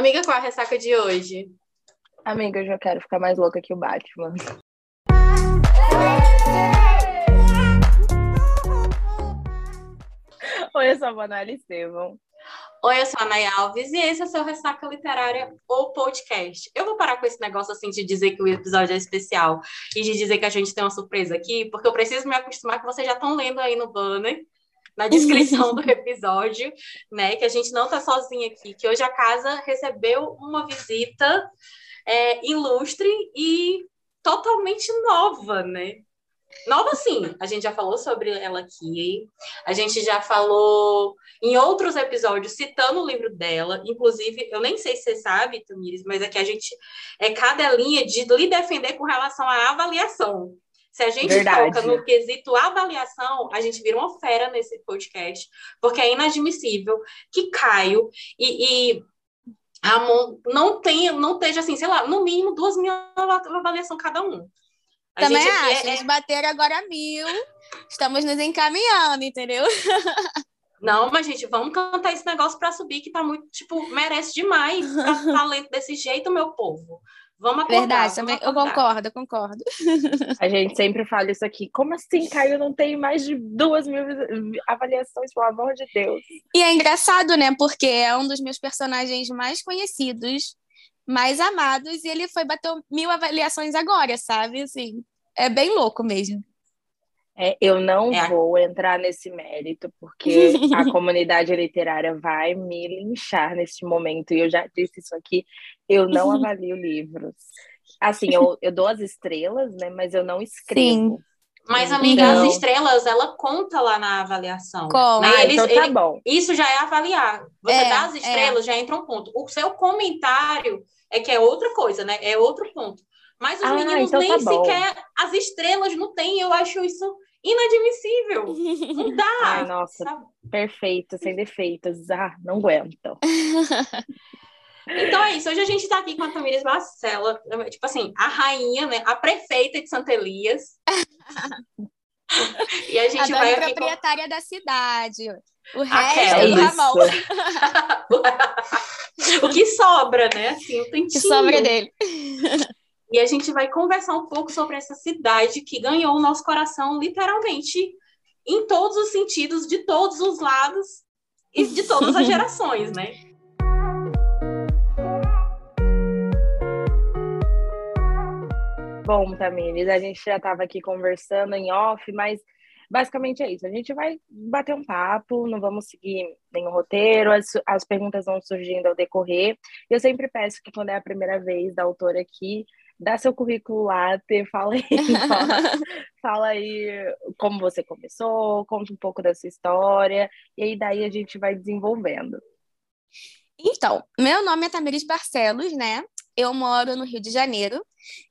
Amiga, qual a ressaca de hoje? Amiga, eu já quero ficar mais louca que o Batman. Oi, eu sou a Vanelli Estevam. Oi, eu sou a Nay Alves e esse é o seu Ressaca Literária ou podcast. Eu vou parar com esse negócio assim de dizer que o episódio é especial e de dizer que a gente tem uma surpresa aqui, porque eu preciso me acostumar que vocês já estão lendo aí no banner, na descrição do episódio, né? Que a gente não tá sozinha aqui, que hoje a casa recebeu uma visita é, ilustre e totalmente nova, né? Nova sim, a gente já falou sobre ela aqui, a gente já falou em outros episódios citando o livro dela, inclusive, eu nem sei se você sabe, Tamires, mas é que a gente é cada linha de lhe defender com relação à avaliação. Se a gente Verdade. foca no quesito avaliação, a gente vira uma fera nesse podcast, porque é inadmissível que Caio e, e não tenha, não esteja assim, sei lá, no mínimo duas mil avaliação cada um. A Também acho, é... eles bateram agora mil, estamos nos encaminhando, entendeu? Não, mas, gente, vamos cantar esse negócio para subir, que tá muito, tipo, merece demais pra talento desse jeito, meu povo. Vamos acordar. Verdade, também, eu concordo, eu concordo. A gente sempre fala isso aqui. Como assim, Caio, não tem mais de duas mil avaliações, pelo amor de Deus? E é engraçado, né? Porque é um dos meus personagens mais conhecidos, mais amados, e ele foi bater mil avaliações agora, sabe? Assim, é bem louco mesmo. É, eu não é. vou entrar nesse mérito, porque a comunidade literária vai me linchar neste momento, e eu já disse isso aqui, eu não avalio livros. Assim, eu, eu dou as estrelas, né, mas eu não escrevo. Sim. Mas, amiga, então... as estrelas, ela conta lá na avaliação. Como? Né? Ah, Eles, então tá ele, bom. Isso já é avaliar. Você é, dá as é. estrelas, é. já entra um ponto. O seu comentário é que é outra coisa, né? É outro ponto. Mas os ah, meninos então nem tá sequer as estrelas não têm, eu acho isso inadmissível. Não dá. Ai, nossa, sabe? perfeito, sem defeitos. Ah, não aguento. Então é isso. Hoje a gente está aqui com a Tamires Marcela, tipo assim, a rainha, né? A prefeita de Santa Elias. e a gente a vai. A proprietária com... da cidade. O resto é do Ramon. o que sobra, né? Assim, o que sobra dele. E a gente vai conversar um pouco sobre essa cidade que ganhou o nosso coração, literalmente, em todos os sentidos, de todos os lados e de todas as gerações, né? Bom, Tamires, a gente já estava aqui conversando em off, mas basicamente é isso. A gente vai bater um papo, não vamos seguir nenhum roteiro, as, as perguntas vão surgindo ao decorrer. Eu sempre peço que, quando é a primeira vez da autora aqui, dá seu currículo lá, fala aí, fala, fala, aí como você começou, conta um pouco da sua história, e aí daí a gente vai desenvolvendo. Então, meu nome é Tamiris Barcelos, né? Eu moro no Rio de Janeiro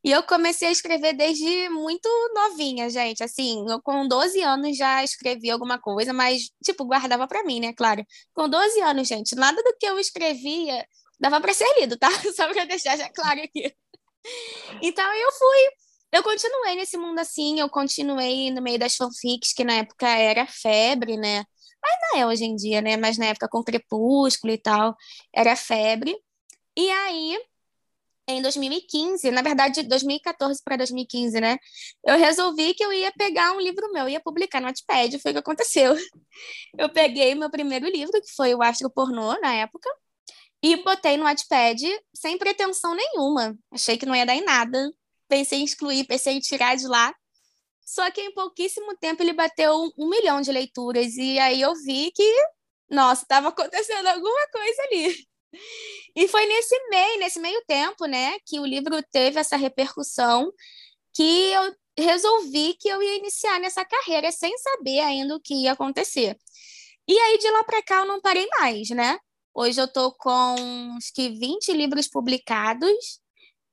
e eu comecei a escrever desde muito novinha, gente. Assim, eu com 12 anos já escrevi alguma coisa, mas, tipo, guardava para mim, né? Claro. Com 12 anos, gente, nada do que eu escrevia dava para ser lido, tá? Só para deixar já claro aqui. Então eu fui, eu continuei nesse mundo assim, eu continuei no meio das fanfics, que na época era febre, né? Ainda é hoje em dia, né? Mas na época com Crepúsculo e tal, era febre. E aí, em 2015, na verdade, 2014 para 2015, né? Eu resolvi que eu ia pegar um livro meu, ia publicar no Wattpad, foi o que aconteceu. Eu peguei meu primeiro livro, que foi o Astro Pornô, na época, e botei no Wattpad sem pretensão nenhuma. Achei que não ia dar em nada. Pensei em excluir, pensei em tirar de lá. Só que em pouquíssimo tempo ele bateu um, milhão de leituras. E aí eu vi que, nossa, estava acontecendo alguma coisa ali. E foi nesse meio, nesse meio tempo, né, que o livro teve essa repercussão que eu resolvi que eu ia iniciar nessa carreira sem saber ainda o que ia acontecer. E aí de lá para cá eu não parei mais, né? Hoje eu estou com uns que 20 livros publicados.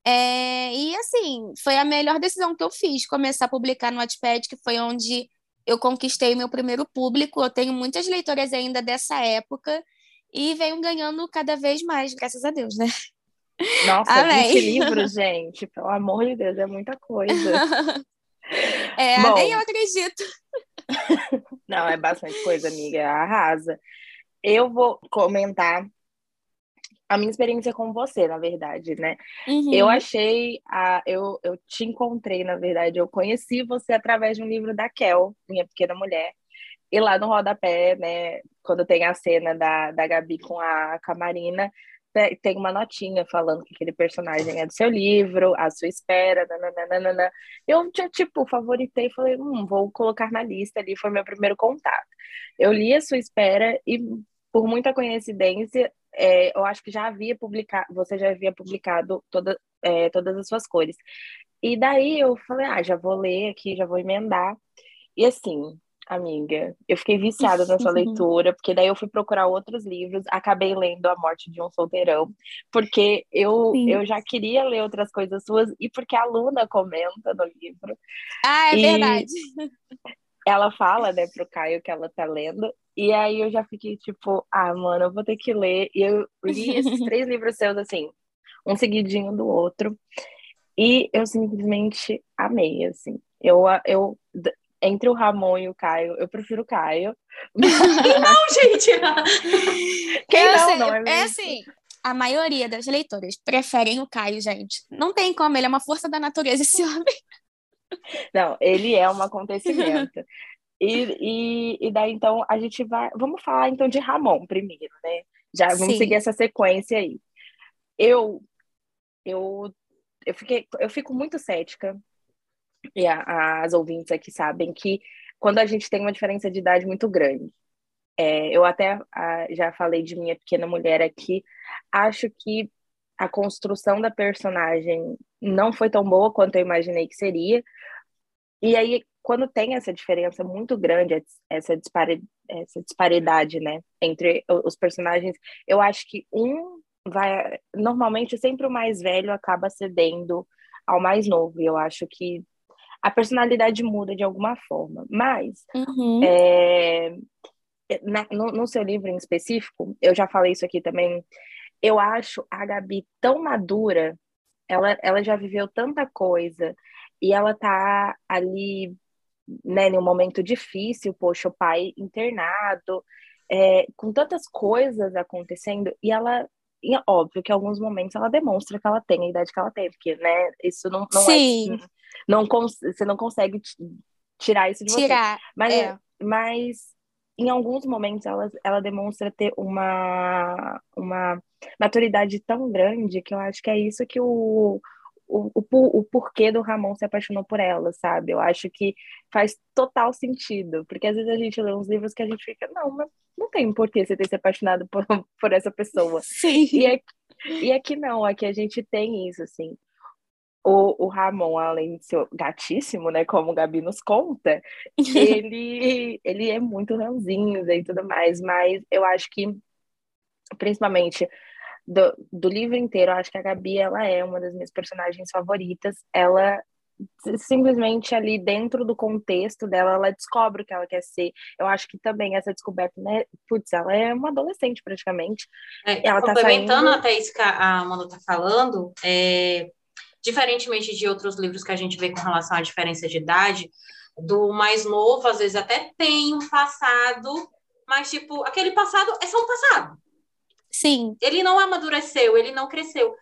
É, e assim, foi a melhor decisão que eu fiz, começar a publicar no Wattpad, que foi onde eu conquistei meu primeiro público. Eu tenho muitas leitoras ainda dessa época e venho ganhando cada vez mais, graças a Deus, né? Nossa, Amém. 20 livros, gente, pelo amor de Deus, é muita coisa. é, Bom, nem eu acredito. Não, é bastante coisa, amiga, arrasa. Eu vou comentar a minha experiência com você, na verdade, né? Uhum. Eu achei, a, eu, eu te encontrei, na verdade, eu conheci você através de um livro da Kel, Minha Pequena Mulher. E lá no rodapé, né, quando tem a cena da, da Gabi com a Camarina, tem uma notinha falando que aquele personagem é do seu livro, à sua espera, nananana. Eu tipo, favoritei e falei, hum, vou colocar na lista ali, foi meu primeiro contato. Eu li a sua espera e, por muita coincidência, é, eu acho que já havia publicado, você já havia publicado toda, é, todas as suas cores. E daí eu falei, ah, já vou ler aqui, já vou emendar. E assim, amiga, eu fiquei viciada nessa leitura, porque daí eu fui procurar outros livros, acabei lendo A Morte de um Solteirão, porque eu, eu já queria ler outras coisas suas e porque a Luna comenta no livro. Ah, é e verdade. Ela fala, né, pro Caio que ela tá lendo, e aí eu já fiquei tipo, ah, mano, eu vou ter que ler. E eu li esses três livros seus, assim, um seguidinho do outro. E eu simplesmente amei, assim. Eu, eu, entre o Ramon e o Caio, eu prefiro o Caio. não, gente! Quem eu não, sei, não é, é assim, a maioria das leitoras preferem o Caio, gente. Não tem como, ele é uma força da natureza, esse homem. Não, ele é um acontecimento. E, e, e daí, então, a gente vai. Vamos falar então de Ramon primeiro, né? Já vamos Sim. seguir essa sequência aí. Eu, eu, eu, fiquei, eu fico muito cética, e a, as ouvintes aqui sabem que quando a gente tem uma diferença de idade muito grande, é, eu até a, já falei de minha pequena mulher aqui, acho que a construção da personagem não foi tão boa quanto eu imaginei que seria. E aí, quando tem essa diferença muito grande, essa, dispari essa disparidade, né, entre os personagens, eu acho que um vai. Normalmente, sempre o mais velho acaba cedendo ao mais novo. E eu acho que a personalidade muda de alguma forma. Mas, uhum. é, na, no, no seu livro em específico, eu já falei isso aqui também, eu acho a Gabi tão madura, ela, ela já viveu tanta coisa, e ela tá ali né, em um momento difícil, poxa, o pai internado, é, com tantas coisas acontecendo, e ela, e é óbvio que em alguns momentos ela demonstra que ela tem a idade que ela tem, porque, né, isso não, não Sim. é, não, você não consegue tirar isso de tirar, você. Mas, é. mas em alguns momentos ela, ela demonstra ter uma, uma maturidade tão grande que eu acho que é isso que o, o, o, o porquê do Ramon se apaixonou por ela, sabe? Eu acho que faz total sentido, porque às vezes a gente lê uns livros que a gente fica, não, mas não tem porquê você ter se apaixonado por, por essa pessoa. Sim. E aqui, e aqui não, aqui a gente tem isso, assim. O, o Ramon, além de ser gatíssimo, né, como o Gabi nos conta, ele, ele é muito ranzinho e tudo mais, mas eu acho que, principalmente do, do livro inteiro, eu acho que a Gabi, ela é uma das minhas personagens favoritas. Ela simplesmente ali dentro do contexto dela, ela descobre o que ela quer ser. Eu acho que também essa descoberta, né? Putz, ela é uma adolescente praticamente. É, ela tá complementando saindo... até isso que a Amanda tá falando, é, diferentemente de outros livros que a gente vê com relação à diferença de idade, do mais novo, às vezes até tem um passado, mas tipo, aquele passado é só um passado. Sim. Ele não amadureceu, ele não cresceu.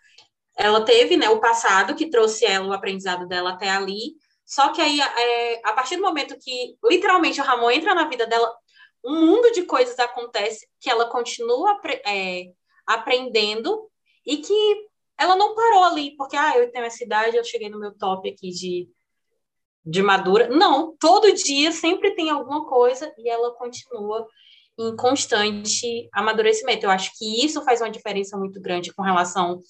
Ela teve, né, o passado que trouxe ela, o aprendizado dela até ali. Só que aí, é, a partir do momento que literalmente o Ramon entra na vida dela, um mundo de coisas acontece que ela continua é, aprendendo e que ela não parou ali, porque ah, eu tenho essa idade, eu cheguei no meu top aqui de, de madura. Não, todo dia sempre tem alguma coisa e ela continua em constante amadurecimento. Eu acho que isso faz uma diferença muito grande com relação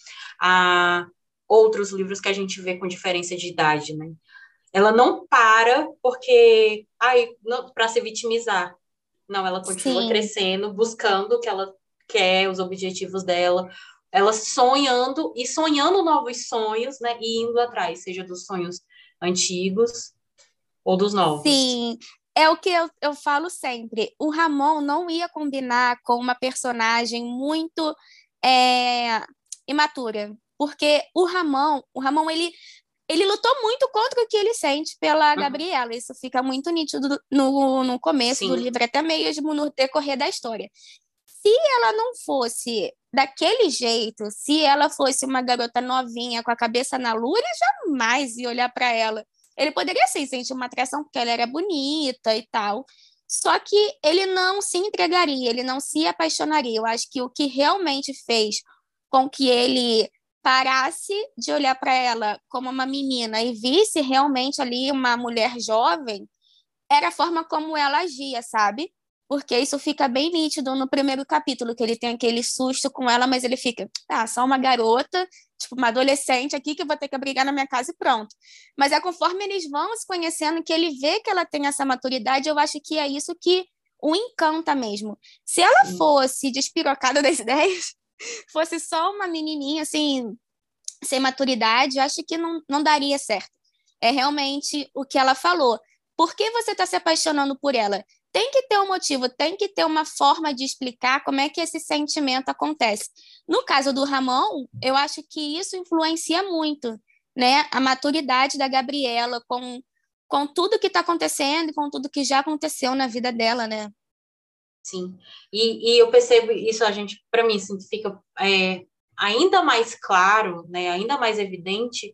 a outros livros que a gente vê com diferença de idade, né? Ela não para porque, ai, para se vitimizar. Não, ela continua Sim. crescendo, buscando o que ela quer, os objetivos dela, ela sonhando e sonhando novos sonhos, né? E indo atrás, seja dos sonhos antigos ou dos novos. Sim, é o que eu, eu falo sempre. O Ramon não ia combinar com uma personagem muito é, imatura, porque o Ramon, o Ramon ele ele lutou muito contra o que ele sente pela uhum. Gabriela. Isso fica muito nítido no, no começo Sim. do livro, até mesmo no decorrer da história. se ela não fosse daquele jeito, se ela fosse uma garota novinha com a cabeça na lua, ele jamais ia olhar para ela. Ele poderia sim sentir uma atração porque ela era bonita e tal. Só que ele não se entregaria, ele não se apaixonaria. Eu acho que o que realmente fez com que ele parasse de olhar para ela como uma menina e visse realmente ali uma mulher jovem era a forma como ela agia, sabe? Porque isso fica bem nítido no primeiro capítulo, que ele tem aquele susto com ela, mas ele fica, ah, só uma garota, tipo, uma adolescente aqui que vou ter que brigar na minha casa e pronto. Mas é conforme eles vão se conhecendo que ele vê que ela tem essa maturidade, eu acho que é isso que o encanta mesmo. Se ela fosse despirocada das ideias, fosse só uma menininha, assim, sem maturidade, acho que não, não daria certo. É realmente o que ela falou. Por que você está se apaixonando por ela? Tem que ter um motivo, tem que ter uma forma de explicar como é que esse sentimento acontece. No caso do Ramon, eu acho que isso influencia muito, né? A maturidade da Gabriela com, com tudo que está acontecendo e com tudo que já aconteceu na vida dela, né? Sim, e, e eu percebo isso, a gente, para mim, assim, fica é, ainda mais claro, né, ainda mais evidente,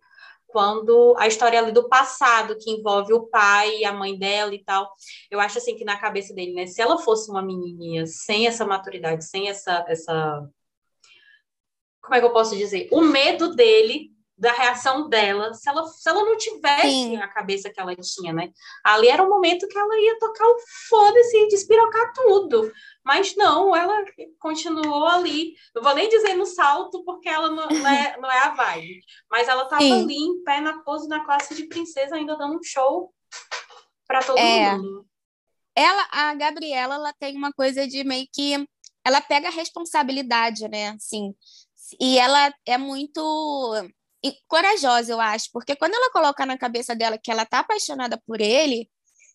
quando a história ali do passado, que envolve o pai e a mãe dela e tal, eu acho assim que na cabeça dele, né, se ela fosse uma menininha sem essa maturidade, sem essa, essa como é que eu posso dizer? O medo dele da reação dela, se ela, se ela não tivesse Sim. a cabeça que ela tinha, né? Ali era o momento que ela ia tocar o foda-se e despirocar tudo. Mas não, ela continuou ali. Não vou nem dizer no salto, porque ela não, não, é, não é a vibe. Mas ela estava ali em pé na pose na classe de princesa, ainda dando um show para todo é. mundo. Ela, a Gabriela, ela tem uma coisa de meio que ela pega a responsabilidade, né? Assim, e ela é muito e corajosa, eu acho, porque quando ela coloca na cabeça dela que ela tá apaixonada por ele,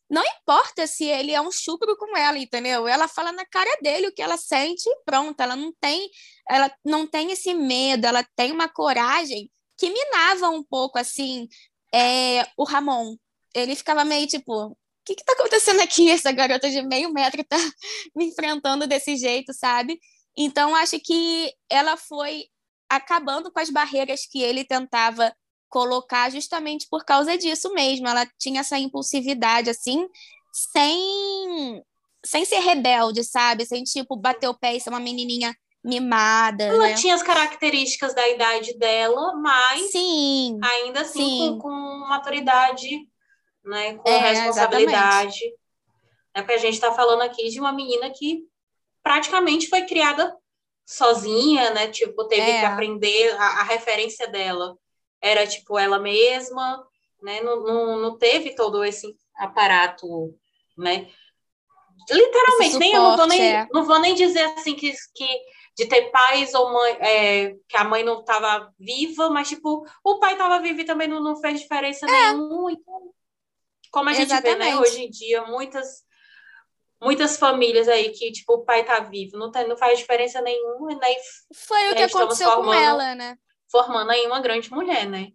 não importa se ele é um chucro com ela, entendeu? Ela fala na cara dele o que ela sente e pronto, ela não tem, ela não tem esse medo, ela tem uma coragem que minava um pouco assim é, o Ramon. Ele ficava meio tipo, o que que tá acontecendo aqui? Essa garota de meio metro tá me enfrentando desse jeito, sabe? Então acho que ela foi acabando com as barreiras que ele tentava colocar justamente por causa disso mesmo. Ela tinha essa impulsividade, assim, sem, sem ser rebelde, sabe? Sem, tipo, bater o pé e ser uma menininha mimada. Ela né? tinha as características da idade dela, mas sim, ainda assim sim. Com, com maturidade, né? Com é, responsabilidade. É porque a gente está falando aqui de uma menina que praticamente foi criada sozinha, né? Tipo, teve é. que aprender a, a, referência dela. Era, tipo, ela mesma, né? Não, não, não teve todo esse aparato, né? Literalmente, suporte, nem, eu não, nem, é. não vou nem dizer assim que, que de ter pais ou mãe, é, que a mãe não estava viva, mas, tipo, o pai estava vivo e também não, não fez diferença é. nenhuma. Então, como a gente Exatamente. vê, né, hoje em dia, muitas muitas famílias aí que, tipo, o pai tá vivo, não, tá, não faz diferença nenhuma, e daí Foi o que aconteceu formando, com ela, né? Formando aí uma grande mulher, né?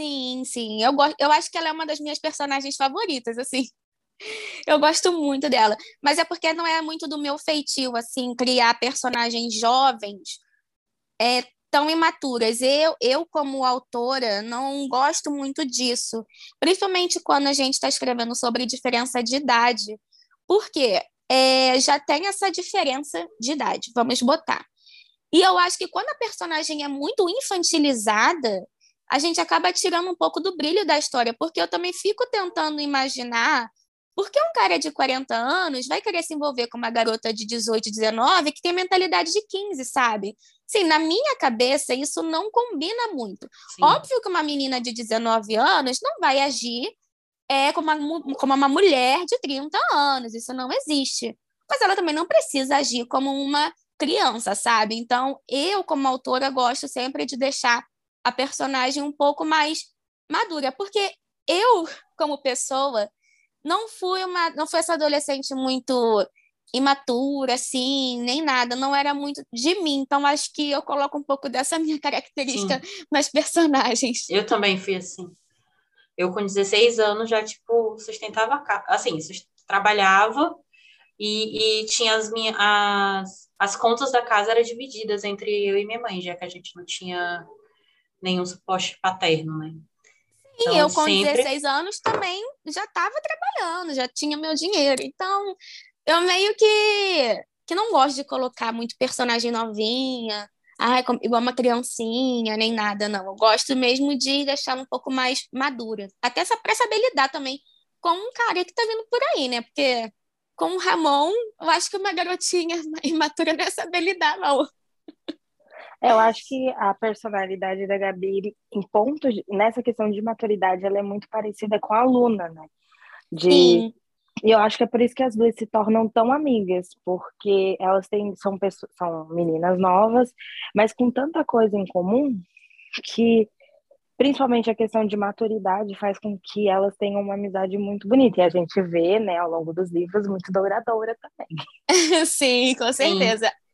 Sim, sim. Eu, gosto, eu acho que ela é uma das minhas personagens favoritas, assim. Eu gosto muito dela. Mas é porque não é muito do meu feitio, assim, criar personagens jovens é, tão imaturas. Eu, eu, como autora, não gosto muito disso. Principalmente quando a gente está escrevendo sobre diferença de idade. Porque é, já tem essa diferença de idade, vamos botar. E eu acho que quando a personagem é muito infantilizada, a gente acaba tirando um pouco do brilho da história, porque eu também fico tentando imaginar por que um cara de 40 anos vai querer se envolver com uma garota de 18, 19 que tem mentalidade de 15, sabe? Sim, na minha cabeça isso não combina muito. Sim. Óbvio que uma menina de 19 anos não vai agir é como uma, como uma mulher de 30 anos, isso não existe. Mas ela também não precisa agir como uma criança, sabe? Então, eu, como autora, gosto sempre de deixar a personagem um pouco mais madura, porque eu, como pessoa, não fui uma, não fui essa adolescente muito imatura, assim, nem nada, não era muito de mim, então acho que eu coloco um pouco dessa minha característica Sim. nas personagens. Eu também fui assim. Eu, com 16 anos, já, tipo, sustentava, assim, trabalhava e, e tinha as minhas, as, as contas da casa eram divididas entre eu e minha mãe, já que a gente não tinha nenhum suporte paterno, né? Sim, então, eu com sempre... 16 anos também já estava trabalhando, já tinha meu dinheiro. Então, eu meio que, que não gosto de colocar muito personagem novinha, ah, igual uma criancinha, nem nada, não. Eu gosto mesmo de deixar um pouco mais madura. Até para saber lidar também com um cara que tá vindo por aí, né? Porque com o Ramon, eu acho que uma garotinha imatura não é saber lidar, não. Eu acho que a personalidade da Gabi, em pontos, nessa questão de maturidade, ela é muito parecida com a Luna, né? De, Sim. E eu acho que é por isso que as duas se tornam tão amigas, porque elas têm, são, pessoas, são meninas novas, mas com tanta coisa em comum que principalmente a questão de maturidade faz com que elas tenham uma amizade muito bonita. E a gente vê, né, ao longo dos livros, muito douradora também. Sim, com certeza. Sim.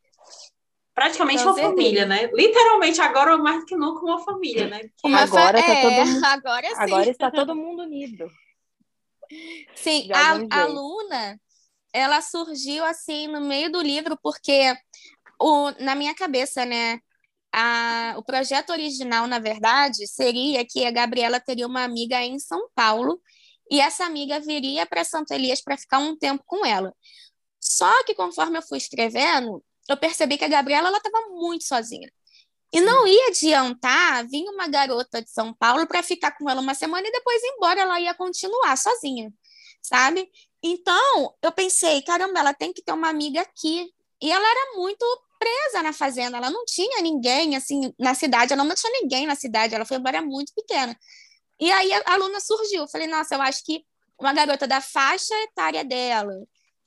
Praticamente com uma certeza. família, né? Literalmente, agora mais que nunca uma família, né? Uma agora, tá é, todo mundo... agora, sim. agora está todo mundo unido. Sim, a, a Luna, ela surgiu assim no meio do livro, porque o, na minha cabeça, né? a, o projeto original, na verdade, seria que a Gabriela teria uma amiga em São Paulo e essa amiga viria para Santo Elias para ficar um tempo com ela. Só que conforme eu fui escrevendo, eu percebi que a Gabriela ela estava muito sozinha. E não ia adiantar vir uma garota de São Paulo para ficar com ela uma semana e depois ir embora, ela ia continuar sozinha, sabe? Então, eu pensei, caramba, ela tem que ter uma amiga aqui. E ela era muito presa na fazenda, ela não tinha ninguém assim na cidade, ela não tinha ninguém na cidade, ela foi embora muito pequena. E aí a aluna surgiu, eu falei, nossa, eu acho que uma garota da faixa etária dela,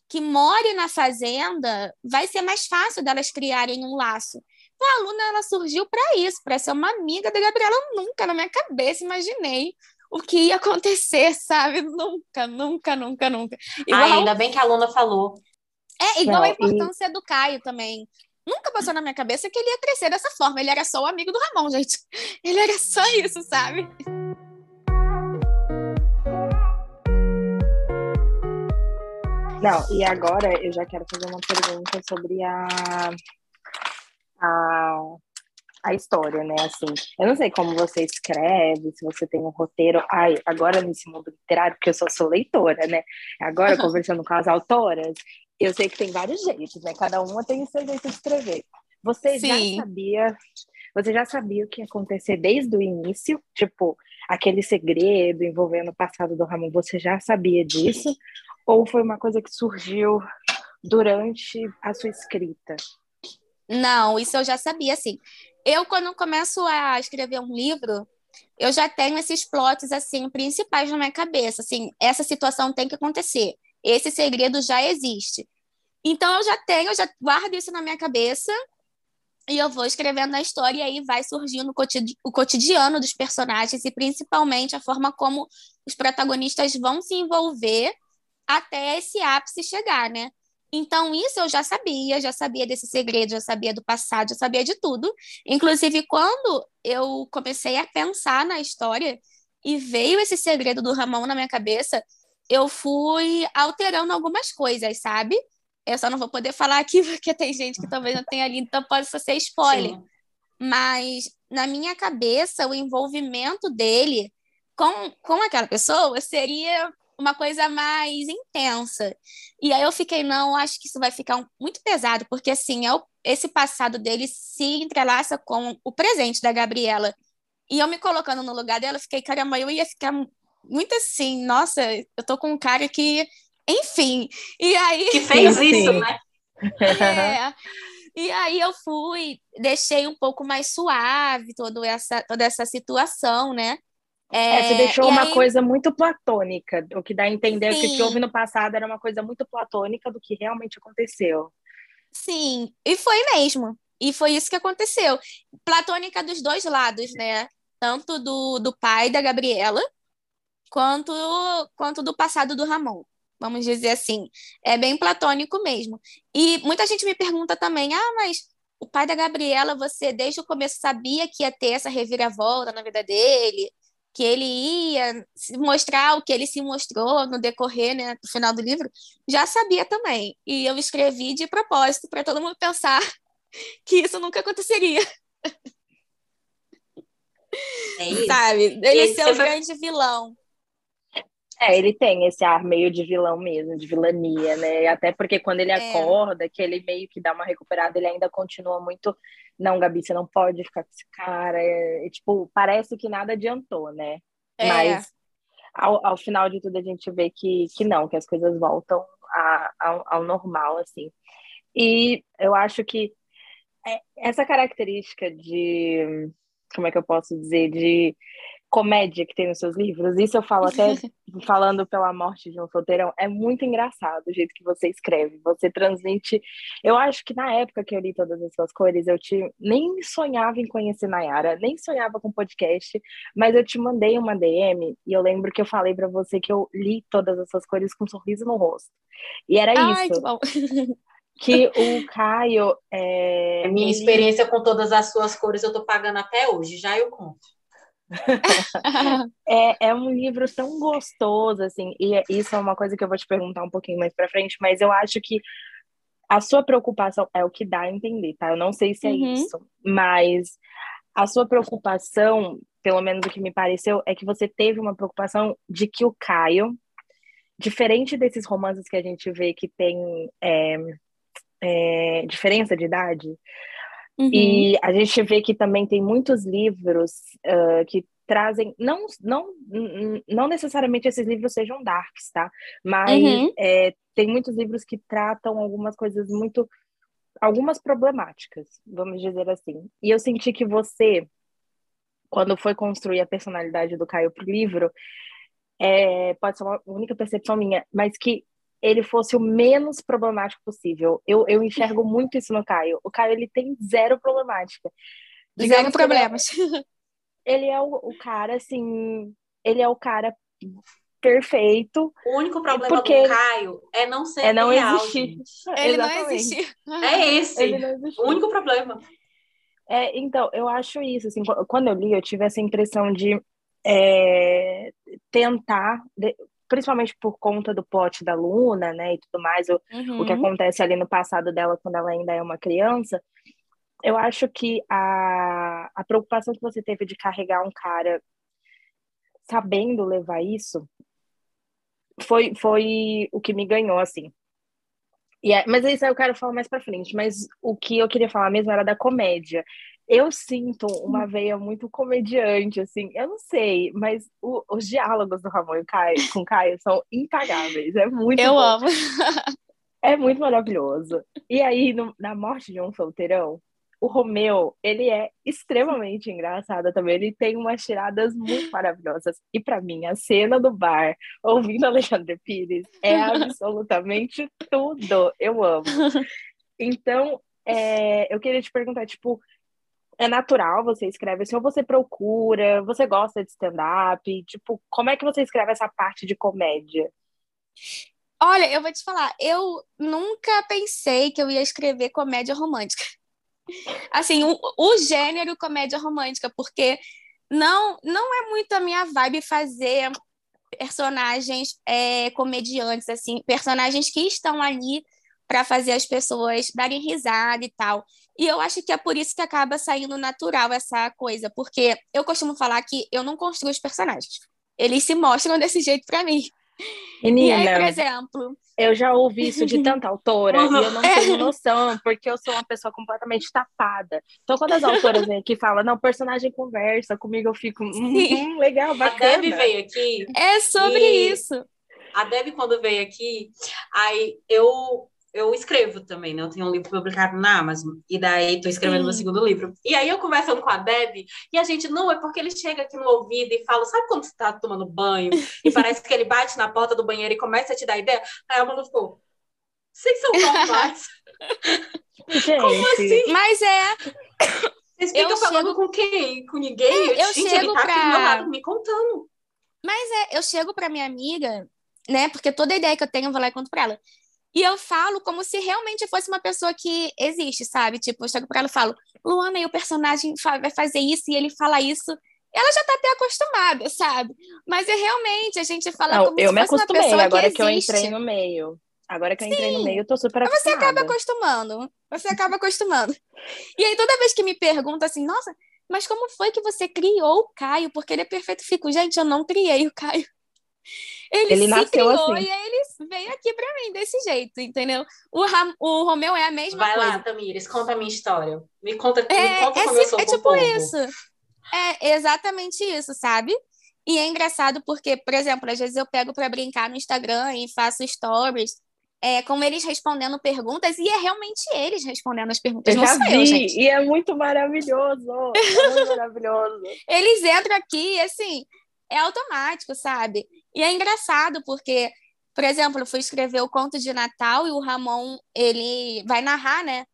que more na fazenda, vai ser mais fácil delas criarem um laço. A aluna ela surgiu para isso, para ser uma amiga da Gabriela. Eu nunca na minha cabeça imaginei o que ia acontecer, sabe? Nunca, nunca, nunca, nunca. Igual... Ah, ainda bem que a aluna falou. É, igual Não, a importância e... do Caio também. Nunca passou na minha cabeça que ele ia crescer dessa forma. Ele era só o amigo do Ramon, gente. Ele era só isso, sabe? Não, e agora eu já quero fazer uma pergunta sobre a, a, a história, né? Assim, eu não sei como você escreve, se você tem um roteiro. Ai, agora nesse mundo literário, porque eu só sou leitora, né? Agora, conversando com as autoras, eu sei que tem vários jeitos, né? Cada uma tem o seu jeito de escrever. Você Sim. já sabia, você já sabia o que ia acontecer desde o início? Tipo, aquele segredo envolvendo o passado do Ramon, você já sabia disso? Ou foi uma coisa que surgiu durante a sua escrita? Não, isso eu já sabia, assim. Eu, quando começo a escrever um livro, eu já tenho esses plots, assim, principais na minha cabeça, assim, essa situação tem que acontecer esse segredo já existe. Então eu já tenho, eu já guardo isso na minha cabeça e eu vou escrevendo a história e aí vai surgindo o cotidiano dos personagens e principalmente a forma como os protagonistas vão se envolver até esse ápice chegar, né? Então, isso eu já sabia, já sabia desse segredo, já sabia do passado, já sabia de tudo. Inclusive, quando eu comecei a pensar na história e veio esse segredo do Ramon na minha cabeça, eu fui alterando algumas coisas, sabe? Eu só não vou poder falar aqui porque tem gente que talvez não tenha lido, então pode ser spoiler. Sim. Mas na minha cabeça, o envolvimento dele com, com aquela pessoa seria uma coisa mais intensa. E aí eu fiquei, não, acho que isso vai ficar muito pesado, porque assim, é o, esse passado dele se entrelaça com o presente da Gabriela. E eu me colocando no lugar dela, fiquei, caramba, eu ia ficar muito assim, nossa, eu tô com um cara que, enfim. E aí. Que fez isso, né? É. E aí eu fui, deixei um pouco mais suave toda essa, toda essa situação, né? É, é você deixou uma aí... coisa muito platônica, o que dá a entender Sim. que o que houve no passado era uma coisa muito platônica do que realmente aconteceu. Sim, e foi mesmo. E foi isso que aconteceu. Platônica dos dois lados, né? Tanto do, do pai da Gabriela, quanto, quanto do passado do Ramon. Vamos dizer assim. É bem platônico mesmo. E muita gente me pergunta também: ah, mas o pai da Gabriela, você desde o começo sabia que ia ter essa reviravolta na vida dele, que ele ia se mostrar o que ele se mostrou no decorrer, né, do final do livro, já sabia também. E eu escrevi de propósito para todo mundo pensar que isso nunca aconteceria. É isso. Sabe? Ele ser o foi... grande vilão. É, ele tem esse ar meio de vilão mesmo, de vilania, né? Até porque quando ele é. acorda, que ele meio que dá uma recuperada, ele ainda continua muito. Não, Gabi, você não pode ficar com esse cara. É, tipo, parece que nada adiantou, né? É. Mas ao, ao final de tudo a gente vê que, que não, que as coisas voltam a, ao, ao normal, assim. E eu acho que é, essa característica de. Como é que eu posso dizer? De comédia que tem nos seus livros, isso eu falo até falando pela morte de um solteirão, é muito engraçado o jeito que você escreve, você transmite. Eu acho que na época que eu li todas as suas cores, eu te nem sonhava em conhecer Nayara, nem sonhava com podcast, mas eu te mandei uma DM e eu lembro que eu falei para você que eu li todas as suas cores com um sorriso no rosto. E era Ai, isso. Que, que o Caio. É... Minha experiência com todas as suas cores eu tô pagando até hoje, já eu conto. é, é um livro tão gostoso, assim, e isso é uma coisa que eu vou te perguntar um pouquinho mais pra frente, mas eu acho que a sua preocupação é o que dá a entender, tá? Eu não sei se é uhum. isso, mas a sua preocupação, pelo menos o que me pareceu, é que você teve uma preocupação de que o Caio, diferente desses romances que a gente vê que tem é, é, diferença de idade, Uhum. E a gente vê que também tem muitos livros uh, que trazem, não, não, não necessariamente esses livros sejam darks, tá? Mas uhum. é, tem muitos livros que tratam algumas coisas muito, algumas problemáticas, vamos dizer assim. E eu senti que você, quando foi construir a personalidade do Caio pro livro, é, pode ser uma única percepção minha, mas que ele fosse o menos problemático possível. Eu, eu enxergo muito isso no Caio. O Caio ele tem zero problemática. Zero problemas. Ele é, ele é o, o, cara, assim, ele é o cara perfeito. O único problema porque do Caio é não ser é não real, existir. Ele Exatamente. não existir. É esse. O único problema. É, então, eu acho isso, assim, quando eu li, eu tive essa impressão de é, tentar, principalmente por conta do plot da Luna, né, e tudo mais, o, uhum. o que uhum. acontece ali no passado dela quando ela ainda é uma criança, eu acho que a, a preocupação que você teve de carregar um cara sabendo levar isso foi, foi o que me ganhou, assim. E é, mas isso aí eu quero falar mais pra frente. Mas o que eu queria falar mesmo era da comédia eu sinto uma veia muito comediante, assim, eu não sei, mas o, os diálogos do Ramon Caio, com Caio são impagáveis, é muito Eu bom. amo. É muito maravilhoso. E aí, no, na morte de um solteirão, o Romeu, ele é extremamente engraçado também. Ele tem umas tiradas muito maravilhosas. E para mim, a cena do bar, ouvindo Alexandre Pires, é absolutamente tudo. Eu amo. Então, é, eu queria te perguntar, tipo, é natural você escreve assim, ou você procura, você gosta de stand-up? Tipo, como é que você escreve essa parte de comédia? Olha, eu vou te falar, eu nunca pensei que eu ia escrever comédia romântica. Assim, o, o gênero comédia romântica, porque não, não é muito a minha vibe fazer personagens é, comediantes, assim, personagens que estão ali para fazer as pessoas darem risada e tal. E eu acho que é por isso que acaba saindo natural essa coisa, porque eu costumo falar que eu não construo os personagens. Eles se mostram desse jeito para mim. Menina, e aí, por exemplo. Eu já ouvi isso de tanta autora uhum. e eu não é. tenho noção, porque eu sou uma pessoa completamente tapada. Então, quando as autoras vêm aqui e falam, não, personagem conversa comigo, eu fico, hum, legal, bacana. A Debbie veio aqui. É sobre e... isso. A Debbie, quando veio aqui, aí eu eu escrevo também, né? Eu tenho um livro publicado na Amazon, e daí tô escrevendo Sim. meu segundo livro. E aí eu conversando com a Deb, e a gente, não, é porque ele chega aqui no ouvido e fala, sabe quando você tá tomando banho? E parece que ele bate na porta do banheiro e começa a te dar ideia? Aí a Manu ficou, vocês são normais? Gente. Como assim? Mas é... Vocês ficam eu falando chego... com quem? Com ninguém? É, eu gente, chego ele tá pra... aqui do meu lado me contando. Mas é, eu chego pra minha amiga, né? Porque toda ideia que eu tenho eu vou lá e conto pra ela. E eu falo como se realmente fosse uma pessoa que existe, sabe? Tipo, eu chego pra ela e falo, Luana, e o personagem vai fazer isso e ele fala isso. ela já tá até acostumada, sabe? Mas é realmente, a gente fala Não, como eu se me fosse uma acostumei, pessoa agora que, que eu entrei no meio. Agora que eu entrei no meio, eu tô super Mas você acaba acostumada. acostumando. Você acaba acostumando. E aí, toda vez que me pergunta assim, nossa, mas como foi que você criou o Caio? Porque ele é perfeito. Fico, gente, eu não criei o Caio. Ele, Ele se nasceu criou assim. e aí ele veio aqui pra mim desse jeito, entendeu? O, Ram, o Romeu é a mesma Vai coisa. lá, Tamires, conta a minha história. Me conta, me É, conta é, como eu si- sou é tipo povo. isso. É exatamente isso, sabe? E é engraçado porque, por exemplo, às vezes eu pego pra brincar no Instagram e faço stories é, com eles respondendo perguntas e é realmente eles respondendo as perguntas, Eu não já sou vi, eu, gente. e é muito maravilhoso. É muito maravilhoso. Eles entram aqui e, assim, é automático, sabe? E é engraçado porque, por exemplo, eu fui escrever o conto de Natal e o Ramon, ele vai narrar, né?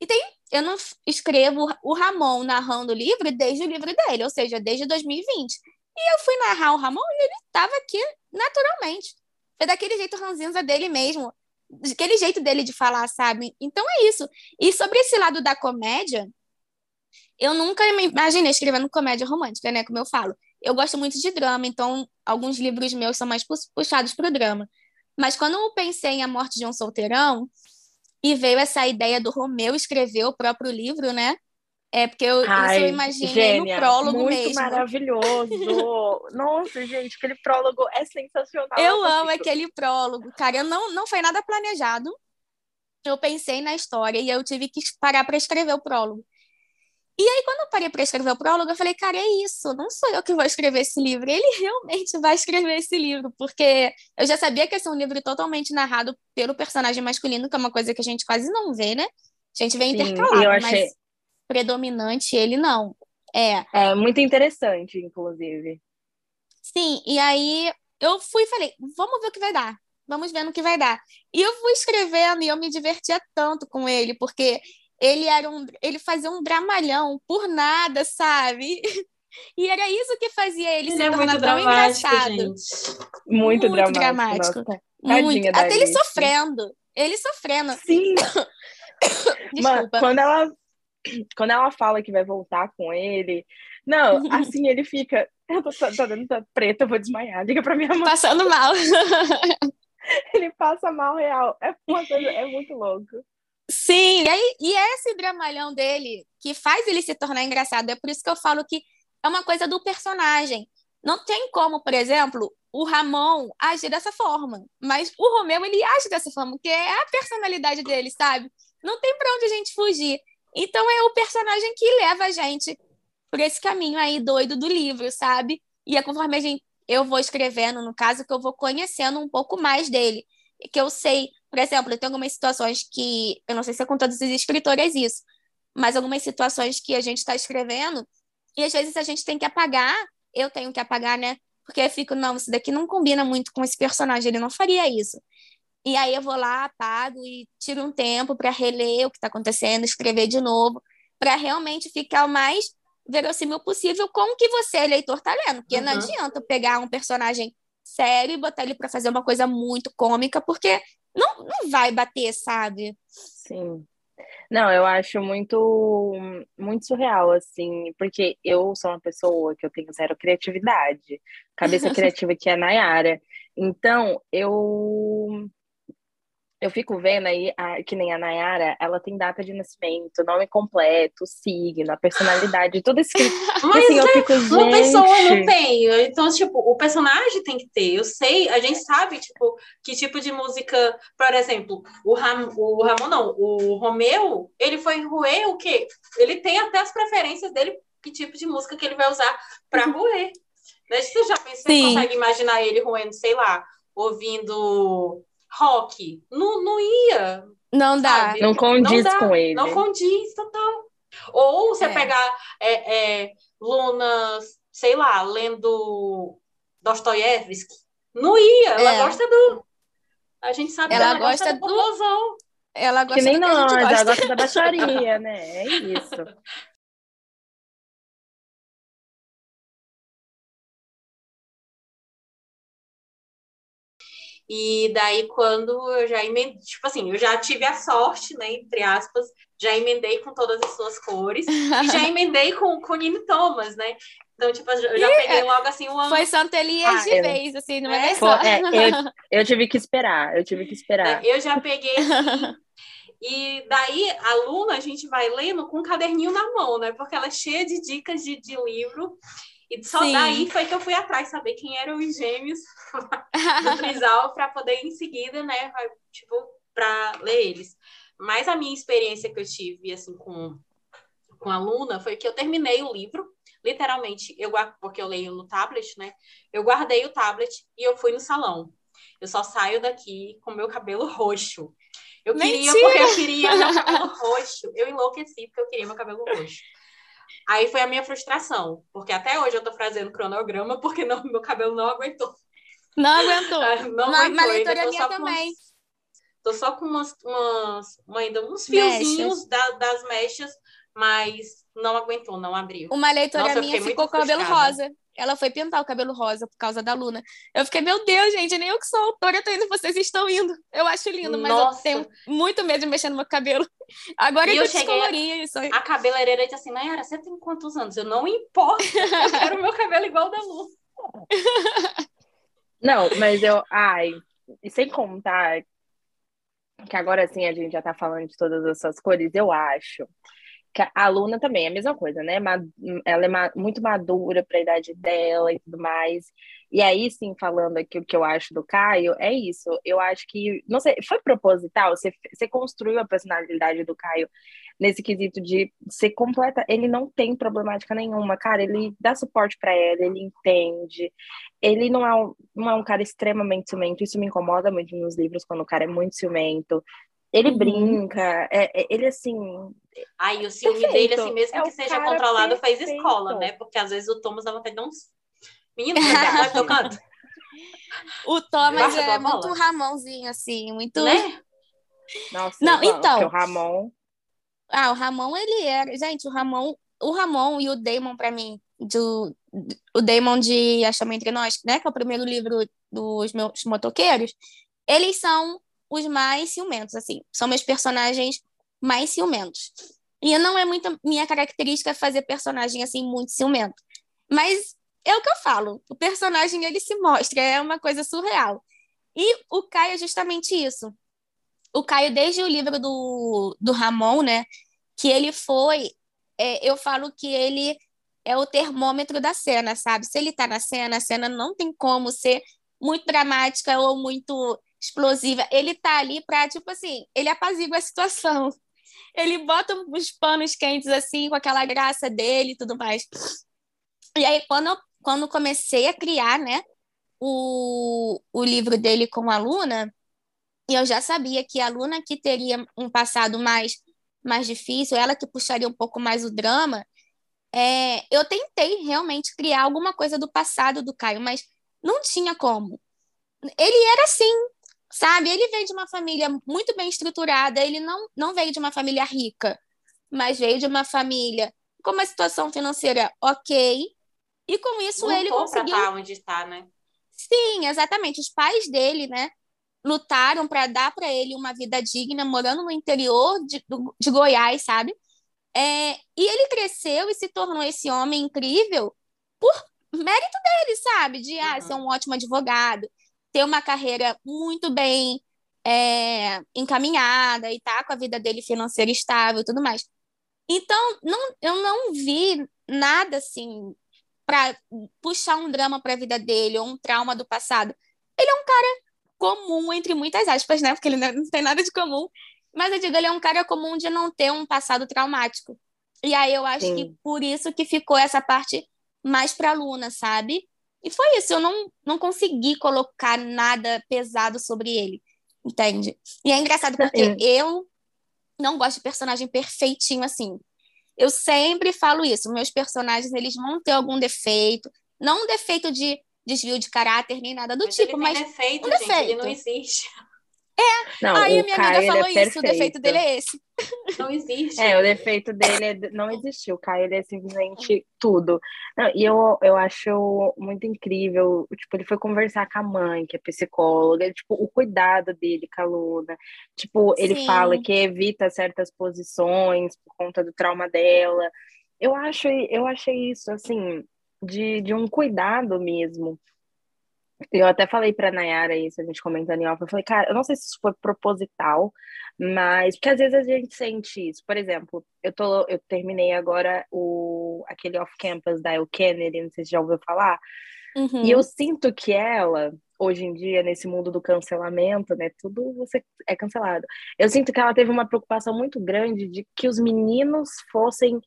E tem, eu não escrevo o Ramon narrando o livro desde o livro dele, ou seja, desde 2020. E eu fui narrar o Ramon e ele estava aqui naturalmente. Foi daquele jeito ranzinza dele mesmo, daquele jeito dele de falar, sabe? Então é isso. E sobre esse lado da comédia, eu nunca me imaginei escrevendo comédia romântica, né? Como eu falo. Eu gosto muito de drama, então alguns livros meus são mais pu- puxados para o drama. Mas quando eu pensei em A Morte de um Solteirão, e veio essa ideia do Romeu escrever o próprio livro, né? É porque eu, isso eu Ai, imaginei gênia, no prólogo muito mesmo. maravilhoso. Nossa, gente, aquele prólogo é sensacional. Eu amo aquele prólogo, cara. Eu não, não foi nada planejado. Eu pensei na história e eu tive que parar para escrever o prólogo. E aí, quando eu parei para escrever o prólogo, eu falei, cara, é isso, não sou eu que vou escrever esse livro, ele realmente vai escrever esse livro, porque eu já sabia que ia ser um livro totalmente narrado pelo personagem masculino, que é uma coisa que a gente quase não vê, né? A gente vê Sim, intercalado, eu achei- mas predominante ele não. É, É muito interessante, inclusive. Sim, e aí eu fui e falei, vamos ver o que vai dar. Vamos ver no que vai dar. E eu fui escrevendo e eu me divertia tanto com ele, porque ele era um, ele fazia um dramalhão por nada, sabe? E era isso que fazia ele, Ele se é tornar muito tão engraçado. gente. Muito, Muito dramático. dramático. Muito. Até ele sofrendo. Ele sofrendo. Sim, Mano, quando ela, quando ela fala que vai voltar com ele, não, assim ele fica. Eu tô, tô dando tá preta, eu vou desmaiar. Liga pra minha mãe. Passando mal. Ele passa mal real. É coisa, é muito louco. Sim, e, aí, e é esse dramalhão dele que faz ele se tornar engraçado. É por isso que eu falo que é uma coisa do personagem. Não tem como, por exemplo, o Ramon agir dessa forma, mas o Romeu ele age dessa forma, que é a personalidade dele, sabe? Não tem pra onde a gente fugir. Então é o personagem que leva a gente por esse caminho aí doido do livro, sabe? E é conforme a gente, eu vou escrevendo, no caso, que eu vou conhecendo um pouco mais dele. Que eu sei, por exemplo, tenho algumas situações que, eu não sei se é com todos os escritores isso, mas algumas situações que a gente está escrevendo, e às vezes a gente tem que apagar, eu tenho que apagar, né? Porque eu fico, não, isso daqui não combina muito com esse personagem, ele não faria isso. E aí eu vou lá, apago e tiro um tempo para reler o que está acontecendo, escrever de novo, para realmente ficar o mais verossímil possível com o que você, leitor, está lendo. Porque não Uhum. adianta eu pegar um personagem sério e botar ele para fazer uma coisa muito cômica, porque não, não vai bater, sabe? Sim. Não, eu acho muito, muito surreal, assim, porque eu sou uma pessoa que eu tenho zero criatividade. Cabeça criativa que é a Nayara. Então, eu eu fico vendo aí, a- que nem a Nayara, ela tem data de nascimento, nome completo, signo, a personalidade, tudo escrito. E Mas assim, eu fico, Uma pessoa não gente, tem. Então, tipo, o personagem tem que ter. Eu sei, a gente sabe, tipo, que tipo de música, por exemplo, o, Ram, o Ramon, não, o Romeu, ele foi roer o quê? Ele tem até as preferências dele, que tipo de música que ele vai usar pra roer. Né? Você já pensa, você Sim. consegue imaginar ele roendo, sei lá, ouvindo rock? Não, não ia, Não dá. sabe? não condiz dá, com ele. Não condiz, total. Ou você É. pegar é, é, Luna, sei lá, lendo Dostoiévski. Não ia, ela É. gosta do. A gente sabe Ela que ela gosta, gosta do do-. Ela Que gosta nem do que a nós, gente ela gosta. gosta da baixaria, né? É isso. E daí, quando eu já emendei, tipo assim, eu já tive a sorte, né, entre aspas, já emendei com todas as suas cores, e já emendei com, com Nini Thomas, né? Então, tipo, eu já peguei logo assim uma. Foi Santelias ah, de eu... vez, assim, não é, é só. É, eu, eu, tive que esperar, eu tive que esperar. Eu já peguei assim, E daí, a Luna, a gente vai lendo com um caderninho na mão, né? Porque ela é cheia de dicas de, de livro. E só Sim. daí foi que eu fui atrás saber quem eram os gêmeos do Trisal para poder em seguida, né, tipo, para ler eles. Mas a minha experiência que eu tive assim com com a Luna foi que eu terminei o livro, literalmente, eu porque eu leio no tablet, né? Eu guardei o tablet e eu fui no salão. Eu só saio daqui com meu cabelo roxo. Eu queria Mentira! porque eu queria meu cabelo roxo. Eu enlouqueci porque eu queria meu cabelo roxo. Aí foi a minha frustração, porque até hoje eu tô fazendo cronograma porque não, meu cabelo não aguentou. Não aguentou. não uma, aguentou. Uma leitora minha também. Umas, tô só com umas, umas ainda uns fiozinhos da, das mechas, mas não aguentou, não abriu. Uma leitora Nossa, minha ficou com o cabelo rosa. Ela foi pintar o cabelo rosa por causa da Luna. Eu fiquei, meu Deus, gente, nem eu que sou autora tô indo, vocês estão indo. Eu acho lindo, mas Nossa. eu tenho muito medo de mexer no meu cabelo. Agora e eu, eu descolori isso. A cabeleireira disse assim, Nayara, você tem quantos anos? Eu não importa, eu quero o meu cabelo igual da Luna. Não, mas eu, ai, e sem contar que agora sim a gente já tá falando de todas essas cores, eu acho a aluna também é a mesma coisa, né? Ela é muito madura para a idade dela e tudo mais. E aí, sim, falando aqui o que eu acho do Caio, é isso. Eu acho que, não sei, foi proposital? Você, você construiu a personalidade do Caio nesse quesito de ser completa. Ele não tem problemática nenhuma, cara. Ele dá suporte para ela, ele entende. Ele não é, um, não é um cara extremamente ciumento. Isso me incomoda muito nos livros, quando o cara é muito ciumento. Ele uhum. brinca, é, é, ele assim. Ai, o ciúme perfeito. dele, assim, mesmo é que seja controlado, perfeito. faz escola, né? Porque às vezes o Thomas dá vontade de dar uns. Menino, canto. O Thomas é muito Ramonzinho, assim, muito. Né? Nossa, não, então. O Ramon. Ah, o Ramon, ele era. Gente, o Ramon, o Ramon e o Damon, para mim, do, o Damon de A Chama Entre Nós, né? Que é o primeiro livro dos meus motoqueiros, eles são os mais ciumentos, assim. São meus personagens mais ciumentos. E não é muito minha característica fazer personagem, assim, muito ciumento. Mas é o que eu falo. O personagem, ele se mostra. É uma coisa surreal. E o Caio é justamente isso. O Caio, desde o livro do, do Ramon, né? Que ele foi... É, eu falo que ele é o termômetro da cena, sabe? Se ele tá na cena, a cena não tem como ser muito dramática ou muito explosiva. Ele tá ali para tipo assim, ele apazigua a situação. Ele bota os panos quentes assim, com aquela graça dele e tudo mais. E aí, quando, quando comecei a criar, né, o, o livro dele com a Luna, eu já sabia que a Luna que teria um passado mais, mais difícil, ela que puxaria um pouco mais o drama, é, eu tentei realmente criar alguma coisa do passado do Caio, mas não tinha como. Ele era assim, sabe? Ele veio de uma família muito bem estruturada, ele não, não veio de uma família rica, mas veio de uma família com uma situação financeira ok, e com isso Lutou ele conseguiu... Pra onde está, né? Sim, exatamente. Os pais dele, né, lutaram para dar para ele uma vida digna, morando no interior de, de Goiás, sabe? É, e ele cresceu e se tornou esse homem incrível por mérito dele, sabe? De ah, ser um ótimo advogado, ter uma carreira muito bem é, encaminhada e tá com a vida dele financeira estável e tudo mais. Então, não, eu não vi nada assim para puxar um drama para a vida dele ou um trauma do passado. Ele é um cara comum, entre muitas aspas, né? Porque ele não tem nada de comum. Mas eu digo, ele é um cara comum de não ter um passado traumático. E aí eu acho Sim. que por isso que ficou essa parte mais para Luna, sabe? E foi isso, eu não, não consegui colocar nada pesado sobre ele, entende? E é engraçado porque é. eu não gosto de personagem perfeitinho assim. Eu sempre falo isso, meus personagens eles vão ter algum defeito, não um defeito de desvio de caráter nem nada do mas tipo, mas defeito, um defeito. Gente, ele não existe. É, não, aí a minha Caio, amiga falou é isso, o defeito dele é esse. Não existe. É, o defeito dele é, não existiu. O Caio ele é simplesmente tudo. Não, e eu, eu acho muito incrível. Tipo, ele foi conversar com a mãe, que é psicóloga, tipo, o cuidado dele com a Luna. Tipo, ele Sim. fala que evita certas posições por conta do trauma dela. Eu acho, eu achei isso assim de, de um cuidado mesmo. Eu até falei para Nayara isso, a gente comentando em off, eu falei, cara, eu não sei se isso foi proposital, mas porque às vezes a gente sente isso. Por exemplo, eu tô eu terminei agora o aquele off campus da El Kennedy, não sei se já ouviu falar. Uhum. E eu sinto que ela, hoje em dia, nesse mundo do cancelamento, né? Tudo você é cancelado. Eu sinto que ela teve uma preocupação muito grande de que os meninos fossem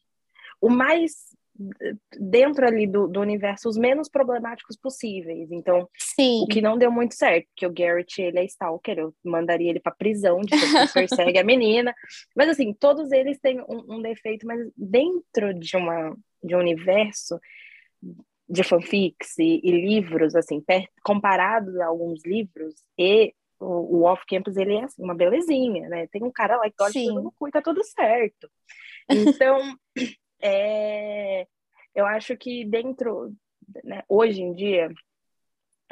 o mais dentro ali do, do universo os menos problemáticos possíveis. Então, Sim. o que não deu muito certo, porque o Garrett, ele é stalker, eu mandaria ele para prisão de que persegue a menina. Mas assim, todos eles têm um, um, defeito, mas dentro de uma de um universo de fanfics e, e livros, assim, per, comparados a alguns livros e o, o off-campus, ele é assim, uma belezinha, né? Tem um cara lá que gosta de tudo no cu e tá tudo certo. Então, é, eu acho que dentro, né, hoje em dia,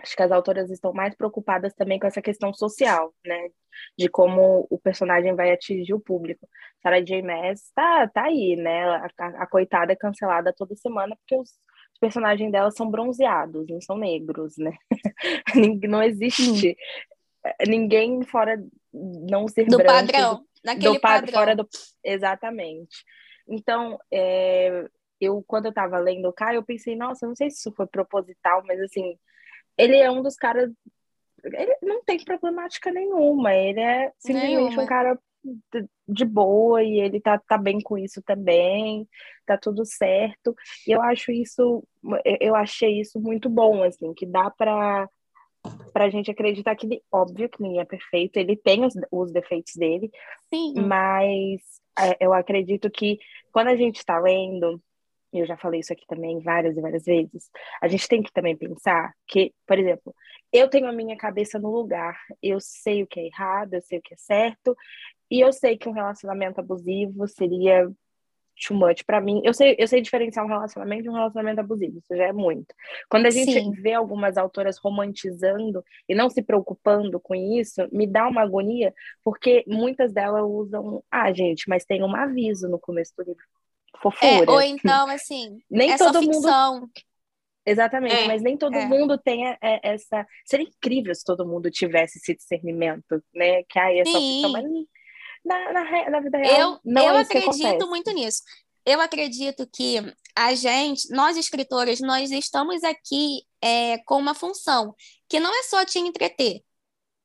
acho que as autoras estão mais preocupadas também com essa questão social, né? De como o personagem vai atingir o público. Sarah J. Maas tá, tá aí, né? A, a, coitada é cancelada toda semana porque os, personagens dela são bronzeados, não são negros, né? não existe ninguém fora não ser do branco, padrão, naquele do, padrão. Fora do, exatamente. Então, é, eu quando eu estava lendo o Caio, eu pensei, nossa, não sei se isso foi proposital, mas assim, ele é um dos caras. Ele não tem problemática nenhuma, ele é simplesmente nenhuma. um cara de boa e ele tá, tá bem com isso também, tá tudo certo. E eu acho isso, eu achei isso muito bom, assim, que dá para para a gente acreditar que, óbvio que ninguém é perfeito, ele tem os, os defeitos dele, Sim. mas eu acredito que quando a gente está lendo, eu já falei isso aqui também várias e várias vezes, a gente tem que também pensar que, por exemplo, eu tenho a minha cabeça no lugar, eu sei o que é errado, eu sei o que é certo, e eu sei que um relacionamento abusivo seria too much para mim. Eu sei, eu sei diferenciar um relacionamento de um relacionamento abusivo, isso já é muito. Quando a gente Sim. vê algumas autoras romantizando e não se preocupando com isso, me dá uma agonia, porque muitas delas usam, ah, gente, mas tem um aviso no começo do livro. Fofura. É, ou então, assim, nem é todo mundo Exatamente, é, mas nem todo é. mundo tem essa. Seria incrível se todo mundo tivesse esse discernimento, né? Que aí é só ficção, mas na, na, na vida real. Eu, não eu é acredito muito nisso. Eu acredito que a gente, nós escritores, nós estamos aqui é, com uma função que não é só te entreter,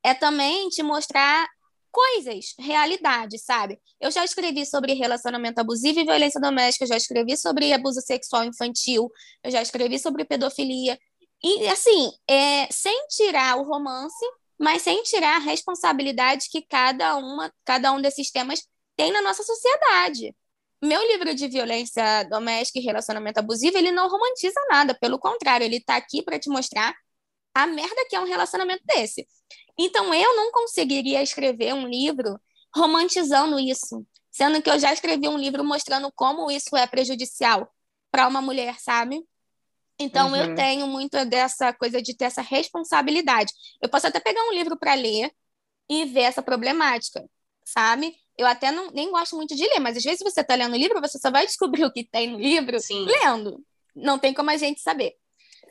é também te mostrar coisas, realidade, sabe? Eu já escrevi sobre relacionamento abusivo e violência doméstica, eu já escrevi sobre abuso sexual infantil, eu já escrevi sobre pedofilia. E, assim, é, sem tirar o romance, mas sem tirar a responsabilidade que cada uma, cada um desses temas tem na nossa sociedade. Meu livro de violência doméstica e relacionamento abusivo, ele não romantiza nada, pelo contrário, ele está aqui para te mostrar a merda que é um relacionamento desse. Então, eu não conseguiria escrever um livro romantizando isso, sendo que eu já escrevi um livro mostrando como isso é prejudicial para uma mulher, sabe? Então, uhum. eu tenho muito dessa coisa de ter essa responsabilidade. Eu posso até pegar um livro para ler e ver essa problemática, sabe? Eu até não, nem gosto muito de ler, mas às vezes você está lendo o livro, você só vai descobrir o que tem no livro Sim. lendo. Não tem como a gente saber.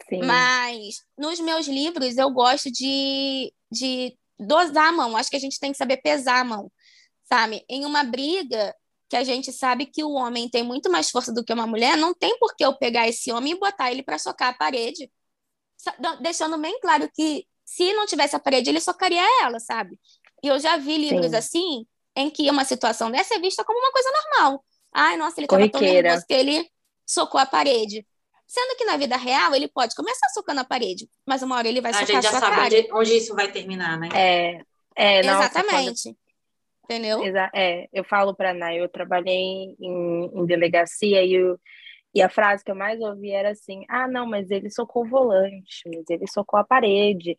Sim. Mas nos meus livros eu gosto de, de dosar a mão. Acho que a gente tem que saber pesar a mão, sabe? Em uma briga, que a gente sabe que o homem tem muito mais força do que uma mulher, não tem por que eu pegar esse homem e botar ele para socar a parede, deixando bem claro que se não tivesse a parede, ele socaria ela, sabe? E eu já vi livros Sim. assim, em que uma situação dessa é vista como uma coisa normal. Ai, nossa, ele estava tão nervoso que ele socou a parede. Sendo que na vida real ele pode começar socando a parede, mas uma hora ele vai a socar a sua cara. A gente já sabe onde, onde, isso vai terminar, né? É, é Exatamente. Entendeu? É, eu falo para a eu trabalhei em, em delegacia e, eu, e a frase que eu mais ouvi era assim: ah, não, mas ele socou o volante, mas ele socou a parede.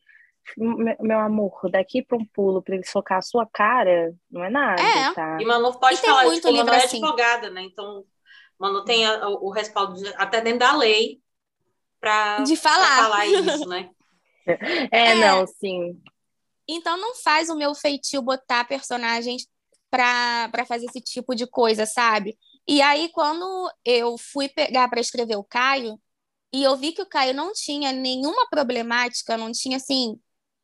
meu amor, daqui para um pulo para ele socar a sua cara, não é nada, é. tá? E Manu pode falar, muito tipo, Manu é assim. advogada, né? Então, Manu tem a, o, o respaldo de, até dentro da lei para falar. falar isso, né? É, é, não, sim. Então não faz o meu feitio botar personagens para fazer esse tipo de coisa, sabe? E aí, quando eu fui pegar para escrever o Caio, e eu vi que o Caio não tinha nenhuma problemática, não tinha assim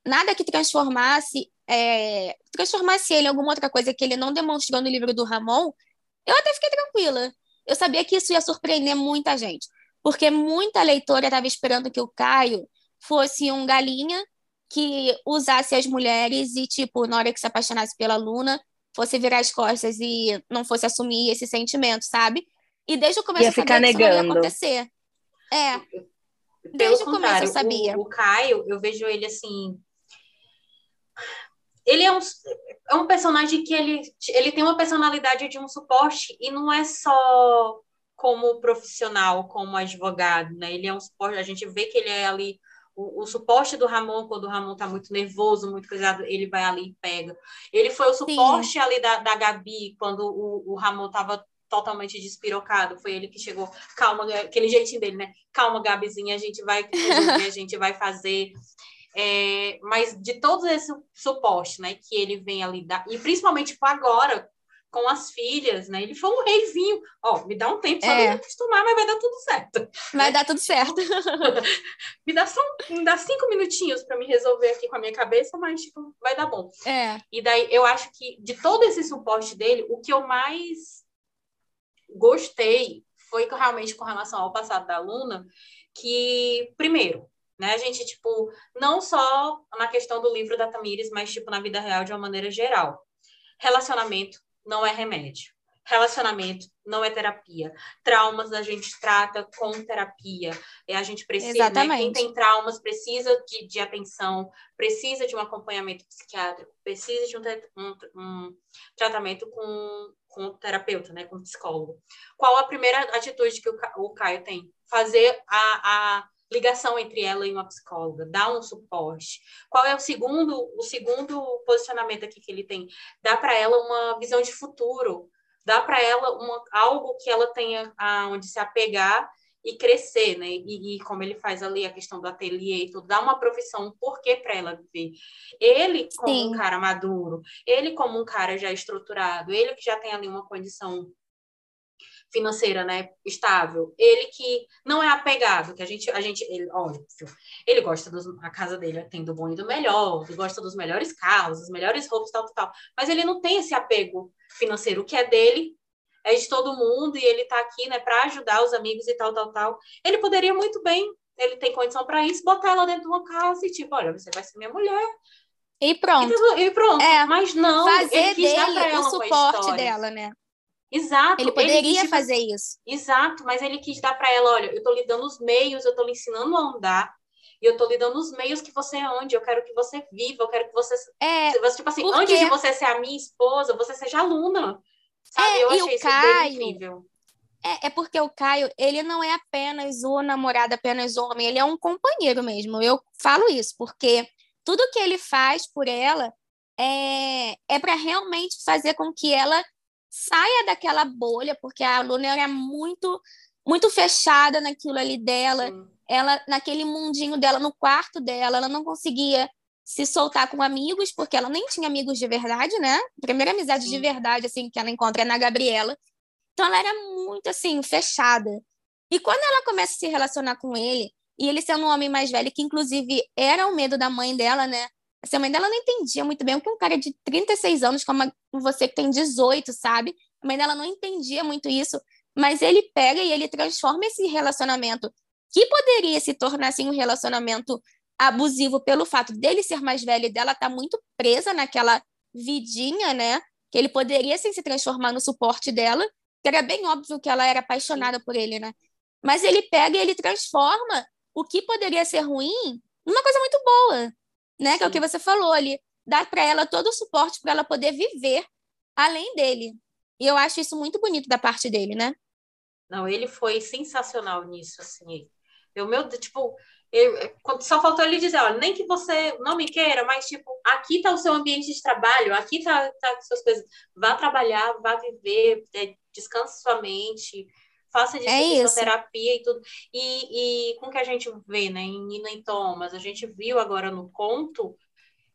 nada que transformasse é, transformasse ele em alguma outra coisa que ele não demonstrou no livro do Ramon, eu até fiquei tranquila. Eu sabia que isso ia surpreender muita gente, porque muita leitora estava esperando que o Caio fosse um galinha que usasse as mulheres e, tipo, na hora que se apaixonasse pela Luna, fosse virar as costas e não fosse assumir esse sentimento, sabe? E desde o começo ia eu sabia negando. que isso não ia acontecer. É. Desde o começo eu sabia. O, o Caio, eu vejo ele assim. Ele é um, é um personagem que ele, ele tem uma personalidade de um suporte e não é só como profissional, como advogado, né? Ele é um suporte, a gente vê que ele é ali o, o, suporte do Ramon, quando o Ramon tá muito nervoso, muito coisado, ele vai ali e pega. Ele foi o suporte Sim. ali da, da Gabi, quando o, o Ramon tava totalmente despirocado. Foi ele que chegou, calma, aquele jeitinho dele, né? Calma, Gabizinha, a gente vai resolver, a gente vai fazer. É, mas de todo esse suporte, né, que ele vem ali dar, e principalmente tipo, agora, com as filhas, né? Ele foi um reizinho. Ó, me dá um tempo só é. me acostumar, mas vai dar tudo certo. Vai dar tudo certo. me dá só me dá cinco minutinhos para me resolver aqui com a minha cabeça, mas tipo, vai dar bom. É. E daí eu acho que de todo esse suporte dele, o que eu mais gostei foi realmente com relação ao passado da aluna, que primeiro, né, a gente tipo, não só na questão do livro da Tamires, mas tipo na vida real de uma maneira geral. Relacionamento não é remédio. Relacionamento não é terapia. Traumas a gente trata com terapia. E a gente precisa, né? Quem tem traumas precisa de, de atenção, precisa de um acompanhamento psiquiátrico, precisa de um, um, um tratamento com, com o terapeuta, né? Com o psicólogo. Qual a primeira atitude que o, o Caio tem? Fazer a, a ligação entre ela e uma psicóloga, dar um suporte. Qual é o segundo, o segundo posicionamento aqui que ele tem? Dá para ela uma visão de futuro, dá para ela uma, algo que ela tenha aonde se apegar e crescer, né? E, e, como ele faz ali a questão do ateliê e tudo, dá uma profissão, um porquê para ela viver. Ele como Sim. um cara maduro, ele como um cara já estruturado, ele que já tem ali uma condição financeira, né, estável, ele que não é apegado, que a gente, a gente, ele, óbvio, ele gosta dos, a casa dele tem do bom e do melhor, ele gosta dos melhores carros, dos melhores roupas, tal, tal, tal, mas ele não tem esse apego financeiro, o que é dele é de todo mundo e ele tá aqui, né, para ajudar os amigos e tal, tal, tal. Ele poderia muito bem, ele tem condição para isso, botar ela dentro de uma casa e tipo, olha, você vai ser minha mulher. E pronto. E, pronto. É, mas não, fazer ele quis dele dar pra ela o suporte dela, né? Exato. Ele poderia ele fazer isso. Exato, mas ele quis dar para ela, olha, eu estou lhe dando os meios, eu estou lhe ensinando a andar, e eu estou lhe dando os meios que você ande, eu quero que você viva, eu quero que você... É, tipo assim, porque... antes de você ser a minha esposa, você seja aluna, sabe? É, eu achei isso Caio... incrível. É, é porque o Caio, ele não é apenas o namorado, apenas homem, ele é um companheiro mesmo. Eu falo isso, porque tudo que ele faz por ela é, é para realmente fazer com que ela saia daquela bolha, porque a aluna era muito muito fechada naquilo ali dela, Sim. ela naquele mundinho dela, no quarto dela, ela não conseguia se soltar com amigos, porque ela nem tinha amigos de verdade, né? A primeira amizade Sim. de verdade assim que ela encontra é na Gabriela. Então ela era muito assim fechada. E quando ela começa a se relacionar com ele, e ele sendo um homem mais velho, que inclusive era o medo da mãe dela, né? Assim, a mãe dela não entendia muito bem o que um cara de 36 anos, como você que tem 18, sabe? A mãe dela não entendia muito isso, mas ele pega e ele transforma esse relacionamento que poderia se tornar assim um relacionamento abusivo pelo fato dele ser mais velho e dela estar tá muito presa naquela vidinha, né? Que ele poderia assim, se transformar no suporte dela, que era bem óbvio que ela era apaixonada por ele, né? Mas ele pega e ele transforma o que poderia ser ruim numa coisa muito boa né? Que é o que você falou ali, dar para ela todo o suporte para ela poder viver além dele. E eu acho isso muito bonito da parte dele, né? Não, ele foi sensacional nisso, assim. Eu, meu, tipo, eu, só faltou ele dizer, olha, nem que você não me queira, mas, tipo, aqui tá o seu ambiente de trabalho, aqui tá, tá suas coisas. Vá trabalhar, vá viver, é, descanse sua mente, faça de é terapia e tudo. E, e com o que a gente vê, né, em Nina e Thomas, a gente viu agora no conto,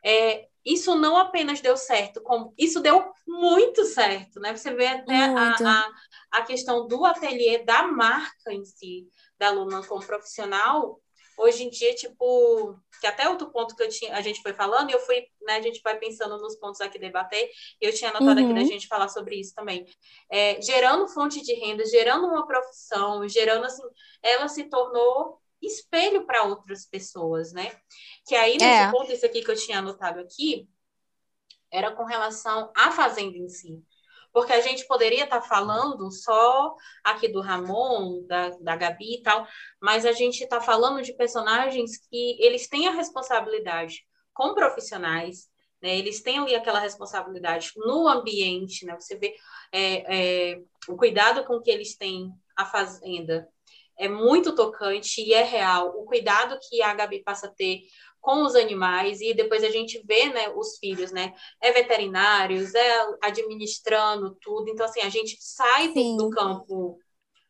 é, isso não apenas deu certo, como isso deu muito certo, né? Você vê até a, a, a, questão do ateliê, da marca em si, da aluna como profissional, hoje em dia, tipo, que até outro ponto que eu tinha, a gente foi falando, e eu fui, né, a gente vai pensando nos pontos aqui debater, e eu tinha anotado uhum. aqui da gente falar sobre isso também. É, gerando fonte de renda, gerando uma profissão, gerando assim, ela se tornou espelho para outras pessoas, né? Que aí, nesse é. ponto, isso aqui que eu tinha anotado aqui, era com relação à fazenda em si. Porque a gente poderia estar tá falando só aqui do Ramon, da, da Gabi e tal, mas a gente está falando de personagens que eles têm a responsabilidade com profissionais, né? Eles têm ali aquela responsabilidade no ambiente, né? Você vê é, é, o cuidado com que eles têm a fazenda é muito tocante e é real. O cuidado que a Gabi passa a ter com os animais e depois a gente vê, né, os filhos, né, é veterinários, é administrando tudo. Então assim, a gente sai do, do campo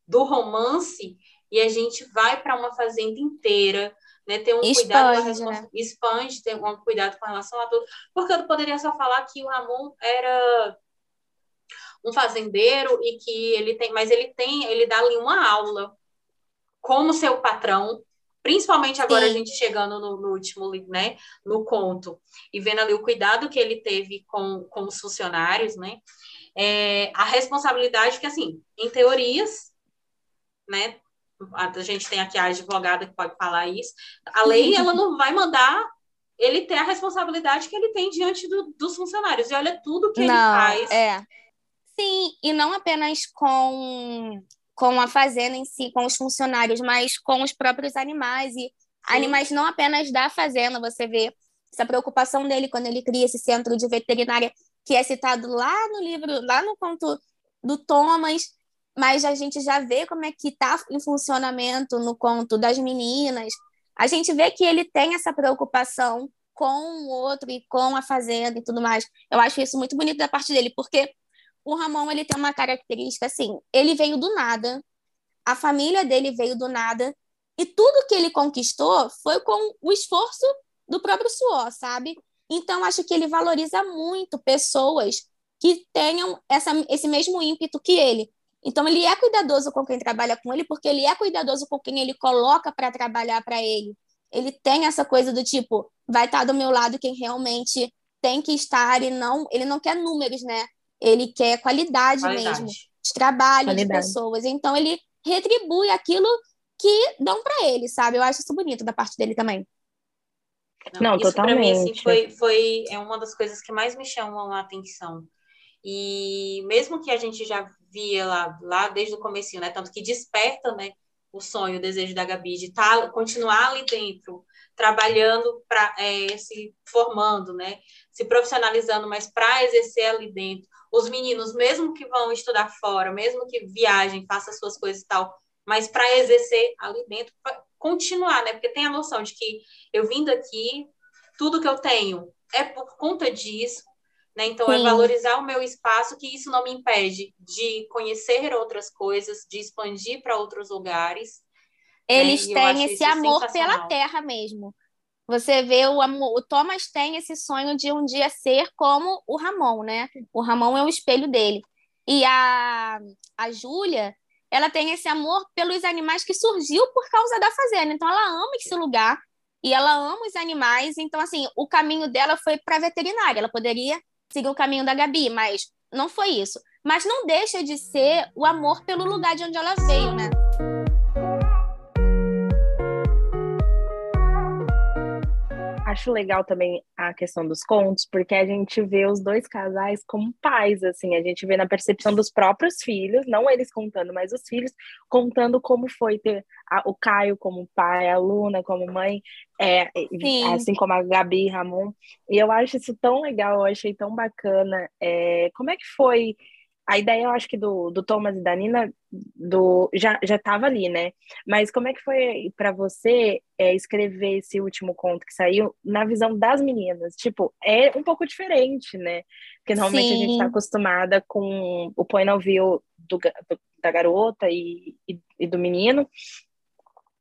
do romance e a gente vai para uma fazenda inteira, né, ter um expande, cuidado com né? expande, ter um cuidado com relação a tudo. Porque eu poderia só falar que o Ramon era um fazendeiro e que ele tem, mas ele tem, ele dá ali uma aula como seu patrão, principalmente agora Sim. a gente chegando no, no, último, né, no conto, e vendo ali o cuidado que ele teve com, com os funcionários, né, é, a responsabilidade que, assim, em teorias, né, a gente tem aqui a advogada que pode falar isso, a lei, ela não vai mandar ele ter a responsabilidade que ele tem diante do, dos funcionários, e olha tudo que não, ele faz. É. Sim, e não apenas com com a fazenda em si, com os funcionários, mas com os próprios animais e Sim. animais não apenas da fazenda. Você vê essa preocupação dele quando ele cria esse centro de veterinária que é citado lá no livro, lá no conto do Thomas, mas a gente já vê como é que está em funcionamento no conto das meninas. A gente vê que ele tem essa preocupação com o outro e com a fazenda e tudo mais. Eu acho isso muito bonito da parte dele, porque o Ramon ele tem uma característica assim, ele veio do nada, a família dele veio do nada, e tudo que ele conquistou foi com o esforço do próprio suor, sabe? Então, acho que ele valoriza muito pessoas que tenham essa, esse mesmo ímpeto que ele. Então, ele é cuidadoso com quem trabalha com ele, porque ele é cuidadoso com quem ele coloca para trabalhar para ele. Ele tem essa coisa do tipo, vai estar do meu lado quem realmente tem que estar e não, ele não quer números, né? Ele quer qualidade, qualidade. mesmo de trabalho qualidade. de pessoas. Então ele retribui aquilo que dão para ele, sabe? Eu acho isso bonito da parte dele também. Não, Não totalmente. Mim, assim, foi, foi é uma das coisas que mais me chamam a atenção. E mesmo que a gente já via lá, lá desde o começo, né? Tanto que desperta, né? O sonho, o desejo da Gabi de tá, continuar ali dentro, trabalhando para é, se formando, né? Se profissionalizando, mas para exercer ali dentro. Os meninos, mesmo que vão estudar fora, mesmo que viajem, façam suas coisas e tal, mas para exercer ali dentro, continuar, né? Porque tem a noção de que eu vindo aqui, tudo que eu tenho é por conta disso, né? Então, é Sim. é valorizar o meu espaço, que isso não me impede de conhecer outras coisas, de expandir para outros lugares, eles né? têm esse amor pela terra mesmo. Você vê o, o Thomas tem esse sonho de um dia ser como o Ramon, né? O Ramon é o espelho dele. E a, a Júlia, ela tem esse amor pelos animais que surgiu por causa da fazenda. Então ela ama esse lugar e ela ama os animais. Então assim, o caminho dela foi para veterinária. Ela poderia seguir o caminho da Gabi, mas não foi isso. Mas não deixa de ser o amor pelo lugar de onde ela veio, né? Acho legal também a questão dos contos, porque a gente vê os dois casais como pais, assim, a gente vê na percepção dos próprios filhos, não eles contando, mas os filhos contando como foi ter a, o Caio como pai, a Luna como mãe, é, assim como a Gabi e Ramon. E eu acho isso tão legal, eu achei tão bacana. É, como é que foi a ideia, eu acho que do, do Thomas e da Nina do, já, já tava ali, né? Mas como é que foi para você é, escrever esse último conto que saiu na visão das meninas? Tipo, é um pouco diferente, né? Porque normalmente Sim. a gente está acostumada com o point of view do, do, da garota e, e, e do menino.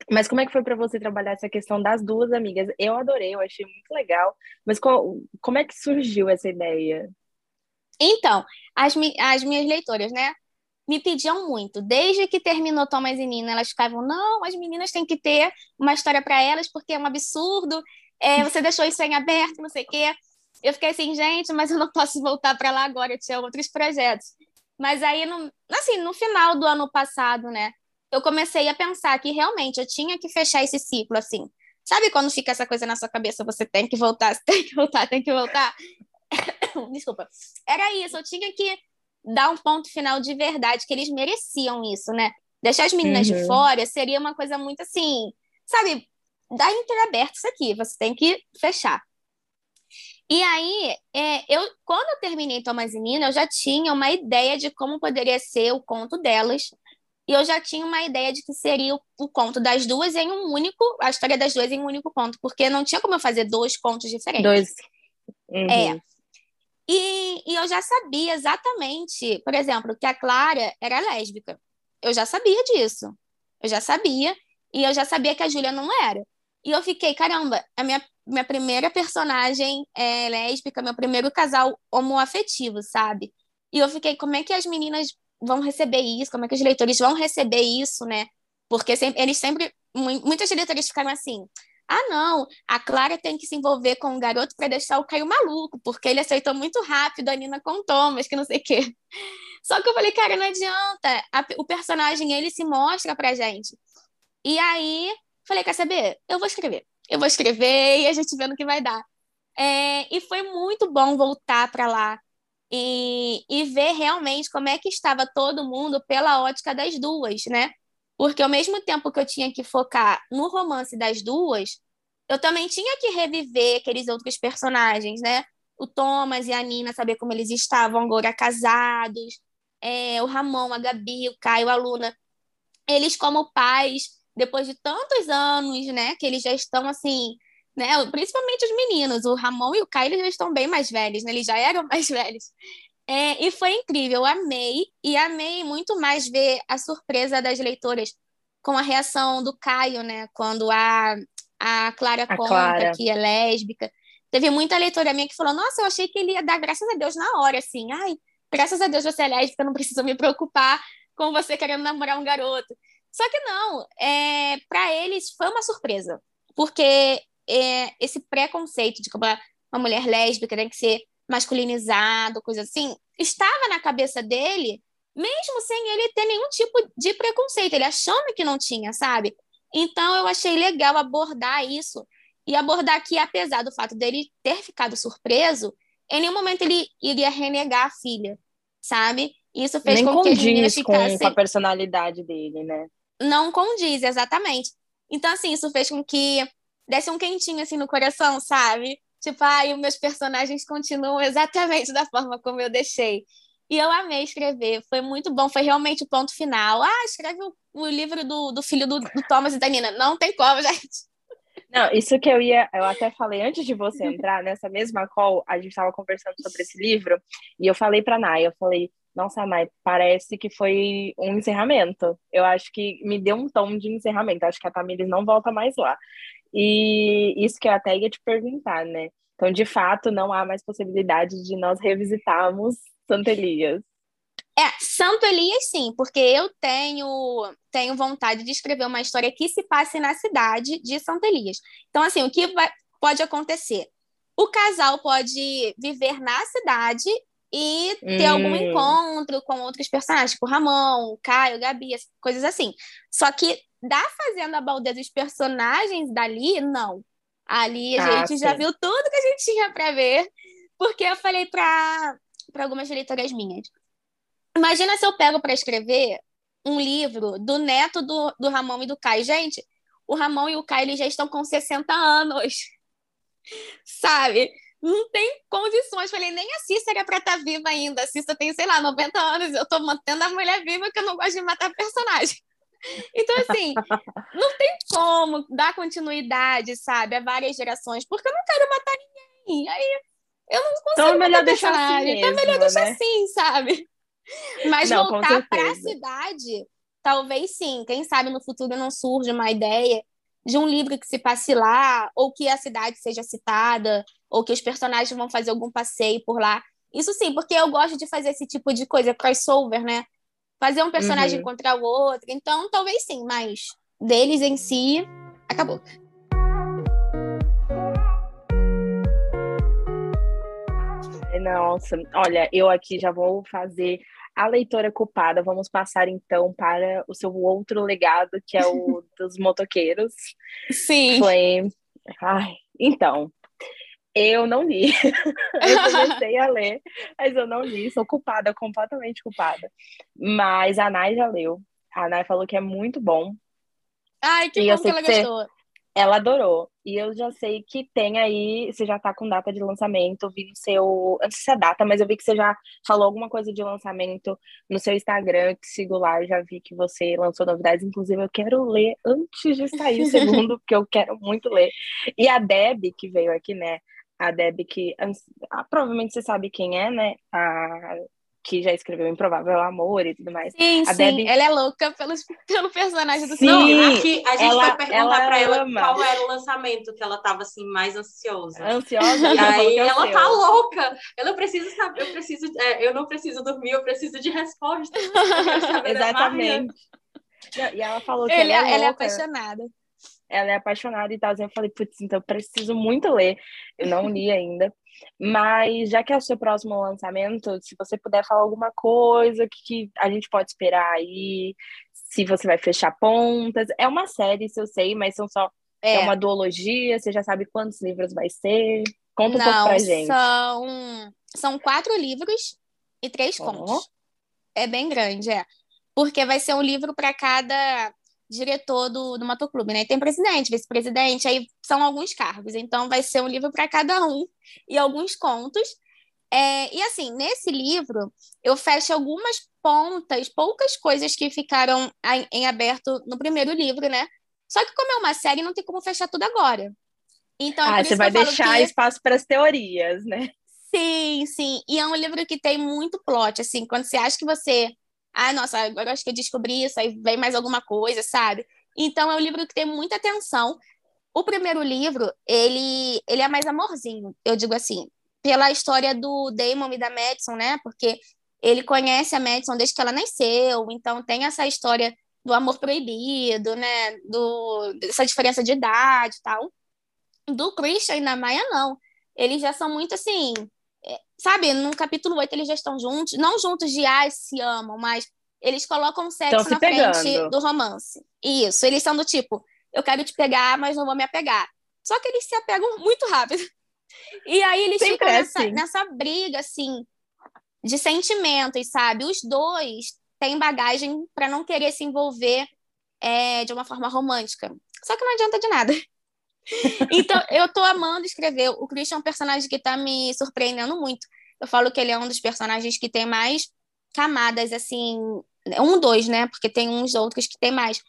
Mas como é que foi para você trabalhar essa questão das duas amigas? Eu adorei, eu achei muito legal. Mas qual, como é que surgiu essa ideia? Então, as, as minhas leitoras, né, me pediam muito. Desde que terminou Thomas e Nina, elas ficavam, não, as meninas têm que ter uma história para elas, porque é um absurdo, é, você deixou isso em aberto, não sei o quê. Eu fiquei assim, gente, mas eu não posso voltar para lá agora, eu tinha outros projetos. Mas aí, no, assim, no final do ano passado, né, eu comecei a pensar que realmente eu tinha que fechar esse ciclo, assim. Sabe quando fica essa coisa na sua cabeça, você tem que voltar, você tem que voltar, tem que voltar? Desculpa. Era isso, eu tinha que dar um ponto final de verdade, que eles mereciam isso, né? Deixar as meninas uhum. de fora seria uma coisa muito assim, sabe? Dá entreaberto isso aqui, você tem que fechar. E aí, é, eu, quando eu terminei Thomas e Nina, eu já tinha uma ideia de como poderia ser o conto delas. E eu já tinha uma ideia de que seria o, o conto das duas em um único, a história das duas em um único conto, porque não tinha como eu fazer dois contos diferentes. Dois. Uhum. É. E, e eu já sabia exatamente, por exemplo, que a Clara era lésbica. Eu já sabia disso. Eu já sabia. E eu já sabia que a Júlia não era. E eu fiquei, caramba, a minha, minha primeira personagem é lésbica, meu primeiro casal homoafetivo, sabe? E eu fiquei, como é que as meninas vão receber isso? Como é que os leitores vão receber isso, né? Porque sempre, eles sempre, muitas leitores ficaram assim, ah, não, a Clara tem que se envolver com o garoto para deixar o Caio maluco, porque ele aceitou muito rápido a Nina com o Thomas, que não sei o quê. Só que eu falei, cara, não adianta. A, o personagem, ele se mostra pra gente. E aí, falei, quer saber? Eu vou escrever. Eu vou escrever e a gente vê no que vai dar. É, e foi muito bom voltar para lá e, e ver realmente como é que estava todo mundo pela ótica das duas, né? Porque ao mesmo tempo que eu tinha que focar no romance das duas, eu também tinha que reviver aqueles outros personagens, né? O Thomas e a Nina, saber como eles estavam agora casados, é, o Ramon, a Gabi, o Caio, a Luna. Eles, como pais, depois de tantos anos, né? Que eles já estão assim, né? Principalmente os meninos, o Ramon e o Caio, eles já estão bem mais velhos, né? Eles já eram mais velhos. É, e foi incrível, amei, e amei muito mais ver a surpresa das leitoras com a reação do Caio, né? Quando a, a Clara a conta Clara. que é lésbica. Teve muita leitora minha que falou: Nossa, eu achei que ele ia dar graças a Deus na hora, assim. Ai, graças a Deus você é lésbica, não preciso me preocupar com você querendo namorar um garoto. Só que não, é, para eles foi uma surpresa, porque é, esse preconceito de que uma, uma mulher lésbica tem que ser masculinizado, coisa assim, estava na cabeça dele, mesmo sem ele ter nenhum tipo de preconceito, ele achando que não tinha, sabe? Então eu achei legal abordar isso e abordar que, apesar do fato dele ter ficado surpreso, em nenhum momento ele iria renegar a filha, sabe? Isso fez Nem com que as meninas ficassem... com a personalidade dele, né? Não condiz, exatamente. Então, assim, isso fez com que desse um quentinho, assim, no coração, sabe? Tipo, ai, os meus personagens continuam exatamente da forma como eu deixei. E eu amei escrever, foi muito bom, foi realmente o ponto final. Ah, escreve o, o livro do, do filho do, do, Thomas e da Nina. Não tem como, gente. Não, isso que eu ia, eu até falei antes de você entrar nessa mesma call, a gente estava conversando sobre esse livro, e eu falei para Naya, eu falei, nossa, Mai, parece que foi um encerramento. Eu acho que me deu um tom de encerramento. Acho que a Tamires não volta mais lá. E isso que eu até ia te perguntar, né? Então, de fato, não há mais possibilidade de nós revisitarmos Santo Elias. É, Santo Elias sim, porque eu tenho tenho vontade de escrever uma história que se passe na cidade de Santo Elias. Então, assim, o que vai, pode acontecer? O casal pode viver na cidade e ter hum. algum encontro com outros personagens, tipo Ramon, Caio, Gabi, coisas assim. Só que da Fazenda Baldez, os personagens dali, não. Ali a ah, gente sim. já viu tudo que a gente tinha para ver, porque eu falei para algumas leitoras minhas. Imagina se eu pego para escrever um livro do neto do, do Ramon e do Caio. Gente, o Ramon e o Caio eles já estão com 60 anos. Sabe? não tem condições. Falei, nem a Cícera pra estar tá viva ainda. A Cícera tem, sei lá, 90 anos, eu tô mantendo a mulher viva porque eu não gosto de matar personagem. Então, assim, não tem como dar continuidade, sabe, a várias gerações, porque eu não quero matar ninguém. Aí eu não consigo então, é melhor deixar assim mesmo, então é melhor deixar né? assim, sabe? Mas não, voltar para a cidade, talvez sim. Quem sabe no futuro não surge uma ideia de um livro que se passe lá, ou que a cidade seja citada, ou que os personagens vão fazer algum passeio por lá. Isso sim, porque eu gosto de fazer esse tipo de coisa, crossover, né? Fazer um personagem uhum. contra o outro. Então, talvez sim, mas deles em si, acabou. Nossa, olha, eu aqui já vou fazer a leitora culpada. Vamos passar então para o seu outro legado, que é o dos motoqueiros. Sim. Foi. Ai, então, eu não li. eu comecei a ler, mas eu não li. Sou culpada, completamente culpada. Mas a Nai já leu. A Nai falou que é muito bom. Ai, que e bom que ela que gostou. Ela adorou. E eu já sei que tem aí, você já tá com data de lançamento, vi no seu. Antes da data, mas eu vi que você já falou alguma coisa de lançamento no seu Instagram, que sigo lá, já vi que você lançou novidades. Inclusive, eu quero ler antes de sair o segundo, porque eu quero muito ler. E a Deb, que veio aqui, né? A Deb, que ah, provavelmente você sabe quem é, né? A que já escreveu Improvável Amor e tudo mais. Sim, a sim, Debbie... ela é louca pelo, pelo personagem do Sim, Não, aqui a gente ela, foi perguntar pra ela ama. qual era o lançamento que ela tava assim mais ansiosa. Ansiosa? E aí é ela tá louca. Eu preciso saber, eu preciso, é, eu não preciso dormir, eu preciso de respostas. Exatamente. E ela falou que Ele, ela, é, ela é apaixonada ela é apaixonada e tal. Eu falei, putz, então eu preciso muito ler. Eu não li ainda. Mas já que é o seu próximo lançamento, se você puder falar alguma coisa que, a gente pode esperar aí, se você vai fechar pontas. É uma série, se eu sei, mas são só. É, é uma duologia, você já sabe quantos livros vai ser? Conta um Não, pouco pra gente. São, são quatro livros e três oh. contos. É bem grande, é. Porque vai ser um livro para cada diretor do, do motoclube, né? Tem presidente, vice-presidente, aí são alguns cargos. Então, vai ser um livro para cada um e alguns contos. É, e assim, nesse livro, eu fecho algumas pontas, poucas coisas que ficaram em, em aberto no primeiro livro, né? Só que, como é uma série, não tem como fechar tudo agora. Então, ah, você vai deixar que... espaço para as teorias, né? Sim, sim. E é um livro que tem muito plot, assim, quando você acha que você ah, nossa, agora acho que eu descobri isso, aí vem mais alguma coisa, sabe? Então é um livro que tem muita atenção. O primeiro livro, ele, ele é mais amorzinho, eu digo assim, pela história do Damon e da Madison, né? Porque ele conhece a Madison desde que ela nasceu, então tem essa história do amor proibido, né? Do, dessa diferença de idade e tal. Do Christian e da Maya, não. Eles já são muito assim, sabe, no capítulo 8 eles já estão juntos, não juntos de ai, se amam, mas eles colocam o sexo na pegando. frente do romance. Isso, eles são do tipo, eu quero te pegar, mas não vou me apegar. Só que eles se apegam muito rápido. E aí eles Sempre ficam é nessa, assim. nessa briga, assim, de sentimentos, sabe? Os dois têm bagagem para não querer se envolver é, de uma forma romântica. Só que não adianta de nada. Então, eu tô amando escrever. O Christian é um personagem que tá me surpreendendo muito. Eu falo que ele é um dos personagens que tem mais camadas, assim. Um, dois, né? Porque tem uns outros que tem mais.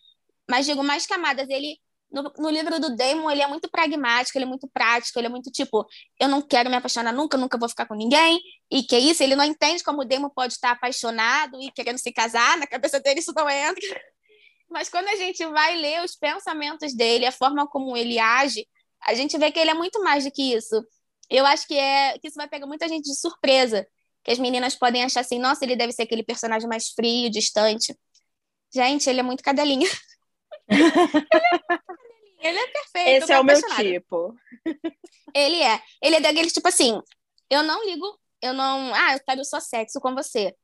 Mas digo, mais camadas. Ele. No, no livro do Damon, ele é muito pragmático, ele é muito prático, ele é muito tipo, eu não quero me apaixonar nunca, nunca vou ficar com ninguém, e que isso, ele não entende como o Damon pode estar apaixonado e querendo se casar, na cabeça dele isso não entra. Mas quando a gente vai ler os pensamentos dele, a forma como ele age, a gente vê que ele é muito mais do que isso. Eu acho que é que isso vai pegar muita gente de surpresa. Que as meninas podem achar assim, nossa, ele deve ser aquele personagem mais frio, distante. Gente, ele é muito cadelinha. ele, é, ele é perfeito. Esse é o meu tipo. Ele é. Ele é daquele tipo assim, eu não ligo, eu não. Ah, eu quero só sexo com você.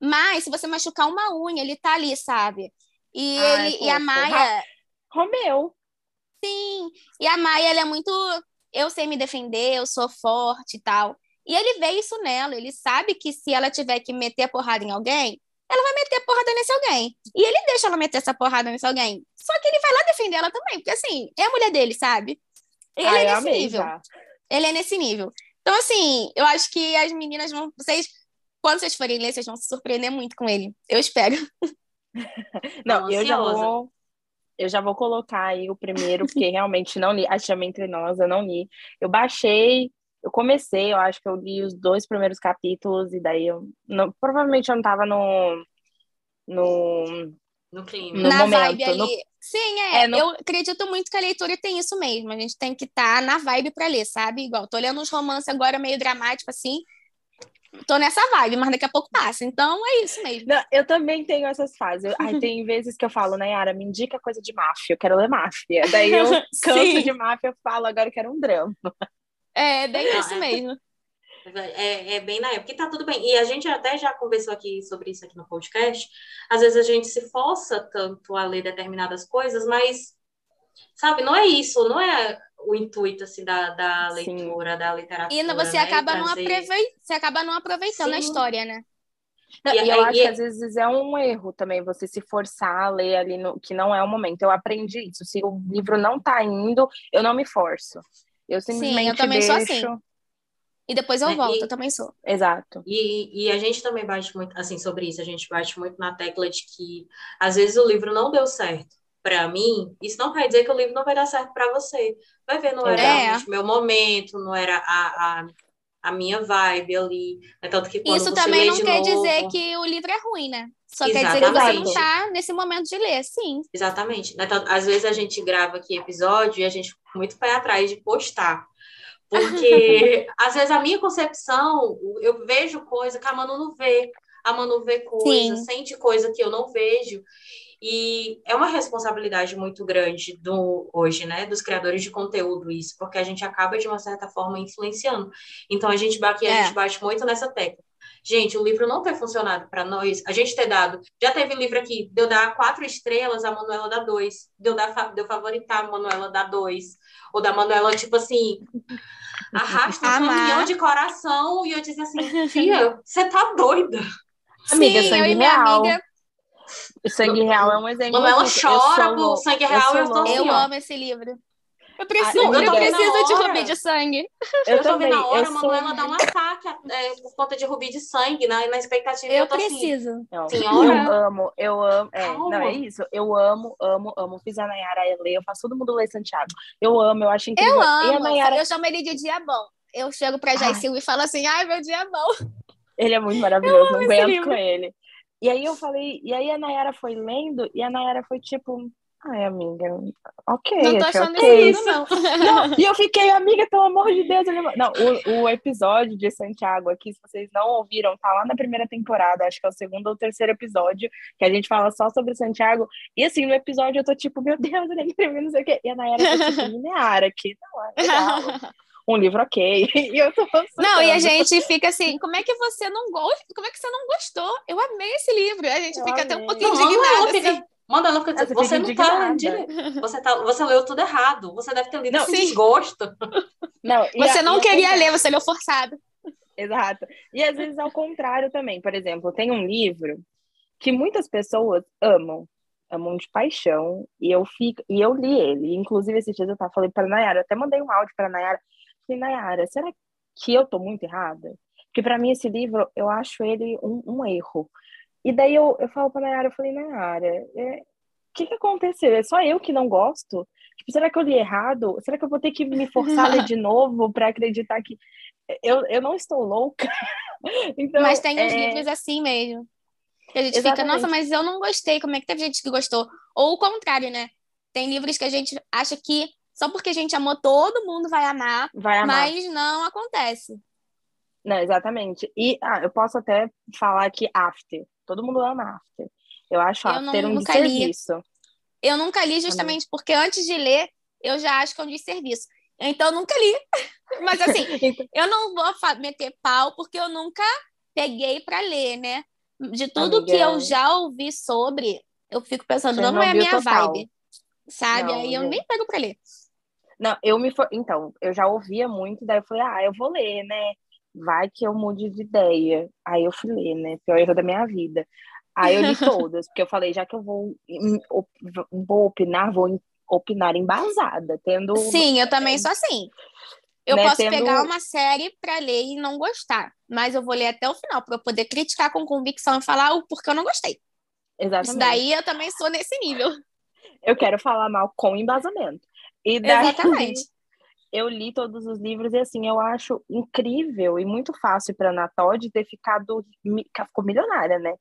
Mas se você machucar uma unha, ele tá ali, sabe? E, Ai, ele, e a Maia. Romeu. Sim. E a Maia, ela é muito. Eu sei me defender, eu sou forte e tal. E ele vê isso nela. Ele sabe que se ela tiver que meter a porrada em alguém, ela vai meter a porrada nesse alguém. E ele deixa ela meter essa porrada nesse alguém. Só que ele vai lá defender ela também, porque assim, é a mulher dele, sabe? Ele Ai, é nesse nível. Já. Ele é nesse nível. Então, assim, eu acho que as meninas vão. Vocês, quando vocês forem ler, vocês vão se surpreender muito com ele. Eu espero. Não, eu já vou. Eu já vou colocar aí o primeiro, porque realmente não li. A Chama Entre Nós, eu não li. Eu baixei, eu comecei, eu acho que eu li os dois primeiros capítulos, e daí eu. Não, provavelmente eu não tava no. No, no clima. No na momento, vibe ali. No... Sim, é. é no... Eu acredito muito que a leitura tem isso mesmo. A gente tem que estar tá na vibe para ler, sabe? Igual, tô lendo uns romances agora meio dramático assim. Tô nessa vibe, mas daqui a pouco passa. Então é isso mesmo. Não, eu também tenho essas fases. Eu, ai, tem vezes que eu falo, Nayara, me indica coisa de máfia, eu quero ler máfia. Daí eu canso de máfia, eu falo, agora eu quero um drama. É, bem isso é. mesmo. É, é, bem na época, e tá tudo bem. E a gente até já conversou aqui sobre isso aqui no podcast. Às vezes a gente se força tanto a ler determinadas coisas, mas, sabe, não é isso, não é o intuito assim, da, da leitura, Sim. da literatura. E você, né? acaba não aproveit... você acaba não aproveitando Sim. a história, né? Não, e, eu acho e... que às vezes é um erro também você se forçar a ler ali no que não é o momento. Eu aprendi isso. Se o livro não tá indo, eu não me forço. Eu simplesmente Sim, eu também deixo... sou assim. E depois eu é, volto, e, eu também sou. Exato. E, e a gente também bate muito, assim, sobre isso, a gente bate muito na tecla de que às vezes o livro não deu certo para mim, isso não quer dizer que o livro não vai dar certo para você. Vai ver, não era é. o meu momento, não era a, a, a minha vibe ali. É tanto que quando isso também não quer novo... dizer que o livro é ruim, né? Só Exatamente. quer dizer que você não está nesse momento de ler, sim. Exatamente. Então, às vezes a gente grava aqui episódio e a gente muito pé atrás de postar. Porque, às vezes, a minha concepção, eu vejo coisa que a Manu não vê. A Manu vê coisa, Sim. sente coisa que eu não vejo. E é uma responsabilidade muito grande do hoje, né, dos criadores de conteúdo isso, porque a gente acaba de uma certa forma influenciando. Então a gente aqui é. a gente bate muito nessa tecla. Gente, o livro não ter funcionado para nós, a gente ter dado, já teve livro aqui, deu dar quatro estrelas, a Manuela dá dois, deu dar deu favoritar a Manuela dá dois, ou da Manuela tipo assim, arrasta um caminhão de coração e eu disse assim, filha, você tá doida. Amiga, Sim, eu real. Amiga... O sangue real é um exemplo. Manuela chora por sangue real, eu, eu, tô eu amo esse livro. Eu preciso, ah, eu, preciso de rubi de sangue. Eu, eu tô vendo a hora, a Manuela sou... dá um ataque é, por conta de rubi de sangue, na, na expectativa. Eu, eu assim, preciso. Assim, não, Senhora. Eu amo, eu amo. É, não, é isso. Eu amo, amo, amo. Fiz a Nayara ler, eu faço todo mundo ler Santiago. Eu amo, eu acho incrível. Eu amo. Nayara... Eu chamo ele de dia bom. Eu chego pra Jaicil e falo assim, ai, meu dia bom. Ele é muito maravilhoso, não aguento com ele. E aí eu falei, e aí a Nayara foi lendo, e a Nayara foi tipo, Ai, amiga, ok. Não tô achando okay. isso, não. não. E eu fiquei, amiga, pelo amor de Deus. Não, o, o episódio de Santiago aqui, se vocês não ouviram, tá lá na primeira temporada, acho que é o segundo ou terceiro episódio, que a gente fala só sobre Santiago. E assim, no episódio eu tô tipo, meu Deus, ele escreveu não sei o quê. E a Nayara tá tipo, linear aqui, não, é legal. um livro ok. E eu tô Não, e a gente fica assim, como é que você não gosta? Como é que você não gostou? Eu amei esse livro. A gente eu fica amei. até um pouquinho indignada. Manda ela fica dizendo, você não tá, você tá. Você leu tudo errado. Você deve ter lido não, desgosto. Não, você a, não queria ler, você leu forçado. Exato. E às vezes ao contrário também. Por exemplo, tem um livro que muitas pessoas amam, amam de paixão, e eu fico, e eu li ele. Inclusive, esses dias eu tava falei para Nayara, até mandei um áudio para Nayara. Falei, Nayara, será que eu tô muito errada? Porque para mim esse livro, eu acho ele um, um erro. E daí eu, eu falo pra Nayara, eu falei, Nayara, é, o que, que aconteceu? É só eu que não gosto? Tipo, será que eu li errado? Será que eu vou ter que me forçar a ler de novo para acreditar que eu, eu não estou louca? então, mas tem uns é... livros assim mesmo. Que a gente Exatamente. fica, nossa, mas eu não gostei. Como é que teve gente que gostou? Ou o contrário, né? Tem livros que a gente acha que só porque a gente amou, todo mundo vai amar, vai amar. mas não acontece. Não, exatamente. E ah, eu posso até falar que After. Todo mundo ama After. Eu acho eu After não, um desserviço. Eu nunca li justamente porque antes de ler, eu já acho que é um desserviço. Então, eu nunca li. Mas, assim, então eu não vou meter pau porque eu nunca peguei para ler, né? De tudo Amiga, que eu já ouvi sobre, eu fico pensando, não, não é a minha total. vibe, sabe? Não, Aí eu nem pego para ler. Não, eu me. For... Então, eu já ouvia muito, daí eu falei, ah, eu vou ler, né? vai que eu mude de ideia. Aí eu fui ler, né? Pior erro da minha vida. Aí eu li todas, porque eu falei, já que eu vou, vou opinar, vou opinar embasada, tendo. Sim, eu também sou assim. Eu né, posso tendo- pegar uma série para ler e não gostar, mas eu vou ler até o final para eu poder criticar com convicção e falar o porquê eu não gostei. Isso Exatamente. daí eu também sou nesse nível. Eu quero falar mal com embasamento. E daí, Exatamente. eu li todos os livros e assim, eu acho incrível e muito fácil para Ana Todd ter ficado que ela ficou milionária, né?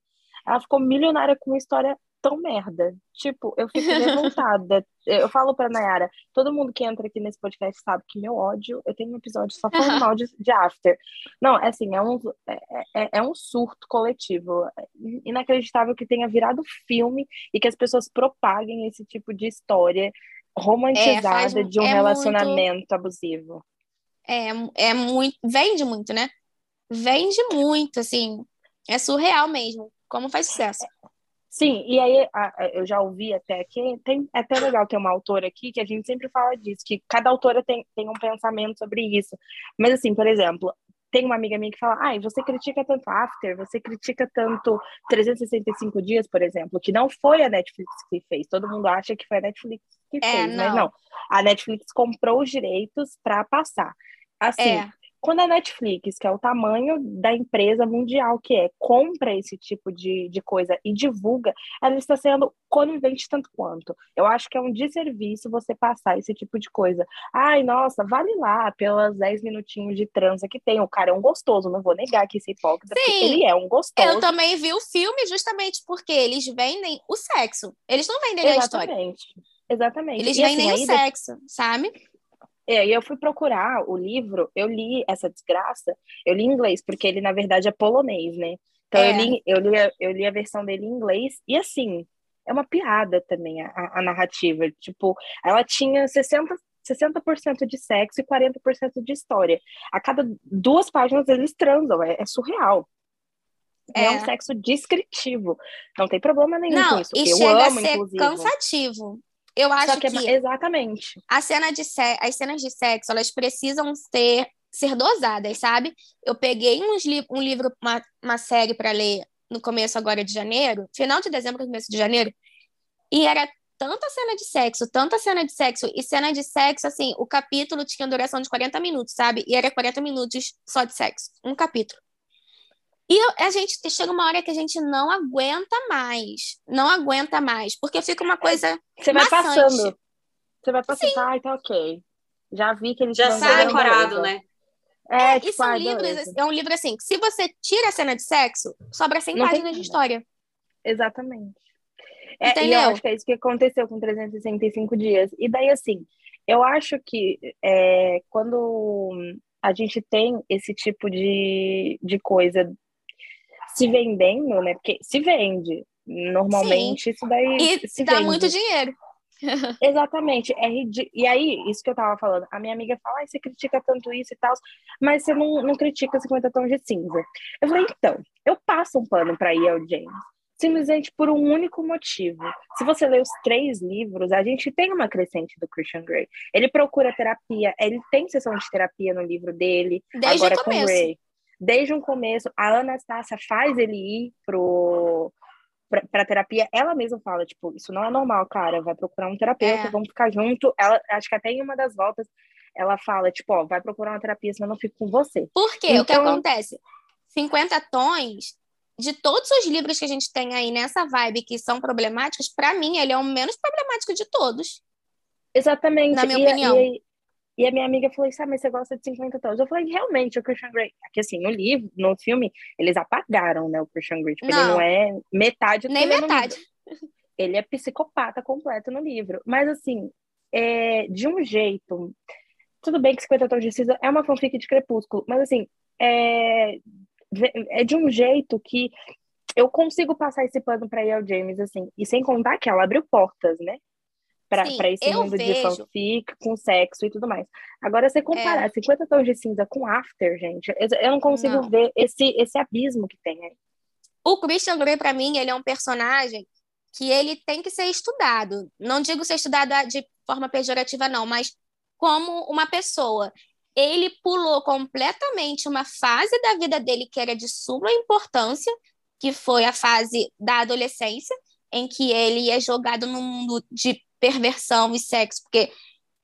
Ela ficou milionária com uma história tão merda. Tipo, eu fico revoltada. eu falo pra Nayara, todo mundo que entra aqui nesse podcast sabe que meu ódio, eu tenho um episódio só falando mal de, de After. Não, é assim, é um, é, é, é um surto coletivo. Inacreditável que tenha virado filme e que as pessoas propaguem esse tipo de história romantizada faz- de um é muito- relacionamento abusivo. É, é muito. Vende muito, né? Vende muito, assim. É surreal mesmo. Como faz sucesso. Sim, e aí a- eu já ouvi até que tem é até legal ter uma autora aqui que a gente sempre fala disso, que cada autora tem, tem um pensamento sobre isso. Mas assim, por exemplo, tem uma amiga minha que fala, ai, você critica tanto After, você critica tanto 365 dias, por exemplo, que não foi a Netflix que fez. Todo mundo acha que foi a Netflix que É, fez, mas não. não. A Netflix comprou os direitos para passar. Assim, É. quando a Netflix, que é o tamanho da empresa mundial que é, compra esse tipo de, de coisa e divulga, ela está sendo conivente tanto quanto. Eu acho que é um desserviço você passar esse tipo de coisa. Ai, nossa, vale lá pelas 10 minutinhos de transa que tem. O cara é um gostoso, não vou negar que esse hipócrita, Sim. ele é um gostoso. Eu também vi o filme justamente porque eles vendem o sexo. Eles não vendem a história. Exatamente. Exatamente. Eles E, assim, vendem o aí, sexo, sabe? É, e eu fui procurar o livro, eu li essa desgraça, eu li em inglês, porque ele, na verdade, é polonês, né? Então, É. eu, li, eu, li, a- eu li a versão dele em inglês, e assim, é uma piada também a, a- narrativa. Tipo, ela tinha 60, 60% de sexo e 40% de história. A cada duas páginas eles transam, é, é surreal. É. É. um sexo descritivo. Não tem problema nenhum Não, com isso. e eu chega amo, a ser inclusive. cansativo. Eu acho que, que, é, exatamente. a cena de se- as cenas de sexo, elas precisam ser, ser dosadas, sabe? Eu peguei uns li um livro, uma, uma série para ler no começo agora de janeiro, final de dezembro, começo de janeiro, e era tanta cena de sexo, tanta cena de sexo, e cena de sexo, assim, o capítulo tinha duração de 40 minutos, sabe? E era 40 minutos só de sexo, um capítulo. E a gente chega uma hora que a gente não aguenta mais, não aguenta mais, porque fica uma coisa Você vai maçante. passando. Você vai passando, ai, tá ok. Já vi que eles Já sai decorado, né? É, E tipo, são livros, é um livro assim, que se você tira a cena de sexo, sobra 100 Não páginas de história. Exatamente. É, e Entendeu? eu acho que é isso que aconteceu com 365 dias. E daí, assim, eu acho que é, quando a gente tem esse tipo de, de coisa se vendendo, né? Porque se vende. Normalmente, isso daí E se dá vende. muito dinheiro. Exatamente. É ridi... E aí, isso que eu tava falando, a minha amiga fala, "Ai, você critica tanto isso e tal, mas você não, não critica 50 tons de cinza. Eu falei, então, eu passo um pano pra E.L. James, simplesmente por um único motivo. Se você ler os três livros, a gente tem uma crescente do Christian Grey. Ele procura terapia, ele tem sessão de terapia no livro dele, Desde agora com. Grey. Desde o começo, a Anastácia faz ele ir pro pra, pra terapia, ela mesma fala, tipo, isso não é normal, cara, vai procurar um terapeuta, É. vamos ficar junto. Ela, acho que até em uma das voltas, ela fala, tipo, ó, vai procurar uma terapia, senão eu não fico com você. Por quê? O que Então- acontece? 50 tons, de todos os livros que a gente tem aí nessa vibe que são problemáticos, pra mim, ele é o menos problemático de todos. Exatamente. Na minha e, a- opinião. E, e a minha amiga falou assim, ah, mas você gosta de 50 tons. Eu falei, realmente, o Christian Grey, aqui assim, no livro, no filme, eles apagaram, né, o Christian Grey, tipo, ele Não. não é metade do Nem metade. Ele é psicopata completo no livro. Mas, assim, é, de um jeito... Tudo bem que 50 Tons de Cinza é uma fanfic de Crepúsculo, mas, assim, é, é de um jeito que eu consigo passar esse pano pra E.L. James, assim, e sem contar que ela abriu portas, né? Pra esse mundo de vejo- fanfic, com sexo e tudo mais. Agora, você comparar 50 Tons de Cinza com After, gente, eu, não consigo Não. ver esse, esse abismo que tem aí. O Christian Grey, pra mim, ele é um personagem que ele tem que ser estudado. Não digo ser estudado de forma pejorativa, não, mas como uma pessoa. Ele pulou completamente uma fase da vida dele que era de suma importância, que foi a fase da adolescência, em que ele é jogado no mundo de perversão e sexo, porque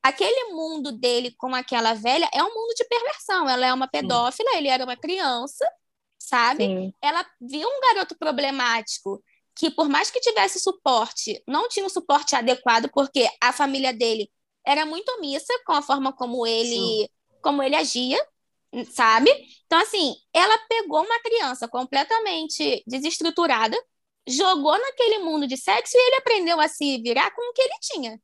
aquele mundo dele com aquela velha é um mundo de perversão. Ela é uma pedófila, Sim. ele era uma criança, sabe? Sim. Ela viu um garoto problemático que, por mais que tivesse suporte, não tinha um suporte adequado, porque a família dele era muito omissa com a forma como ele, como ele agia, sabe? Então, assim, ela pegou uma criança completamente desestruturada, jogou naquele mundo de sexo e ele aprendeu a se virar com o que ele tinha.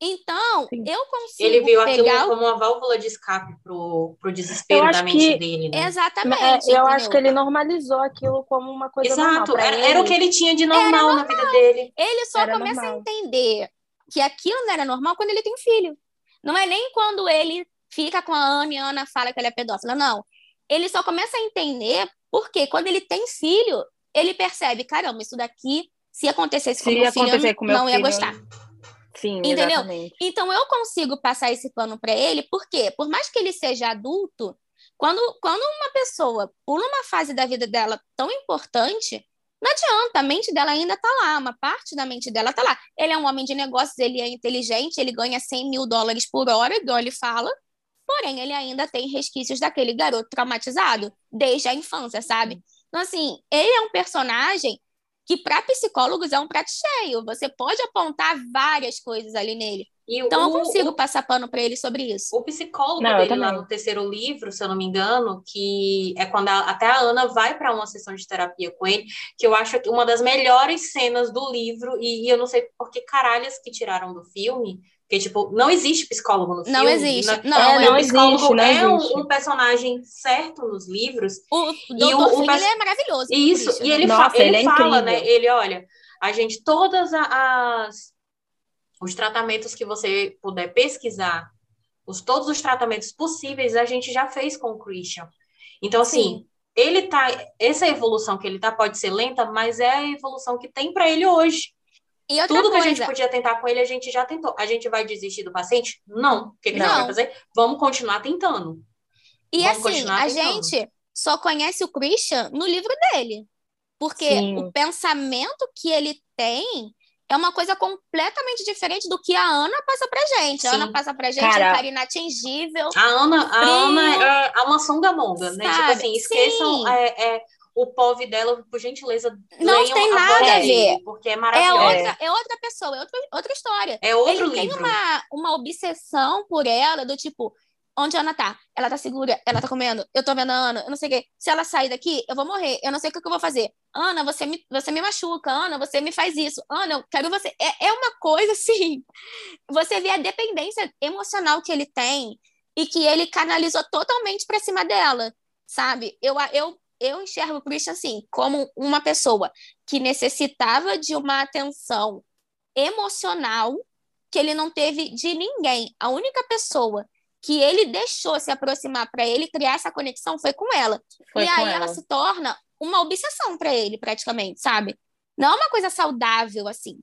Então, Sim. eu consigo. Ele viu aquilo como uma válvula de escape pro, pro desespero da mente que... dele, né? Exatamente. É, eu entendeu? acho que ele normalizou aquilo como uma coisa Exato. normal. Era, era, o que ele tinha de normal, normal. na vida dele. Ele só era começa normal. a entender que aquilo não era normal quando ele tem filho. Não é nem quando ele fica com a Ana e a Ana fala que ele é pedófila. Não. Ele só começa a entender porque quando ele tem filho, ele percebe, caramba, isso daqui, se acontecesse com, se meu filho, com meu não filho, ia gostar. Sim, Entendeu? Exatamente. Então eu consigo passar esse pano para ele, porque por mais que ele seja adulto, quando, quando uma pessoa pula uma fase da vida dela tão importante, não adianta, a mente dela ainda tá lá, uma parte da mente dela tá lá. Ele é um homem de negócios, ele é inteligente, ele ganha 100 mil dólares por hora, igual ele fala, porém ele ainda tem resquícios daquele garoto traumatizado desde a infância, sabe? Então, assim, ele é um personagem que para psicólogos é um prato cheio. Você pode apontar várias coisas ali nele. E então o, eu consigo o, passar pano para ele sobre isso. O psicólogo não, dele lá no terceiro livro, se eu não me engano, que é quando a, até a Ana vai para uma sessão de terapia com ele, que eu acho uma das melhores cenas do livro, e, e eu não sei por que caralhas que tiraram do filme, porque, tipo, não existe psicólogo no filme. Não existe. Não, não, é, não psicólogo existe, não é um, um, personagem certo nos livros. O e o, o é maravilhoso. Isso, e ele, Nossa, fa ele, ele é fala, né? Ele, olha, a gente, todas as os tratamentos que você puder pesquisar, os, todos os tratamentos possíveis, a gente já fez com o Christian. Então, assim, Sim. ele tá. Essa evolução que ele tá pode ser lenta, mas é a evolução que tem para ele hoje. E outra Tudo coisa... que a gente podia tentar com ele, a gente já tentou. A gente vai desistir do paciente? Não. O que, que a gente vai fazer? Vamos continuar tentando. E Vamos assim, a tentando. gente só conhece o Christian no livro dele. Porque Sim. o pensamento que ele tem é uma coisa completamente diferente do que a Ana passa pra gente. Sim. A Ana passa pra gente Cara, um cara inatingível. A Ana, a Ana é a maçã da monga, né? Tipo assim, esqueçam é, é, o POV dela, por gentileza, não tem nada a, ver. Porque é maravilhoso. É outra, é outra pessoa, é outra, outra história. É outro Ele livro. tem uma, uma obsessão por ela, do tipo, onde a Ana tá? Ela tá segura, ela tá comendo, eu tô vendo a Ana, eu não sei o quê. Se ela sair daqui, eu vou morrer, eu não sei o que, eu vou fazer. Ana, você me, você me machuca, Ana, você me faz isso. Ana, eu quero você. É, é uma coisa assim. Você vê a dependência emocional que ele tem e que ele canalizou totalmente para cima dela, sabe? Eu, eu eu enxergo o Christian assim, como uma pessoa que necessitava de uma atenção emocional que ele não teve de ninguém. A única pessoa que ele deixou se aproximar para ele criar essa conexão foi com ela. Foi e com aí ela. ela se torna uma obsessão para ele, praticamente, sabe? Não é uma coisa saudável assim,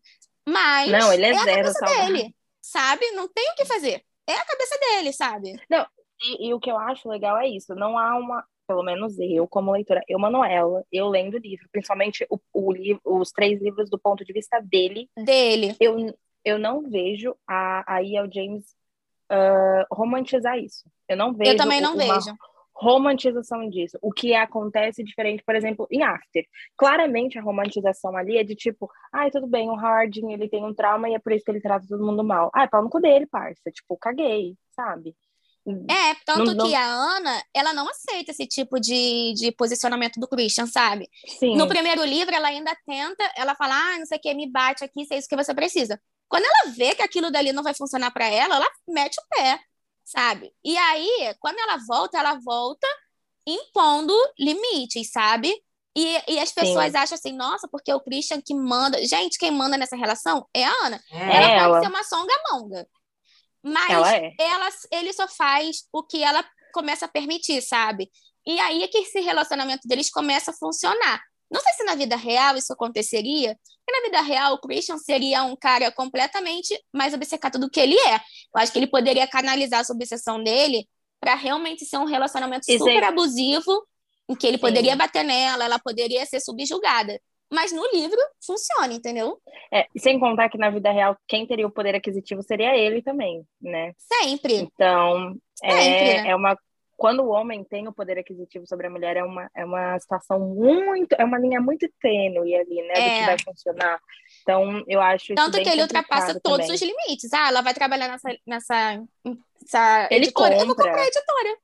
mas não, ele é, é a cabeça saudável. dele, sabe? Não tem o que fazer. É a cabeça dele, sabe? Não, e, e, o que eu acho legal é isso. Não há uma, pelo menos eu, como leitora, eu, Manuela, eu lendo o livro, principalmente o, o livro, os três livros do ponto de vista dele. Dele. Eu, eu não vejo a, a E.L. James uh, romantizar isso. Eu não vejo. Eu também não vejo. Romantização disso. O que acontece diferente, por exemplo, em After. Claramente a romantização ali é de tipo, ai, tudo bem, o Harding, ele tem um trauma e é por isso que ele trata todo mundo mal. Ai, pau no cu dele, parça. Tipo, caguei, sabe? É, tanto não, que a Ana, ela não aceita esse tipo de, de posicionamento do Christian, sabe? Sim. No primeiro livro, ela ainda tenta, ela fala, ah, não sei o que, me bate aqui, se é isso que você precisa. Quando ela vê que aquilo dali não vai funcionar para ela, ela mete o pé, sabe? E aí, quando ela volta, ela volta impondo limites, sabe? E, e as pessoas Sim. acham assim, nossa, porque o Christian que manda. Gente, quem manda nessa relação é a Ana. É ela, ela pode ser uma songamonga. Mas ela, é. ela, ele só faz o que ela começa a permitir, sabe? E aí é que esse relacionamento deles começa a funcionar. Não sei se na vida real isso aconteceria, porque na vida real o Christian seria um cara completamente mais obcecado do que ele é. Eu acho que ele poderia canalizar essa obsessão dele para realmente ser um relacionamento super abusivo, em que ele Sim. poderia bater nela, ela poderia ser subjugada. Mas no livro funciona, entendeu? É, sem contar que na vida real, quem teria o poder aquisitivo seria ele também, né? Sempre. Então, Sempre, é, né? é uma. Quando o homem tem o poder aquisitivo sobre a mulher, é uma, é uma situação muito. É uma linha muito tênue ali, né? Do É. que vai funcionar. Então, eu acho Tanto que ele ultrapassa todos também. os limites. Ah, ela vai trabalhar nessa, nessa, nessa Ele editora. Eu vou compra. comprar a editora.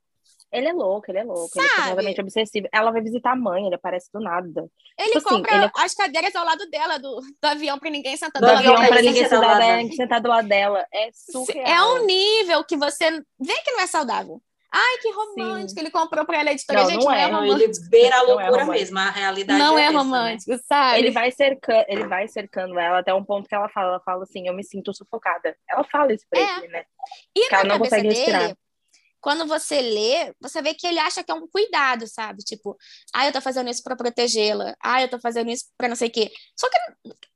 Ele é louco, ele é louco, ele é Sabe? completamente obsessivo. Ela vai visitar a mãe, ele aparece do nada. Ele Tipo assim, compra ele- as cadeiras ao lado dela, do, do avião, pra ninguém sentar Do do, avião lado pra dela. ninguém sentar do lado é, dela. sentar do lado dela. É surreal. É um nível que você vê que não é saudável. Ai, que romântico. Ele comprou pra ela a editora. Não, Gente, não não é, é. Romântico. ele beira a Não é loucura romântico. mesmo, a realidade Não é, essa, né? romântico, sabe? Ele vai, cercando, ele vai cercando ela até um ponto que ela fala, ela fala assim, eu me sinto sufocada. Ela fala isso pra É. ele, né? E que ela não consegue dele, respirar. Quando você lê, você vê que ele acha que é um cuidado, sabe? Tipo, ah, eu tô fazendo isso pra protegê-la. Ah, eu tô fazendo isso pra não sei o quê. Só que,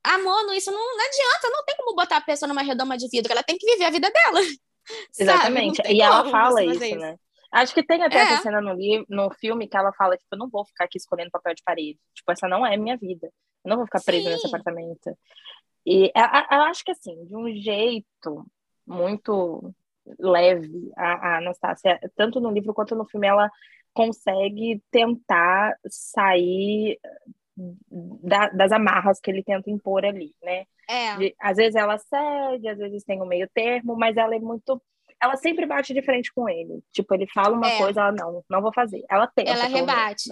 amor, não- isso não, não adianta. Não tem como botar a pessoa numa redoma de vidro. Ela tem que viver a vida dela. Exatamente. E ela fala isso, fazer né? Acho que tem até É. essa cena no, livro, no filme que ela fala, tipo, eu não vou ficar aqui escolhendo papel de parede. Tipo, essa não é minha vida. Eu não vou ficar presa Sim. nesse apartamento. E eu acho que, assim, de um jeito muito leve, a, a Anastácia, tanto no livro quanto no filme, ela consegue tentar sair da- das amarras que ele tenta impor ali, né? É. De- às vezes ela cede, às vezes tem um meio termo, mas ela é muito. Ela sempre bate de frente com ele. Tipo, ele fala uma É. coisa, ela não, não vou fazer. Ela tenta. Ela menos, rebate.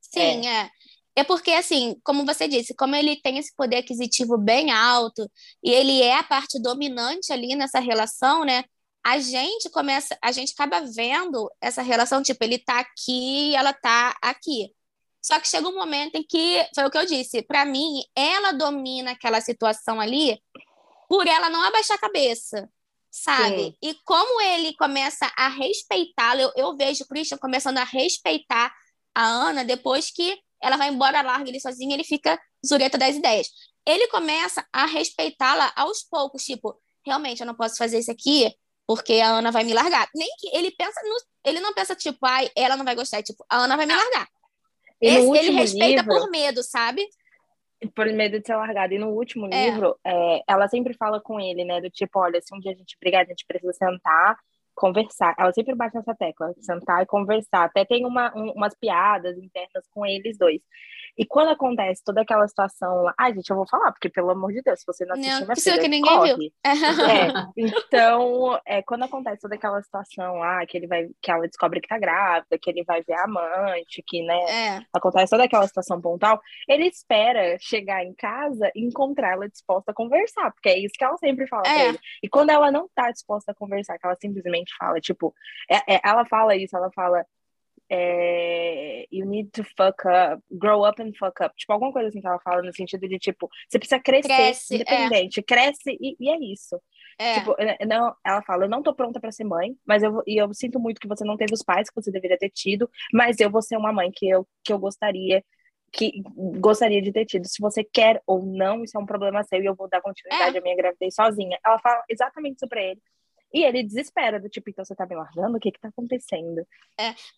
Sim, é. é. porque, assim, como você disse, como ele tem esse poder aquisitivo bem alto e ele é a parte dominante ali nessa relação, né? A gente começa, a gente acaba vendo essa relação, tipo, ele tá aqui e ela tá aqui. Só que chega um momento em que, foi o que eu disse, pra mim, ela domina aquela situação ali por ela não abaixar a cabeça, sabe? Sim. E como ele começa a respeitá-la, eu, eu vejo o Christian começando a respeitar a Ana depois que ela vai embora, larga ele sozinho, ele fica zureta das ideias. Ele começa a respeitá-la aos poucos, tipo, realmente eu não posso fazer isso aqui porque a Ana vai me largar. Nem que ele pensa no, ele não pensa tipo, ai, ela não vai gostar, tipo, a Ana vai me largar. E no Esse- ele respeita livro, por medo, sabe? por medo de ser largada. E no último É. livro, é, ela sempre fala com ele, né? Do tipo, olha, se um dia a gente brigar, a gente precisa sentar, conversar. Ela sempre bate nessa tecla, sentar e conversar. Até tem uma, um- umas piadas internas com eles dois. E quando acontece toda aquela situação lá, ai, gente, eu vou falar, porque pelo amor de Deus, se você não assistiu, Não, precisa filha, que ninguém viu. corre. É, então, é, quando acontece toda aquela situação lá, que ele vai, que ela descobre que tá grávida, que ele vai ver a amante, que, né, É, acontece toda aquela situação pontual, ele espera chegar em casa e encontrar ela disposta a conversar, porque é isso que ela sempre fala pra É. ele. E quando ela não tá disposta a conversar, que ela simplesmente fala, tipo, é- é- ela fala isso, ela fala. É, you need to fuck up, grow up and fuck up. Tipo, alguma coisa assim que ela fala, no sentido de, tipo, você precisa crescer, Cresce, é. independente, cresce e, e é isso. é. Tipo, não, ela fala, eu não tô pronta pra ser mãe, mas eu, e eu sinto muito que você não teve os pais que você deveria ter tido, mas eu vou ser uma mãe que eu, que eu gostaria que gostaria de ter tido. Se você quer ou não, isso é um problema seu e eu vou dar continuidade É. à minha gravidez sozinha. Ela fala exatamente isso pra ele. E ele desespera, do tipo, então você tá me largando? O que que tá acontecendo?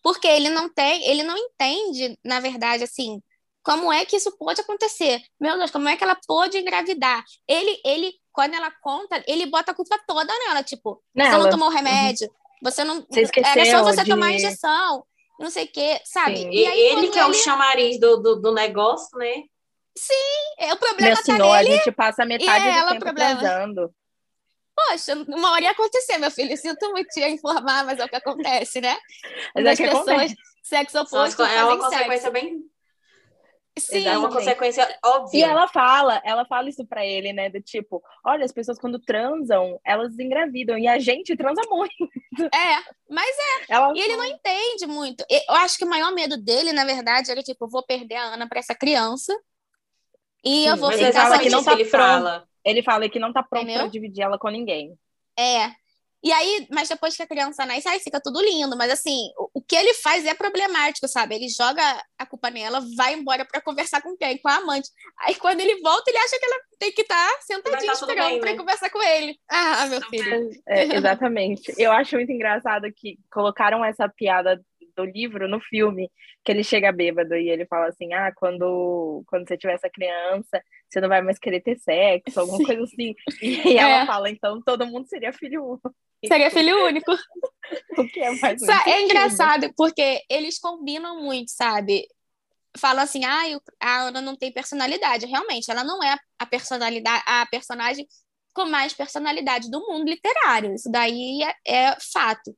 Porque ele não tem, ele não entende, na verdade, assim, como é que isso pode acontecer. Meu Deus, como é que ela pôde engravidar? Ele, ele, quando ela conta, ele bota a culpa toda nela, tipo, você Nela. não tomou o remédio, você não. Você esqueceu era só você de- tomar a injeção, não sei o quê, sabe? Sim. E aí, ele que é o chamariz do, do, do negócio, né? é, o problema Meu tá senhor, a nele. gente passa metade é do ela tempo problema. transando. Poxa, uma hora ia acontecer, meu filho. Sinto muito te informar, mas é o que acontece, né? Mas é As pessoas acontece. sexo oposto é uma consequência sexo. bem. Sim, É uma consequência óbvia. E ela fala, ela fala isso pra ele, né? Do tipo, olha, as pessoas quando transam, elas engravidam e a gente transa muito. é. Mas Ela E ele não entende muito. Eu acho que o maior medo dele, na verdade, era tipo, eu vou perder a Ana pra essa criança. E eu Sim, vou Mas é ficar exatamente que não tá que ele pronto. fala. Ele fala que não tá pronto Entendeu? pra dividir ela com ninguém. É. E aí, mas depois que a criança nasce, aí fica tudo lindo. Mas assim, o, o que ele faz é problemático, sabe? Ele joga a culpa nela, vai embora pra conversar com quem? Com a amante. Aí quando ele volta, ele acha que ela tem que estar sentadinha Vai tá tudo esperando bem, pra né? conversar com ele. Ah, meu filho. É, exatamente. Eu acho muito engraçado que colocaram essa piada do livro no filme, que ele chega bêbado e ele fala assim: ah, quando, quando você tiver essa criança, você não vai mais querer ter sexo, alguma Sim. coisa assim. E ela é. fala, então todo mundo seria filho único. Seria filho único. o que é mais É engraçado, porque eles combinam muito, sabe? Falam assim, ah, a Ana não tem personalidade. Realmente, ela não é a personalidade, a personagem com mais personalidade do mundo literário. Isso daí é, é fato.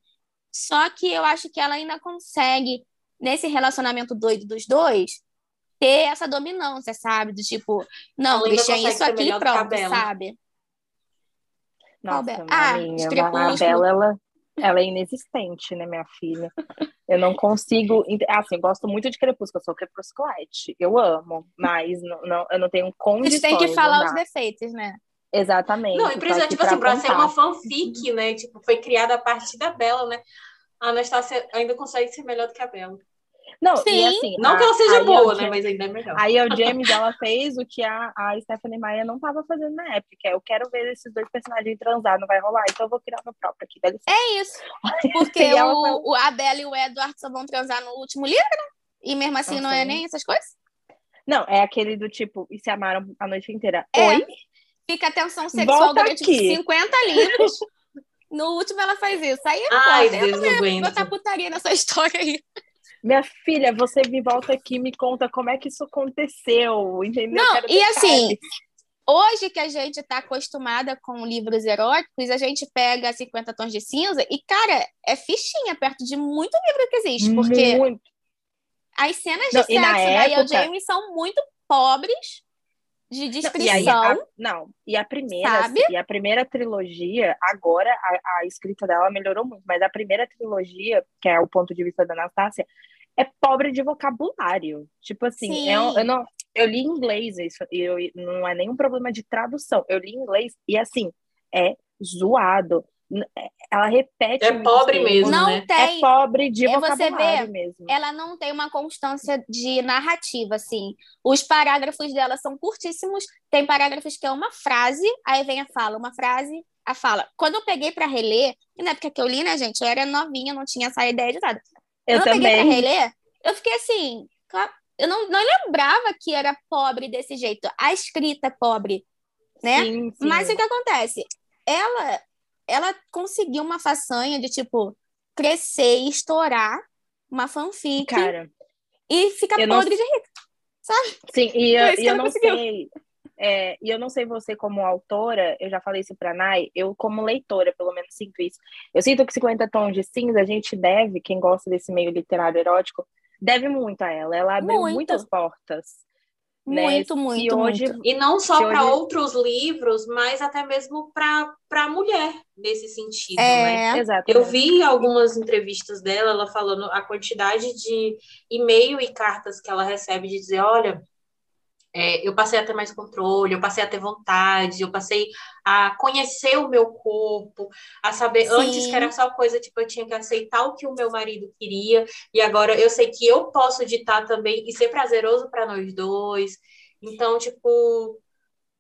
Só que eu acho que ela ainda consegue, nesse relacionamento doido dos dois, ter essa dominância, sabe? Do tipo, não, Christian, isso aqui pronto, sabe? Nossa, ah, minha, a Bela, ela, ela é inexistente, né, minha filha? Eu não consigo. Assim, gosto muito de Crepúsculo, eu sou crepusculete. Eu amo, mas não, não, eu não tenho condições. Você tem que falar os defeitos, né? Exatamente. Não, e precisa, tipo assim, pra ser uma fanfic, né? Tipo, foi criada a partir da Bela, né? A Anastácia ainda consegue ser melhor do que a Bela. Não, Sim. e assim. Não a, que ela seja boa, né? Mas ainda é melhor. Aí o James, ela fez o que a, a Stephanie Maia não estava fazendo na época. É, eu quero ver esses dois personagens transar, não vai rolar, então eu vou criar meu próprio aqui. É isso. Porque o, o, a Bela e o Edward só vão transar no último livro, né? E mesmo assim não é nem essas coisas? Não, é aquele do tipo, e se amaram a noite inteira. É. Oi? Fica atenção sexual Volta durante aqui. 50 livros. No último ela faz isso. Aí é Ai, pô, Deus eu não botar putaria nessa história aí. Minha filha, você me volta aqui e me conta como é que isso aconteceu, entendeu? Não, e assim, hoje que a gente está acostumada com livros eróticos, a gente pega 50 tons de cinza e, cara, é fichinha perto de muito livro que existe, porque muito. as cenas de não, sexo da época... James são muito pobres de descrição. Não, e, a, não, e a primeira, sabe? e a primeira trilogia, agora a, a, escrita dela melhorou muito, mas a primeira trilogia, que é o ponto de vista da Anastácia, é pobre de vocabulário. Tipo assim, eu, eu, não, eu li inglês, isso eu, não é nenhum problema de tradução. Eu li inglês e assim, é zoado. É, ela repete. É pobre mesmo. Não né? tem. É pobre de é vocabulário mesmo. Ela não tem uma constância de narrativa, assim. Os parágrafos dela são curtíssimos. Tem parágrafos que é uma frase, aí vem a fala, uma frase, a fala. Quando eu peguei para reler, e na época que eu li, né, gente, eu era novinha, não tinha essa ideia de nada. Eu Quando também. eu peguei pra reler, eu fiquei assim, eu não, não lembrava que era pobre desse jeito. A escrita é pobre, né? Sim, sim. Mas o que acontece? Ela, ela conseguiu uma façanha de, tipo, crescer e estourar uma fanfic. Cara, e ficar podre não... de rica, sabe? Sim, e eu, e eu não conseguiu. sei é, e eu não sei você como autora, eu já falei isso para Nai, eu como leitora, pelo menos sinto isso. Eu sinto que 50 tons de cinza a gente deve, quem gosta desse meio literário erótico, deve muito a ela. Ela abriu muito. muitas portas. Né? Muito, muito, hoje, muito. E não só para hoje... outros livros, mas até mesmo para a mulher, nesse sentido. É, né? exato. Eu vi algumas entrevistas dela, ela falando a quantidade de e-mail e cartas que ela recebe de dizer, olha, é, eu passei a ter mais controle, eu passei a ter vontade, eu passei a conhecer o meu corpo, a saber Sim. antes que era só coisa tipo eu tinha que aceitar o que o meu marido queria e agora eu sei que eu posso ditar também e ser prazeroso para nós dois. Então, tipo,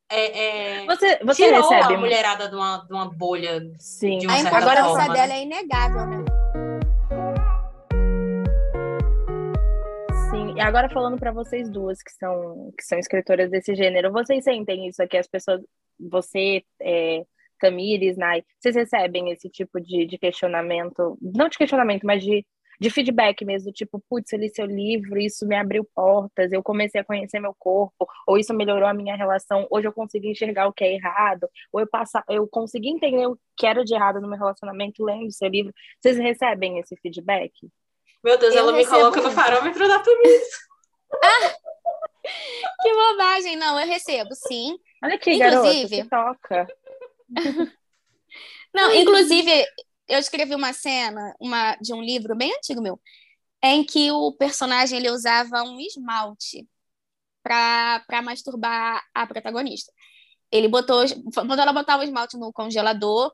é, é, você, você recebe a mulherada de uma, de uma bolha. Sim. De a importância dela né? é inegável, né? Agora falando para vocês duas que são que são escritoras desse gênero, vocês sentem isso aqui as pessoas, você, é, Tamires, Nai, vocês recebem esse tipo de, de questionamento, não de questionamento, mas de, de feedback mesmo, tipo, putz, eu li seu livro, isso me abriu portas, eu comecei a conhecer meu corpo, ou isso melhorou a minha relação, hoje eu consegui enxergar o que é errado, ou eu passa, eu consegui entender o que era de errado no meu relacionamento lendo seu livro. Vocês recebem esse feedback? Meu Deus, eu ela me coloca no parâmetro da Tamires. ah, que bobagem. Não, eu recebo, sim. Olha aqui, inclusive, garota, toca. Não, inclusive, eu escrevi uma cena uma, de um livro bem antigo meu, em que o personagem ele usava um esmalte para masturbar a protagonista. Ele botou, quando ela botava o esmalte no congelador,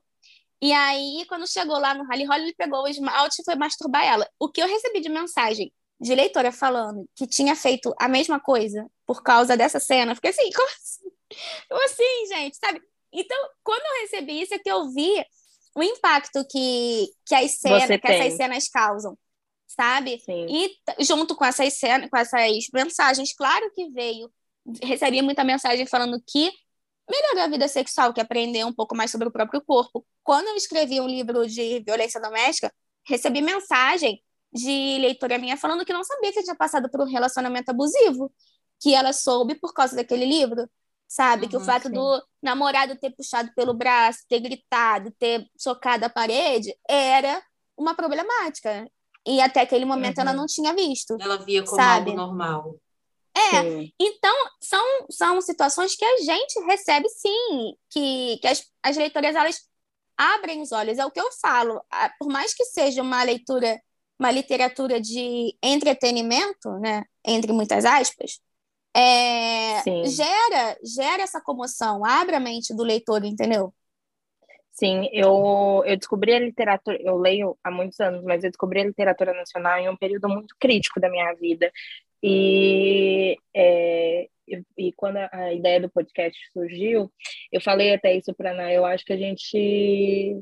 e aí, quando chegou lá no Rally Holly, ele pegou o esmalte e foi masturbar ela. O que eu recebi de mensagem de leitora falando que tinha feito a mesma coisa por causa dessa cena, fiquei assim, como assim? Como assim, gente, sabe? Então, quando eu recebi isso, é que eu vi o impacto que, que, as cenas, que essas cenas causam. sabe? Sim. E junto com essas cenas, com essas mensagens, claro que veio, recebi muita mensagem falando que melhorar a vida sexual, que aprender um pouco mais sobre o próprio corpo. Quando eu escrevi um livro de violência doméstica, recebi mensagem de leitora minha falando que não sabia que tinha passado por um relacionamento abusivo, que ela soube por causa daquele livro, sabe? Uhum, que o fato sim. do namorado ter puxado pelo braço, ter gritado, ter socado a parede, era uma problemática. E até aquele momento uhum. ela não tinha visto. Ela via como sabe? algo normal. É, sim. então são, são situações que a gente recebe sim, que, que as, as leitoras elas abrem os olhos, é o que eu falo. Por mais que seja uma leitura, uma literatura de entretenimento, né, entre muitas aspas, é, gera, gera essa comoção, abre a mente do leitor, entendeu? Sim, eu, eu descobri a literatura, eu leio há muitos anos, mas eu descobri a literatura nacional em um período muito crítico da minha vida. E, é, e quando a ideia do podcast surgiu, eu falei até isso para a Ana, eu acho que a gente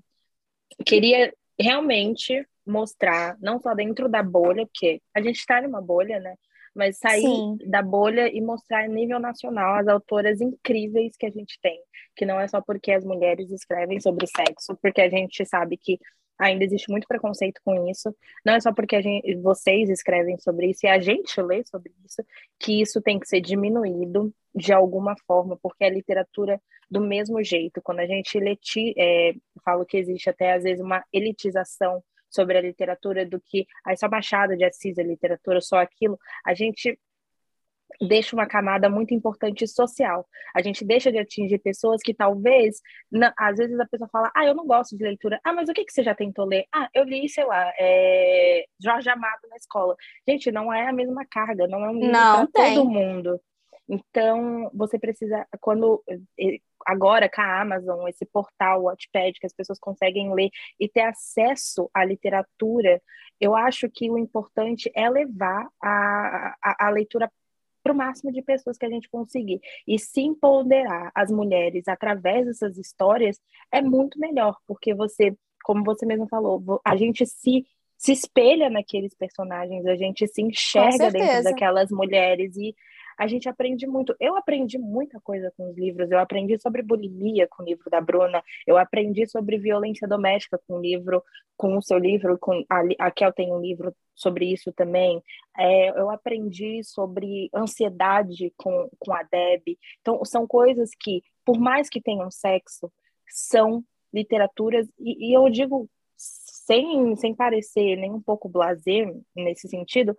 queria realmente mostrar, não só dentro da bolha, porque a gente está numa bolha, né? mas sair Sim. da bolha e mostrar a nível nacional as autoras incríveis que a gente tem, que não é só porque as mulheres escrevem sobre sexo, porque a gente sabe que ainda existe muito preconceito com isso, não é só porque gente, vocês escrevem sobre isso e a gente lê sobre isso, que isso tem que ser diminuído de alguma forma, porque a literatura do mesmo jeito, quando a gente leti, é, falo que existe até às vezes uma elitização sobre a literatura do que a só Machado de Assis, a literatura, só aquilo, a gente deixa uma camada muito importante social. A gente deixa de atingir pessoas que talvez, não, às vezes a pessoa fala, ah, eu não gosto de leitura. Ah, mas o que, que você já tentou ler? Ah, eu li, sei lá, é... Jorge Amado na escola. Gente, não é a mesma carga, não é um livro para todo mundo. Então, você precisa, quando agora com a Amazon, esse portal, o Wattpad, que as pessoas conseguem ler e ter acesso à literatura, eu acho que o importante é levar a, a, a leitura para o máximo de pessoas que a gente conseguir. E se empoderar as mulheres através dessas histórias é muito melhor, porque você, como você mesmo falou, a gente se se espelha naqueles personagens, a gente se enxerga dentro daquelas mulheres e a gente aprende muito. Eu aprendi muita coisa com os livros. Eu aprendi sobre bulimia com o livro da Bruna. Eu aprendi sobre violência doméstica com o livro, com o seu livro. Com a, a Kel tem um livro sobre isso também. É, eu aprendi sobre ansiedade com, com a Deb. Então, são coisas que, por mais que tenham sexo, são literaturas, e, e eu digo sem, sem parecer nem um pouco blazer nesse sentido,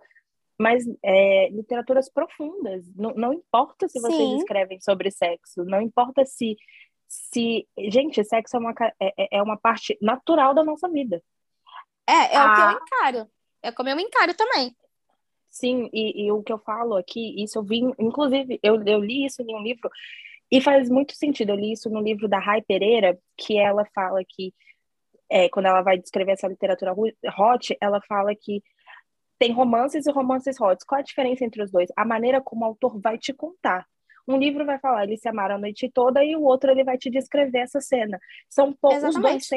mas é, literaturas profundas. Não, não importa se vocês Sim. escrevem sobre sexo, não importa se. se gente, sexo é uma, é, é, é uma parte natural da nossa vida. É, é o que eu ah. encaro. É como eu encaro também. Sim, e, e, o que eu falo aqui, isso eu vi, inclusive, eu, eu li isso em um livro, e faz muito sentido. Eu li isso no livro da Rai Pereira, que ela fala que, é, quando ela vai descrever essa literatura hot, ela fala que tem romances e romances hot. Qual a diferença entre os dois? A maneira como o autor vai te contar. Um livro vai falar, eles se amaram a noite toda, e o outro ele vai te descrever essa cena. São poucos, os dois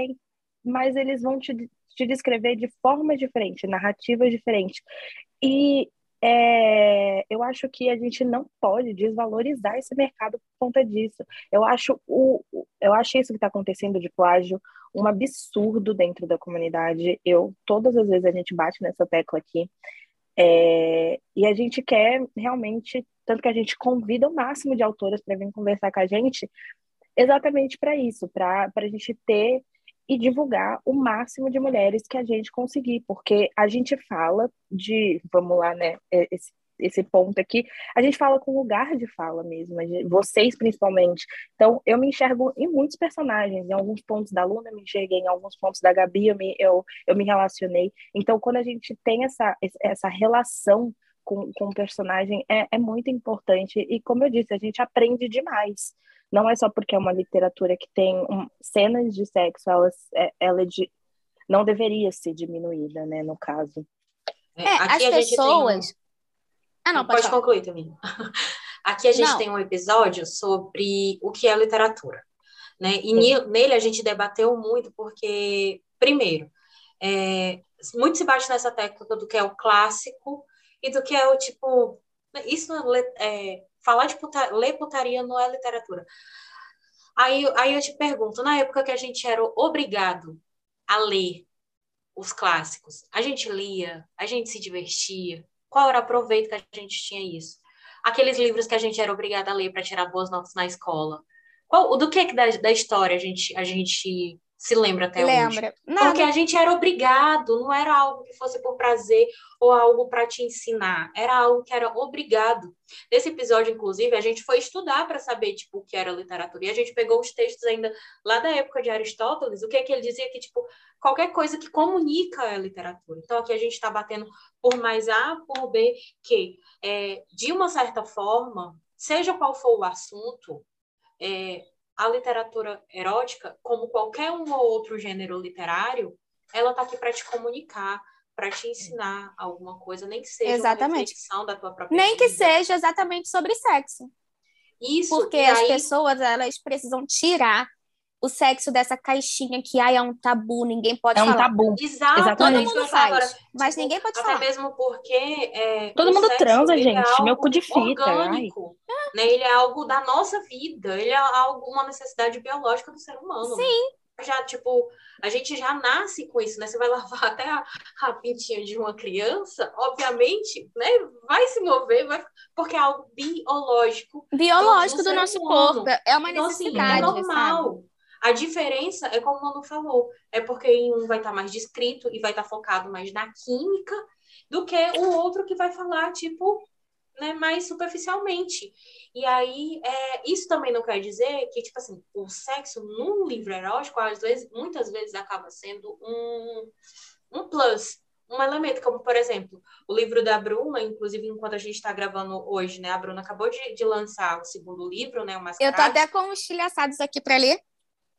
mas eles vão te, te descrever de forma diferente, narrativas diferentes. E é, eu acho que a gente não pode desvalorizar esse mercado por conta disso. Eu acho, o, eu acho isso que está acontecendo de plágio um absurdo dentro da comunidade. Eu todas as vezes a gente bate nessa tecla aqui. É, e a gente quer realmente, tanto que a gente convida o máximo de autoras para vir conversar com a gente, exatamente para isso, para a gente ter e divulgar o máximo de mulheres que a gente conseguir, porque a gente fala de, vamos lá, né, é, esse, esse ponto aqui, a gente fala com lugar de fala mesmo, vocês principalmente. Então, eu me enxergo em muitos personagens, em alguns pontos da Luna eu me enxerguei, em alguns pontos da Gabi eu me, eu, eu me relacionei. Então, quando a gente tem essa, essa relação com, com o personagem, é, é muito importante. E, como eu disse, a gente aprende demais. Não é só porque é uma literatura que tem um, cenas de sexo, ela, é, ela é de, não deveria ser diminuída, né, no caso. É, as pessoas. Um... Ah, não, pode, pode concluir também. Aqui a gente não. tem um episódio sobre o que é literatura. Né? E nele a gente debateu muito porque, primeiro, é, muito se bate nessa técnica do que é o clássico e do que é o tipo. Isso é, falar de puta, ler putaria não é literatura. Aí, aí eu te pergunto, na época que a gente era obrigado a ler os clássicos, a gente lia, a gente se divertia, qual era o proveito que a gente tinha isso? Aqueles livros que a gente era obrigado a ler para tirar boas notas na escola. Qual, do que, que da, da história a gente, a gente se lembra até lembra. hoje. Nada. Porque a gente era obrigado, não era algo que fosse por prazer ou algo para te ensinar, era algo que era obrigado. Nesse episódio, inclusive, a gente foi estudar para saber tipo o que era literatura e a gente pegou os textos ainda lá da época de Aristóteles, o que é que ele dizia que tipo qualquer coisa que comunica é literatura. Então aqui a gente está batendo por mais A, por B, que é, de uma certa forma, seja qual for o assunto, é, a literatura erótica, como qualquer um ou outro gênero literário, ela está aqui para te comunicar, para te ensinar alguma coisa, nem que seja exatamente. uma da tua própria Nem vida. que seja exatamente sobre sexo. Isso. Porque as aí... pessoas, elas precisam tirar o sexo dessa caixinha que ai, é um tabu, ninguém pode é falar. um tabu. Exato, Exatamente. Todo mundo faz, agora, mas tipo, ninguém pode até falar. Até mesmo porque é, todo mundo transa, gente. É Meu cu de fita. Orgânico, né? Ele é algo da nossa vida, ele é algo uma necessidade biológica do ser humano. Sim. Né? Já, tipo, a gente já nasce com isso, né? Você vai lavar até a, a pintinha de uma criança, obviamente, né? Vai se mover, vai, porque é algo biológico. Biológico do, do, nosso humano. corpo. É uma então, necessidade. Assim, é normal. Sabe? A diferença é como o Manu falou, é porque em um vai estar mais descrito e vai estar focado mais na química do que o outro que vai falar, tipo, né, mais superficialmente. E aí, é, isso também não quer dizer que, tipo assim, o sexo num livro erótico, às vezes, muitas vezes acaba sendo um, um plus, um elemento, como, por exemplo, o livro da Bruna, inclusive, enquanto a gente está gravando hoje, né, a Bruna acabou de, de lançar o segundo livro, né, o Eu tô até com os estilhaçados aqui para ler.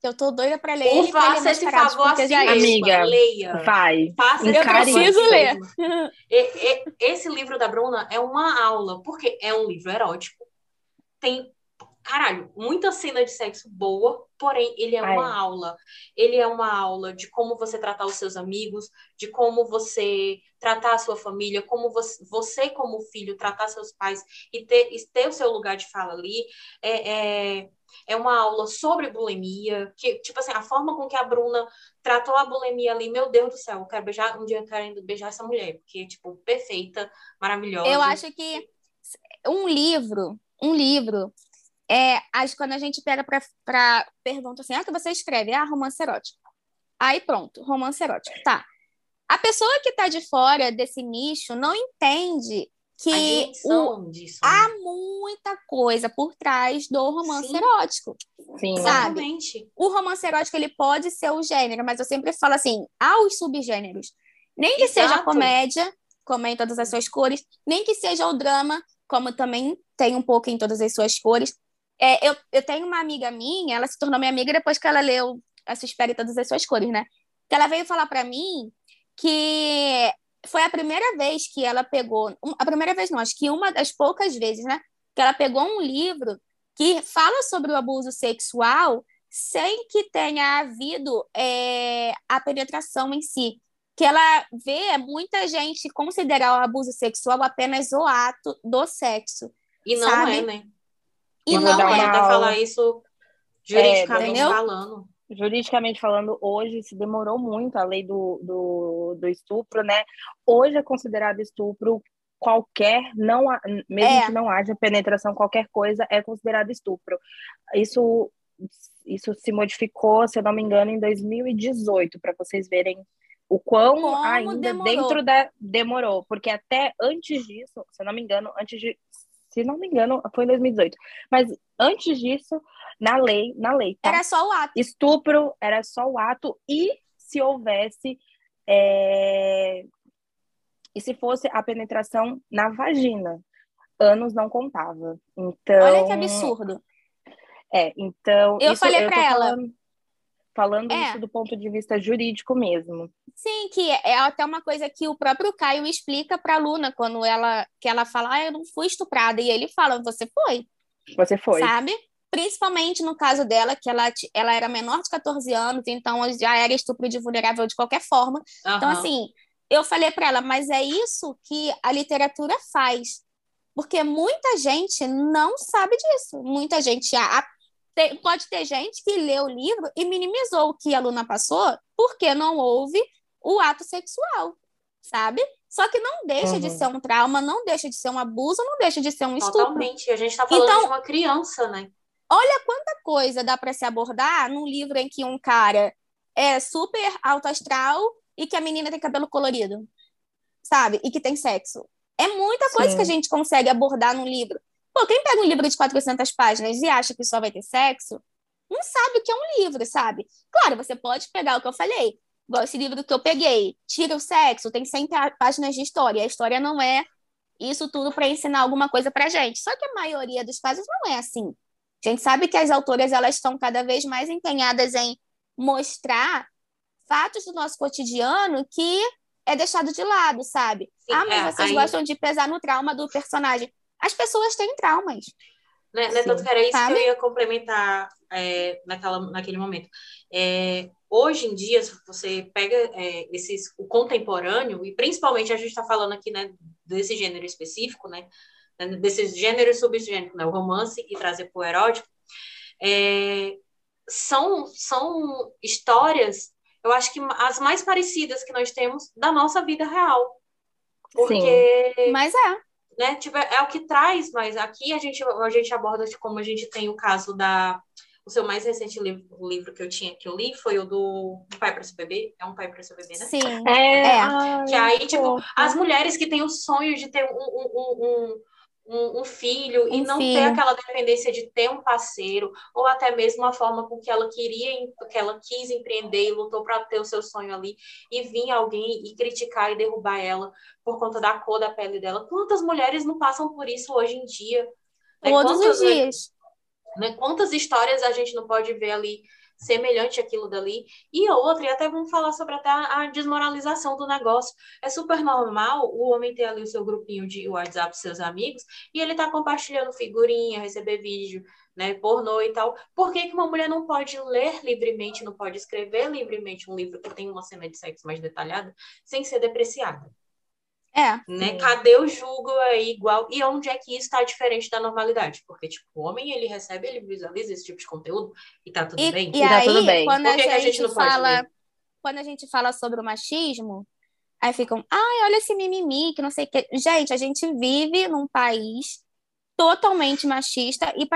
Eu tô doida para ler. Por faça esse favor assim, amiga. Leia. Vai. Faça eu preciso ler. E, e, esse livro da Bruna é uma aula, porque é um livro erótico. Tem, caralho, muita cena de sexo boa, porém, ele é Ai. uma aula. Ele é uma aula de como você tratar os seus amigos, de como você tratar a sua família, como você, você como filho, tratar seus pais e ter, e ter o seu lugar de fala ali. É, é, é uma aula sobre bulimia, que, tipo assim, a forma com que a Bruna tratou a bulimia ali, meu Deus do céu, eu quero beijar, um dia eu quero beijar essa mulher, porque, tipo, perfeita, maravilhosa. Eu acho que um livro, um livro, é, acho que quando a gente pega pra, pra pergunta assim, ah, o que você escreve? Ah, romance erótico. Aí pronto, romance erótico, tá. A pessoa que tá de fora desse nicho não entende que o, disso, há né? muita coisa por trás do romance Sim. erótico. Sim. Sabe? Exatamente. O romance erótico ele pode ser o gênero, mas eu sempre falo assim, há os subgêneros. Nem que seja Exato. comédia, como é em todas as suas cores, nem que seja o drama, como também tem um pouco em todas as suas cores. É, eu, eu tenho uma amiga minha, ela se tornou minha amiga depois que ela leu A Sua Espera em Todas as Suas Cores, né? Que ela veio falar para mim que foi a primeira vez que ela pegou, a primeira vez não, acho que uma das poucas vezes, né? Que ela pegou um livro que fala sobre o abuso sexual sem que tenha havido é, a penetração em si. Que ela vê muita gente considerar o abuso sexual apenas o ato do sexo. E não Sabe? é, né? E não é. falar isso juridicamente entendeu? falando. Juridicamente falando, hoje se demorou muito a lei do, do, do estupro, né? Hoje é considerado estupro qualquer, não, mesmo É. que não haja penetração, qualquer coisa é considerado estupro. Isso, isso se modificou, se eu não me engano, em 2018, para vocês verem o quão Como ainda demorou. dentro da. Demorou, porque até antes disso, se eu não me engano, antes de. Se não me engano, foi em 2018. Mas antes disso, na lei, na lei, tá? Era só o ato. Estupro era só o ato e se houvesse é, e se fosse a penetração na vagina, anos não contava. Então, Olha que absurdo. É, então Eu isso, falei pra ela. falando, falando É. isso do ponto de vista jurídico mesmo. Sim, que é até uma coisa que o próprio Caio explica para a Luna quando ela que ela fala, ah, eu não fui estuprada, e ele fala, você foi, Você foi. sabe? Principalmente no caso dela, que ela, ela era menor de 14 anos, então já era estupro de vulnerável de qualquer forma. Então, Aham. assim, eu falei para ela, mas é isso que a literatura faz. Porque muita gente não sabe disso. Muita gente. A, a, te, pode ter gente que lê o livro e minimizou o que a aluna passou porque não houve o ato sexual, sabe? Só que não deixa uhum. de ser um trauma, não deixa de ser um abuso, não deixa de ser um estupro. Totalmente. A gente está falando então, de uma criança, né? Olha quanta coisa dá para se abordar num livro em que um cara é super alto astral e que a menina tem cabelo colorido, sabe? E que tem sexo. É muita coisa Sim. que a gente consegue abordar num livro. Pô, quem pega um livro de 400 páginas e acha que só vai ter sexo, não sabe o que é um livro, sabe? Claro, você pode pegar o que eu falei, igual esse livro que eu peguei, tira o sexo, tem 100 páginas de história. A história não é isso tudo para ensinar alguma coisa pra gente. Só que a maioria dos casos não é assim. A gente sabe que as autoras elas estão cada vez mais empenhadas em mostrar fatos do nosso cotidiano que é deixado de lado, sabe? Sim, ah, mas é, vocês aí... gostam de pesar no trauma do personagem. As pessoas têm traumas. Né, né, tanto que era isso sabe? que eu ia complementar é, naquela, naquele momento. É, hoje em dia, se você pega é, esses, o contemporâneo, e principalmente a gente está falando aqui né, desse gênero específico, né, desse gênero e subgênero, né, o romance e trazer para o erótico, é, são, são histórias eu acho que as mais parecidas que nós temos da nossa vida real. Porque. Sim. Mas é. Né, tipo, é o que traz, mas aqui a gente, a gente aborda de como a gente tem o caso da. O seu mais recente livro, livro que eu tinha que eu li foi o do um Pai para seu bebê. É um pai para seu bebê, né? Sim. É. é. Que aí, tipo, as mulheres que têm o sonho de ter um, um, um um, um filho um e não filho. ter aquela dependência de ter um parceiro ou até mesmo a forma com que ela queria, que ela quis empreender e lutou para ter o seu sonho ali e vir alguém e criticar e derrubar ela por conta da cor da pele dela. Quantas mulheres não passam por isso hoje em dia? Né? Todos Quantas, os dias. Né? Quantas histórias a gente não pode ver ali semelhante àquilo dali. E a outra, e até vamos falar sobre até a desmoralização do negócio. É super normal o homem ter ali o seu grupinho de WhatsApp, seus amigos, e ele tá compartilhando figurinha, receber vídeo, né, pornô e tal. Por que, que uma mulher não pode ler livremente, não pode escrever livremente um livro que tem uma cena de sexo mais detalhada, sem ser depreciada? É. Né? Cadê o julgo aí igual? E onde é que isso está diferente da normalidade? Porque, tipo, o homem, ele recebe, ele visualiza esse tipo de conteúdo e tá tudo e, bem. E, e tá aí, tudo bem. quando a, gente, a gente fala... Quando a gente fala sobre o machismo, aí ficam, ai, olha esse mimimi, que não sei o que. Gente, a gente vive num país totalmente machista e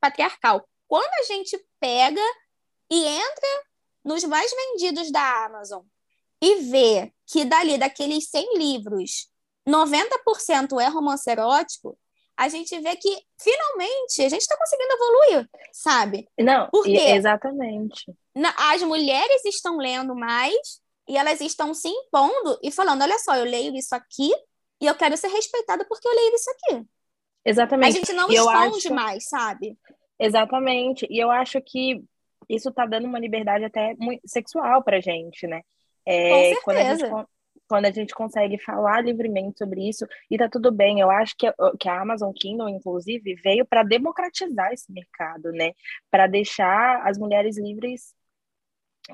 patriarcal. Quando a gente pega e entra nos mais vendidos da Amazon e vê que dali, daqueles 100 livros, 90% é romance erótico, a gente vê que finalmente a gente está conseguindo evoluir, sabe? Não, Por quê? exatamente. As mulheres estão lendo mais e elas estão se impondo e falando: olha só, eu leio isso aqui e eu quero ser respeitada porque eu leio isso aqui. Exatamente. A gente não e esconde acho... mais, sabe? Exatamente. E eu acho que isso está dando uma liberdade até muito sexual pra gente, né? É, Com certeza. Quando a, gente, quando a gente consegue falar livremente sobre isso, e tá tudo bem. Eu acho que, que a Amazon Kindle, inclusive, veio para democratizar esse mercado, né? Para deixar as mulheres livres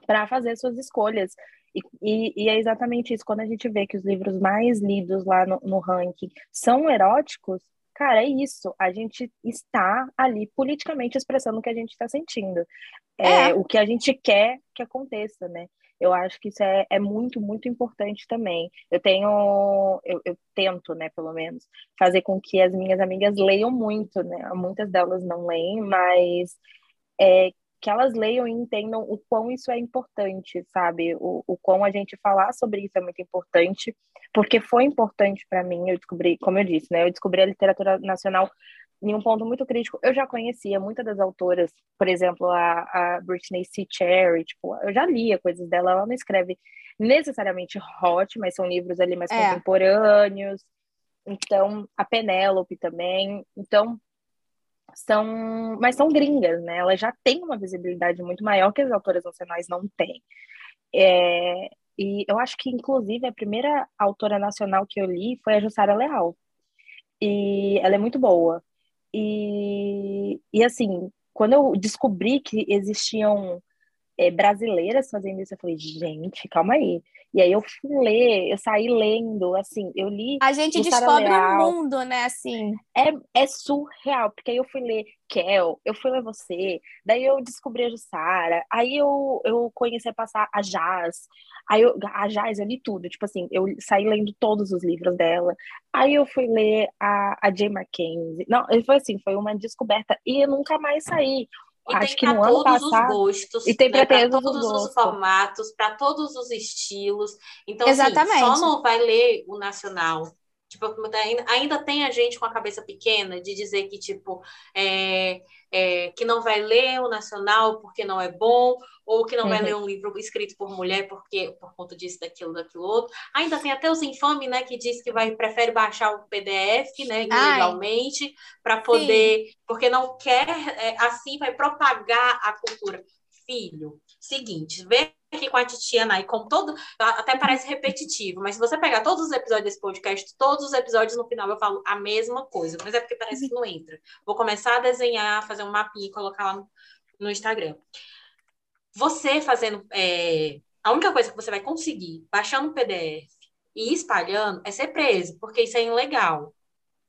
para fazer suas escolhas. E, e, e, é exatamente isso. Quando a gente vê que os livros mais lidos lá no, no ranking são eróticos, cara, é isso. A gente está ali politicamente expressando o que a gente está sentindo. É, é, o que a gente quer que aconteça, né? Eu acho que isso é, é muito, muito importante também. Eu tenho, eu, eu, tento, né, pelo menos, fazer com que as minhas amigas leiam muito, né? Muitas delas não leem, mas é, que elas leiam e entendam o quão isso é importante, sabe? O, o quão a gente falar sobre isso é muito importante, porque foi importante para mim. Eu descobri, como eu disse, né? Eu descobri a literatura nacional em um ponto muito crítico, eu já conhecia muitas das autoras, por exemplo, a, a Britney C. Cherry, tipo, eu já lia coisas dela, ela não escreve necessariamente hot, mas são livros ali mais é. contemporâneos. Então, a Penélope também. Então, são, mas são gringas, né? Elas já têm uma visibilidade muito maior que as autoras nacionais não têm. É, e eu acho que, inclusive, a primeira autora nacional que eu li foi a Jussara Leal. E ela é muito boa. E, e assim, quando eu descobri que existiam é, brasileiras fazendo isso, eu falei, gente, calma aí. E aí eu fui ler, eu saí lendo, assim, eu li. A gente descobre o um mundo, né? Assim. É, é surreal, porque aí eu fui ler Kel, eu fui ler você, daí eu descobri a Jussara, aí eu, eu conheci a passar a Jazz, aí eu, a Jazz eu li tudo, tipo assim, eu saí lendo todos os livros dela, aí eu fui ler a, a Jay Mackenzie. Não, foi assim, foi uma descoberta, e eu nunca mais saí. E Acho que no ano passado. Os gostos, e tem para né? todos, os, os formatos, para todos os estilos. Então, Exatamente. Assim, só não vai ler o nacional. Tipo, ainda tem a gente com a cabeça pequena de dizer que, tipo, é, é, que não vai ler o nacional porque não é bom, ou que não uhum. vai ler um livro escrito por mulher porque por conta disso, daquilo, daquilo outro. Ainda tem até os infames, né, que diz que vai prefere baixar o PDF, né, ilegalmente, para poder, Sim. porque não quer, é, assim vai propagar a cultura. Filho, seguinte, vê aqui com a Titiana e com todo. Até parece repetitivo, mas se você pegar todos os episódios desse podcast, todos os episódios no final eu falo a mesma coisa, mas é porque parece que não entra. Vou começar a desenhar, fazer um mapinha e colocar lá no, no Instagram. Você fazendo. É, a única coisa que você vai conseguir baixando o PDF e espalhando é ser preso, porque isso é ilegal.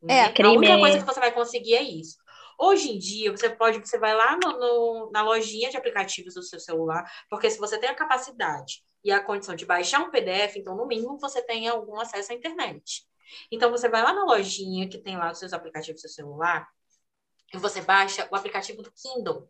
É, né? crime. A única coisa que você vai conseguir é isso. Hoje em dia, você pode, você vai lá no, no, na lojinha de aplicativos do seu celular, porque se você tem a capacidade e a condição de baixar um PDF, então, no mínimo, você tem algum acesso à internet. Então, você vai lá na lojinha que tem lá os seus aplicativos do seu celular, e você baixa o aplicativo do Kindle.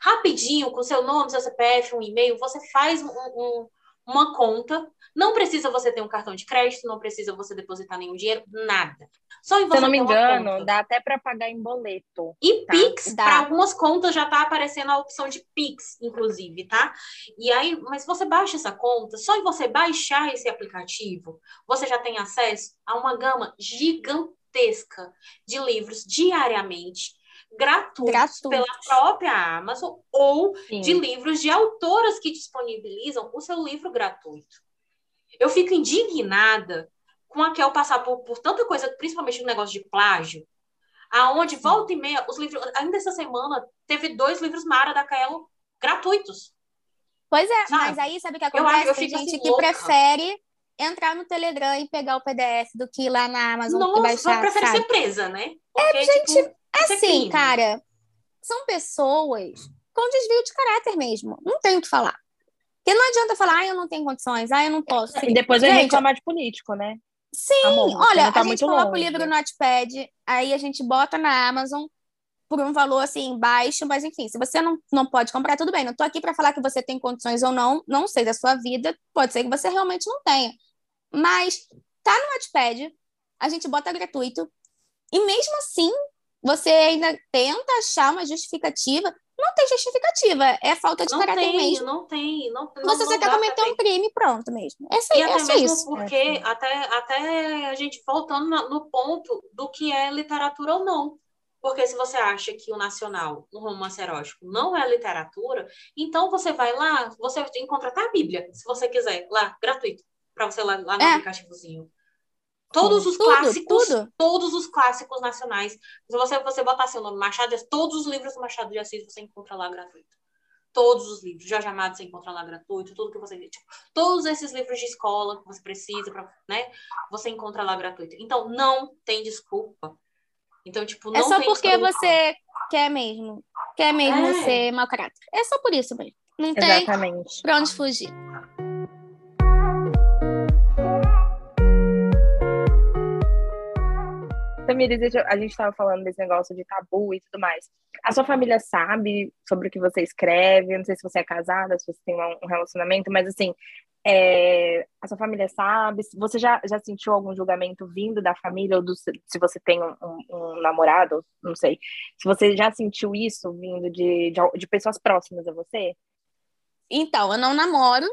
Rapidinho, com seu nome, seu CPF, um e-mail, você faz um, um, uma conta. Não precisa você ter um cartão de crédito, não precisa você depositar nenhum dinheiro, nada. Só em você Se eu não me engano, dá até para pagar em boleto. E tá? Pix, para algumas contas já tá aparecendo a opção de Pix, inclusive, tá? E aí, mas você baixa essa conta, só em você baixar esse aplicativo, você já tem acesso a uma gama gigantesca de livros diariamente gratuitos Gratuito. pela própria Amazon ou Sim. de livros de autoras que disponibilizam o seu livro gratuito. Eu fico indignada com a Kel passar por, por tanta coisa, principalmente no negócio de plágio, aonde volta e meia, os livros, ainda essa semana, teve dois livros Mara da Kel gratuitos. Pois é, sabe? mas aí sabe o que acontece? Eu, eu Tem gente assim, que louca. prefere entrar no Telegram e pegar o PDF do que ir lá na Amazon Nossa, e baixar, prefere sabe? ser presa, né? É, Porque, é, gente, tipo, é assim, é cara, são pessoas com desvio de caráter mesmo. Não tem o que falar. Porque não adianta falar, ah, eu não tenho condições, ah, eu não posso. E depois gente, vai reclamar de político, né? Sim, Amor, olha, tá a gente coloca longe. o livro no Notepad, aí a gente bota na Amazon por um valor assim baixo, mas enfim, se você não, não pode comprar, tudo bem. Não tô aqui para falar que você tem condições ou não, não sei da sua vida, pode ser que você realmente não tenha. Mas tá no Notepad, a gente bota gratuito, e mesmo assim, você ainda tenta achar uma justificativa. Não tem justificativa, é falta de não caráter tem, mesmo. Não tem, não tem. Você não, quer cometer um crime, pronto mesmo. É, e é até mesmo isso. porque, é. até, até a gente voltando no ponto do que é literatura ou não. Porque se você acha que o nacional, um romance erótico, não é literatura, então você vai lá, você encontra até a Bíblia, se você quiser, lá, gratuito, para você lá, lá no é. aplicativozinho. Todos os tudo, clássicos, tudo. todos os clássicos nacionais. Se você, você botar seu nome Machado de Assis, todos os livros do Machado de Assis você encontra lá gratuito. Todos os livros. Jorge Amado você encontra lá gratuito, tudo que você. Tipo, todos esses livros de escola que você precisa, pra, né? Você encontra lá gratuito. Então, não tem desculpa. Então, tipo, é não É só porque desculpa. você quer mesmo. Quer mesmo é. ser mau caráter. É só por isso mesmo. Não Exatamente. tem pra onde fugir. Tamires, a gente estava falando desse negócio de tabu e tudo mais. A sua família sabe sobre o que você escreve? Não sei se você é casada, se você tem um relacionamento, mas assim, é, a sua família sabe? Você já, já sentiu algum julgamento vindo da família, ou do, se você tem um, um, um, namorado, não sei. Se você já sentiu isso vindo de, de, de pessoas próximas a você? Então, eu não namoro,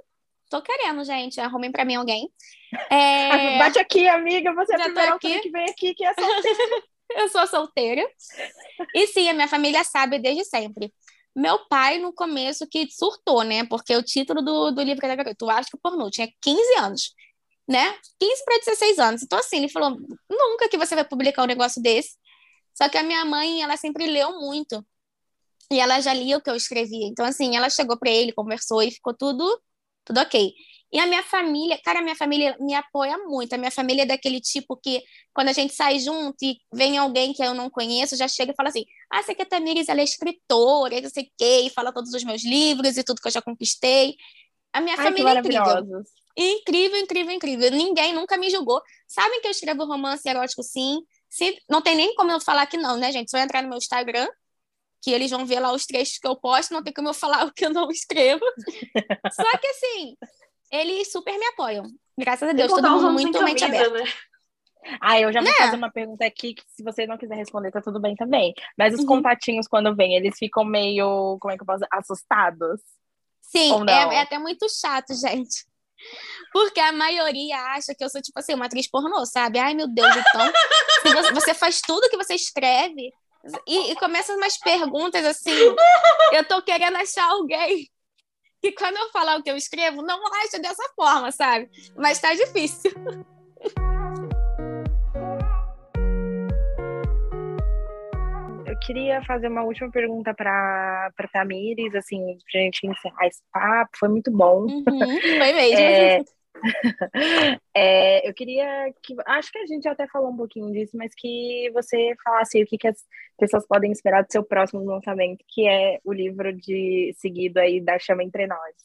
Tô querendo, gente. Arrumem pra mim alguém. É... Bate aqui, amiga. Você é a primeira aqui. que vem aqui que é solteira. eu sou solteira. E sim, a minha família sabe desde sempre. Meu pai, no começo, que surtou, né? Porque o título do, do livro era garoto, eu acho que o pornô, tinha 15 anos, né? 15 para 16 anos. Então, assim, ele falou: nunca que você vai publicar um negócio desse. Só que a minha mãe, ela sempre leu muito. E ela já lia o que eu escrevia. Então, assim, ela chegou para ele, conversou e ficou tudo tudo ok. E a minha família, cara, a minha família me apoia muito. A minha família é daquele tipo que, quando a gente sai junto e vem alguém que eu não conheço, já chega e fala assim: Ah, você que a Tamires, ela é escritora, e não sei o quê, e fala todos os meus livros e tudo que eu já conquistei. A minha Ai, família é incrível. Incrível, incrível, incrível. Ninguém nunca me julgou. Sabem que eu escrevo romance erótico, sim. Se, não tem nem como eu falar que não, né, gente? Só entrar no meu Instagram, que eles vão ver lá os trechos que eu posto, não tem como eu falar o que eu não escrevo. Só que, assim, eles super me apoiam. Graças a Deus, todo mundo muito mente aberta. Né? Ah, eu já vou né? fazer uma pergunta aqui que se você não quiser responder, tá tudo bem também. Mas os uhum. contatinhos, quando vêm, eles ficam meio, como é que eu posso dizer, assustados? Sim, é, é, até muito chato, gente. Porque a maioria acha que eu sou, tipo assim, uma atriz pornô, sabe? Ai, meu Deus, então, se você faz tudo que você escreve, e, e começam umas perguntas assim, eu tô querendo achar alguém que quando eu falar o que eu escrevo, não acha dessa forma, sabe? Mas tá difícil. Eu queria fazer uma última pergunta para Tamires, assim, pra gente encerrar esse papo. Foi muito bom. Uhum, foi mesmo. é, é, eu queria que. Acho que a gente até falou um pouquinho disso, mas que você falasse o que, que as pessoas podem esperar do seu próximo lançamento, que é o livro de seguido aí da Chama Entre Nós.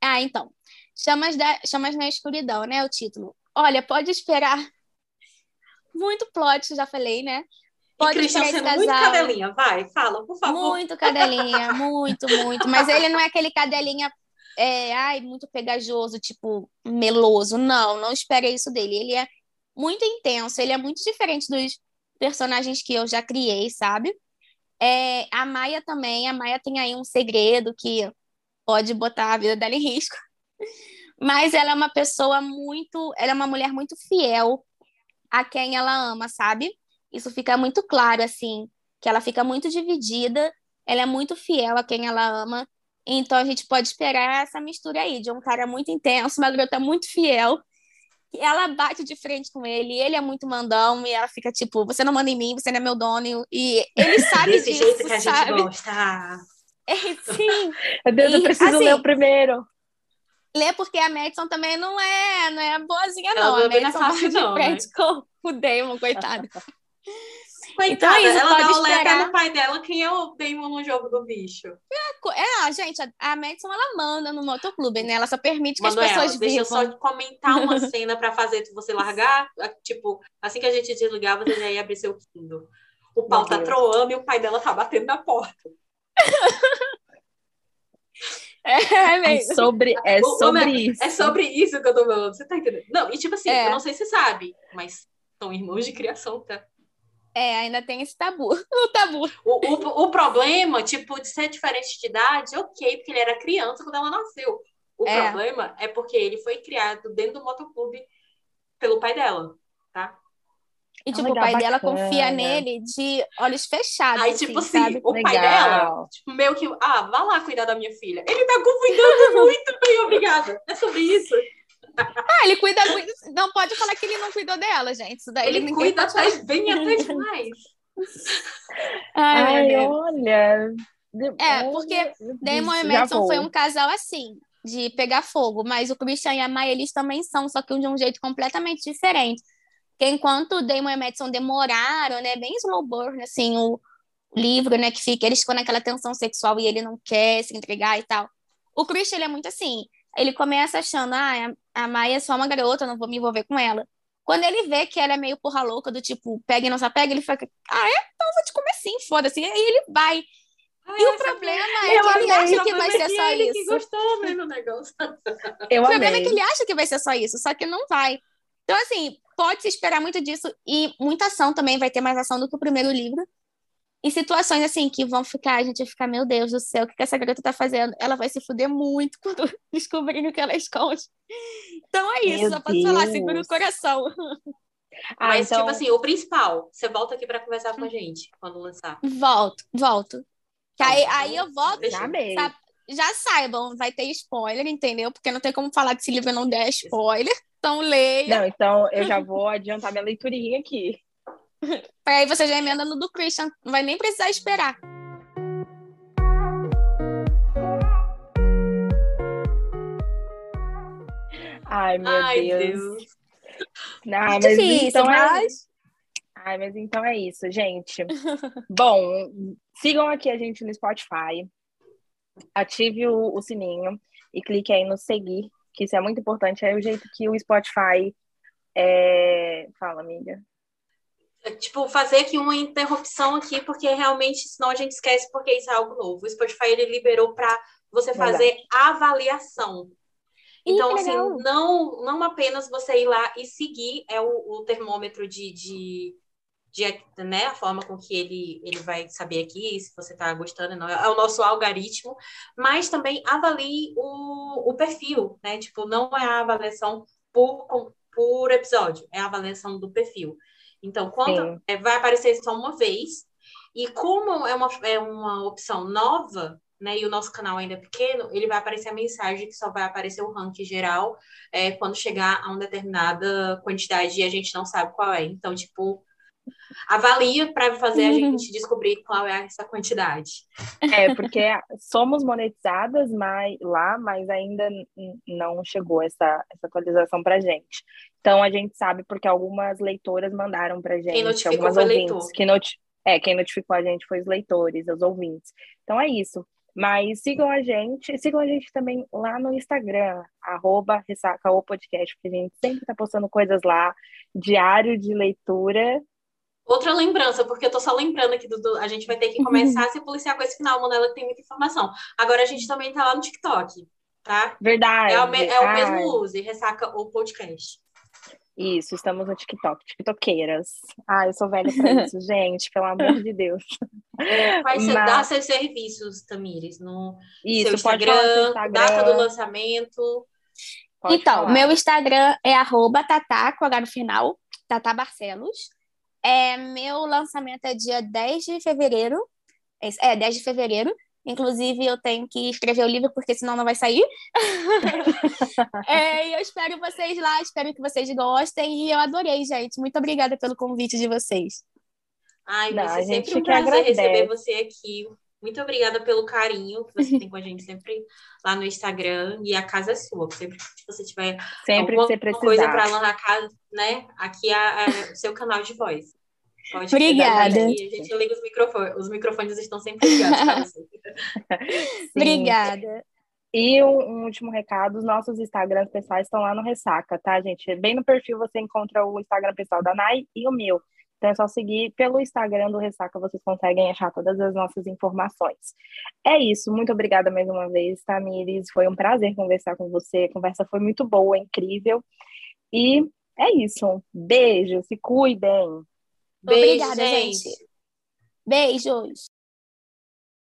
Ah, então. Chamas, da, Chamas na Escuridão, né? O título. Olha, pode esperar muito plot, já falei, né? Pode e Christian sendo muito cadelinha, vai, fala, por favor. Muito cadelinha, muito, muito. Mas ele não é aquele cadelinha é, ai, muito pegajoso, tipo, meloso. Não, não espere isso dele. Ele é muito intenso, ele é muito diferente dos personagens que eu já criei, sabe? É, a Maia também, a Maia tem aí um segredo que pode botar a vida dela em risco. Mas ela é uma pessoa muito, ela é uma mulher muito fiel a quem ela ama, sabe? Isso fica muito claro, assim, que ela fica muito dividida, ela é muito fiel a quem ela ama, então a gente pode esperar essa mistura aí de um cara muito intenso, uma garota muito fiel, que ela bate de frente com ele, ele é muito mandão e ela fica tipo, você não manda em mim, você não é meu dono, e ele sabe Desse disso, jeito que a sabe? gente gosta. É, sim. Meu Deus, eu preciso assim, ler o primeiro. Ler porque a Madison também não é, não é boazinha, não. Ela a Madison bate de frente né? com o Damon, coitado. Coitada, então é isso, ela pode dá esperar... no pai dela quem é o Damon no jogo do bicho. É, é gente, a, a Madison, ela manda no motoclube, né? Ela só permite que Manuela, as pessoas deixa vivam. Deixa eu só comentar uma cena para fazer você largar. Tipo, assim que a gente desligar, você já ia abrir seu Kindle. O pau tá troando e o pai dela tá batendo na porta. É, é, mesmo. é sobre, é sobre é, isso. É sobre isso que eu tô falando. Você tá entendendo? Não, e tipo assim, é. eu não sei se você sabe, mas são irmãos de criação, tá? É, ainda tem esse tabu. O tabu. O, o, o, problema, tipo, de ser diferente de idade, ok, porque ele era criança quando ela nasceu. O é. problema é porque ele foi criado dentro do motoclube pelo pai dela, tá? E, tipo, Legal, o pai bacana. dela confia nele de olhos fechados. Aí, tipo assim, assim o Legal. pai dela, tipo, meio que, ah, vá lá cuidar da minha filha. Ele tá cuidando muito bem, obrigada. É sobre isso. Ah, ele cuida muito. Não pode falar que ele não cuidou dela, gente. Isso daí ele cuida até bem até demais. Ai, Ai olha. É, porque Damon e Madison foi um casal assim, de pegar fogo, mas o Christian e a Maya, eles também são, só que de um jeito completamente diferente. Porque enquanto o Damon e Madison demoraram, né, bem slow burn, assim, o livro, né, que fica, eles ficam naquela tensão sexual e ele não quer se entregar e tal. O Christian, ele é muito assim, ele começa achando, ah, a Maia é só uma garota, não vou me envolver com ela. Quando ele vê que ela é meio porra louca, do tipo, pega e não se pega, ele fica, ah, é? Então vou te comer sim, foda-se. E aí ele vai. Ai, e o problema é que ele acha que vai ser só isso. Que gostou mesmo negócio. Eu o problema é que ele acha que vai ser só isso, só que não vai. Então, assim, pode se esperar muito disso e muita ação também, vai ter mais ação do que o primeiro livro em situações assim que vão ficar, a gente vai ficar, meu Deus do céu, o que, que essa garota tá fazendo? Ela vai se fuder muito quando descobrirem o que ela esconde. Então é isso, meu só posso falar, segura o coração. Ah, Mas, então... tipo assim, o principal, você volta aqui para conversar com a gente quando lançar. Volto, volto. Que aí, aí eu volto. Já, sabe, já saibam, vai ter spoiler, entendeu? Porque não tem como falar que esse livro não der spoiler. Então leia. Não, então eu já vou adiantar minha leiturinha aqui. Aí você já emenda no do Christian, não vai nem precisar esperar. Ai, meu Ai, Deus. Deus. Não, mas Difícil, então é mas... Ai, mas então é isso, gente. Bom, sigam aqui a gente no Spotify. Ative o, o sininho e clique aí no seguir, que isso é muito importante. É o jeito que o Spotify é... Fala, amiga. Tipo, fazer aqui uma interrupção aqui, porque realmente, senão a gente esquece porque isso é algo novo. O Spotify, ele liberou para você fazer avaliação. Ih, Então, assim, não, não apenas você ir lá e seguir é o, o termômetro de, de, de, né, a forma com que ele, ele vai saber aqui se você está gostando ou não. É o nosso algoritmo, mas também avalie o, o perfil, né? Tipo, não é a avaliação por, por episódio, é a avaliação do perfil. Então, quando é, vai aparecer só uma vez, e como é uma, é uma opção nova, né, e o nosso canal ainda é pequeno, ele vai aparecer a mensagem que só vai aparecer o ranking geral é, quando chegar a uma determinada quantidade e a gente não sabe qual é. Então, tipo, avalia para fazer a gente descobrir qual é essa quantidade. É, porque somos monetizadas mas, lá, mas ainda não chegou essa, essa atualização pra gente. Então a gente sabe porque algumas leitoras mandaram pra gente, notificou algumas foi ouvintes. leitor. Que noti é, quem notificou a gente foi os leitores, os ouvintes. Então é isso. Mas sigam a gente, sigam a gente também lá no Instagram, arroba ressaca o podcast, porque a gente sempre tá postando coisas lá, diário de leitura. Outra lembrança, porque eu tô só lembrando aqui do, do- a gente vai ter que começar a se policiar com esse final, Monela, que tem muita informação. Agora a gente também tá lá no TikTok, tá? Verdade. É o, me- é o mesmo use, ressaca o podcast. Isso, estamos no TikTok, TikTokeiras. Ah, eu sou velha pra isso, gente, pelo amor de Deus. Vai ser, Mas- dar seus serviços, Tamires, no Isso, seu Instagram, Instagram. data do lançamento. pode então, falar. meu Instagram é arroba tatá, com H no final, Tatá Barcelos. É, meu lançamento é dia 10 de fevereiro. É, 10 de fevereiro. Inclusive, eu tenho que escrever o livro, porque senão não vai sair. É, e eu espero vocês lá, espero que vocês gostem. E eu adorei, gente. Muito obrigada pelo convite de vocês. Ai, Não, vai ser sempre um prazer agradece. receber você aqui. Muito obrigada pelo carinho que você tem com a gente sempre lá no Instagram. E a casa é sua. Sempre que você tiver Sempre que alguma você coisa para lá na casa, né? Aqui é, é o seu canal de voz. Pode Obrigada. aqui, A gente liga os microfones. Os microfones estão sempre ligados para você. Sim. Obrigada. E um, um último recado, os nossos Instagrams pessoais estão lá no Ressaca, tá, gente? Bem no perfil você encontra o Instagram pessoal da Nai e o meu. Então é só seguir pelo Instagram do Ressaca, vocês conseguem achar todas as nossas informações. É isso, muito obrigada mais uma vez, Tamires. Foi um prazer conversar com você. A conversa foi muito boa, incrível. E é isso. Beijo, se cuidem. Beijo, Obrigada, gente. gente. Beijos.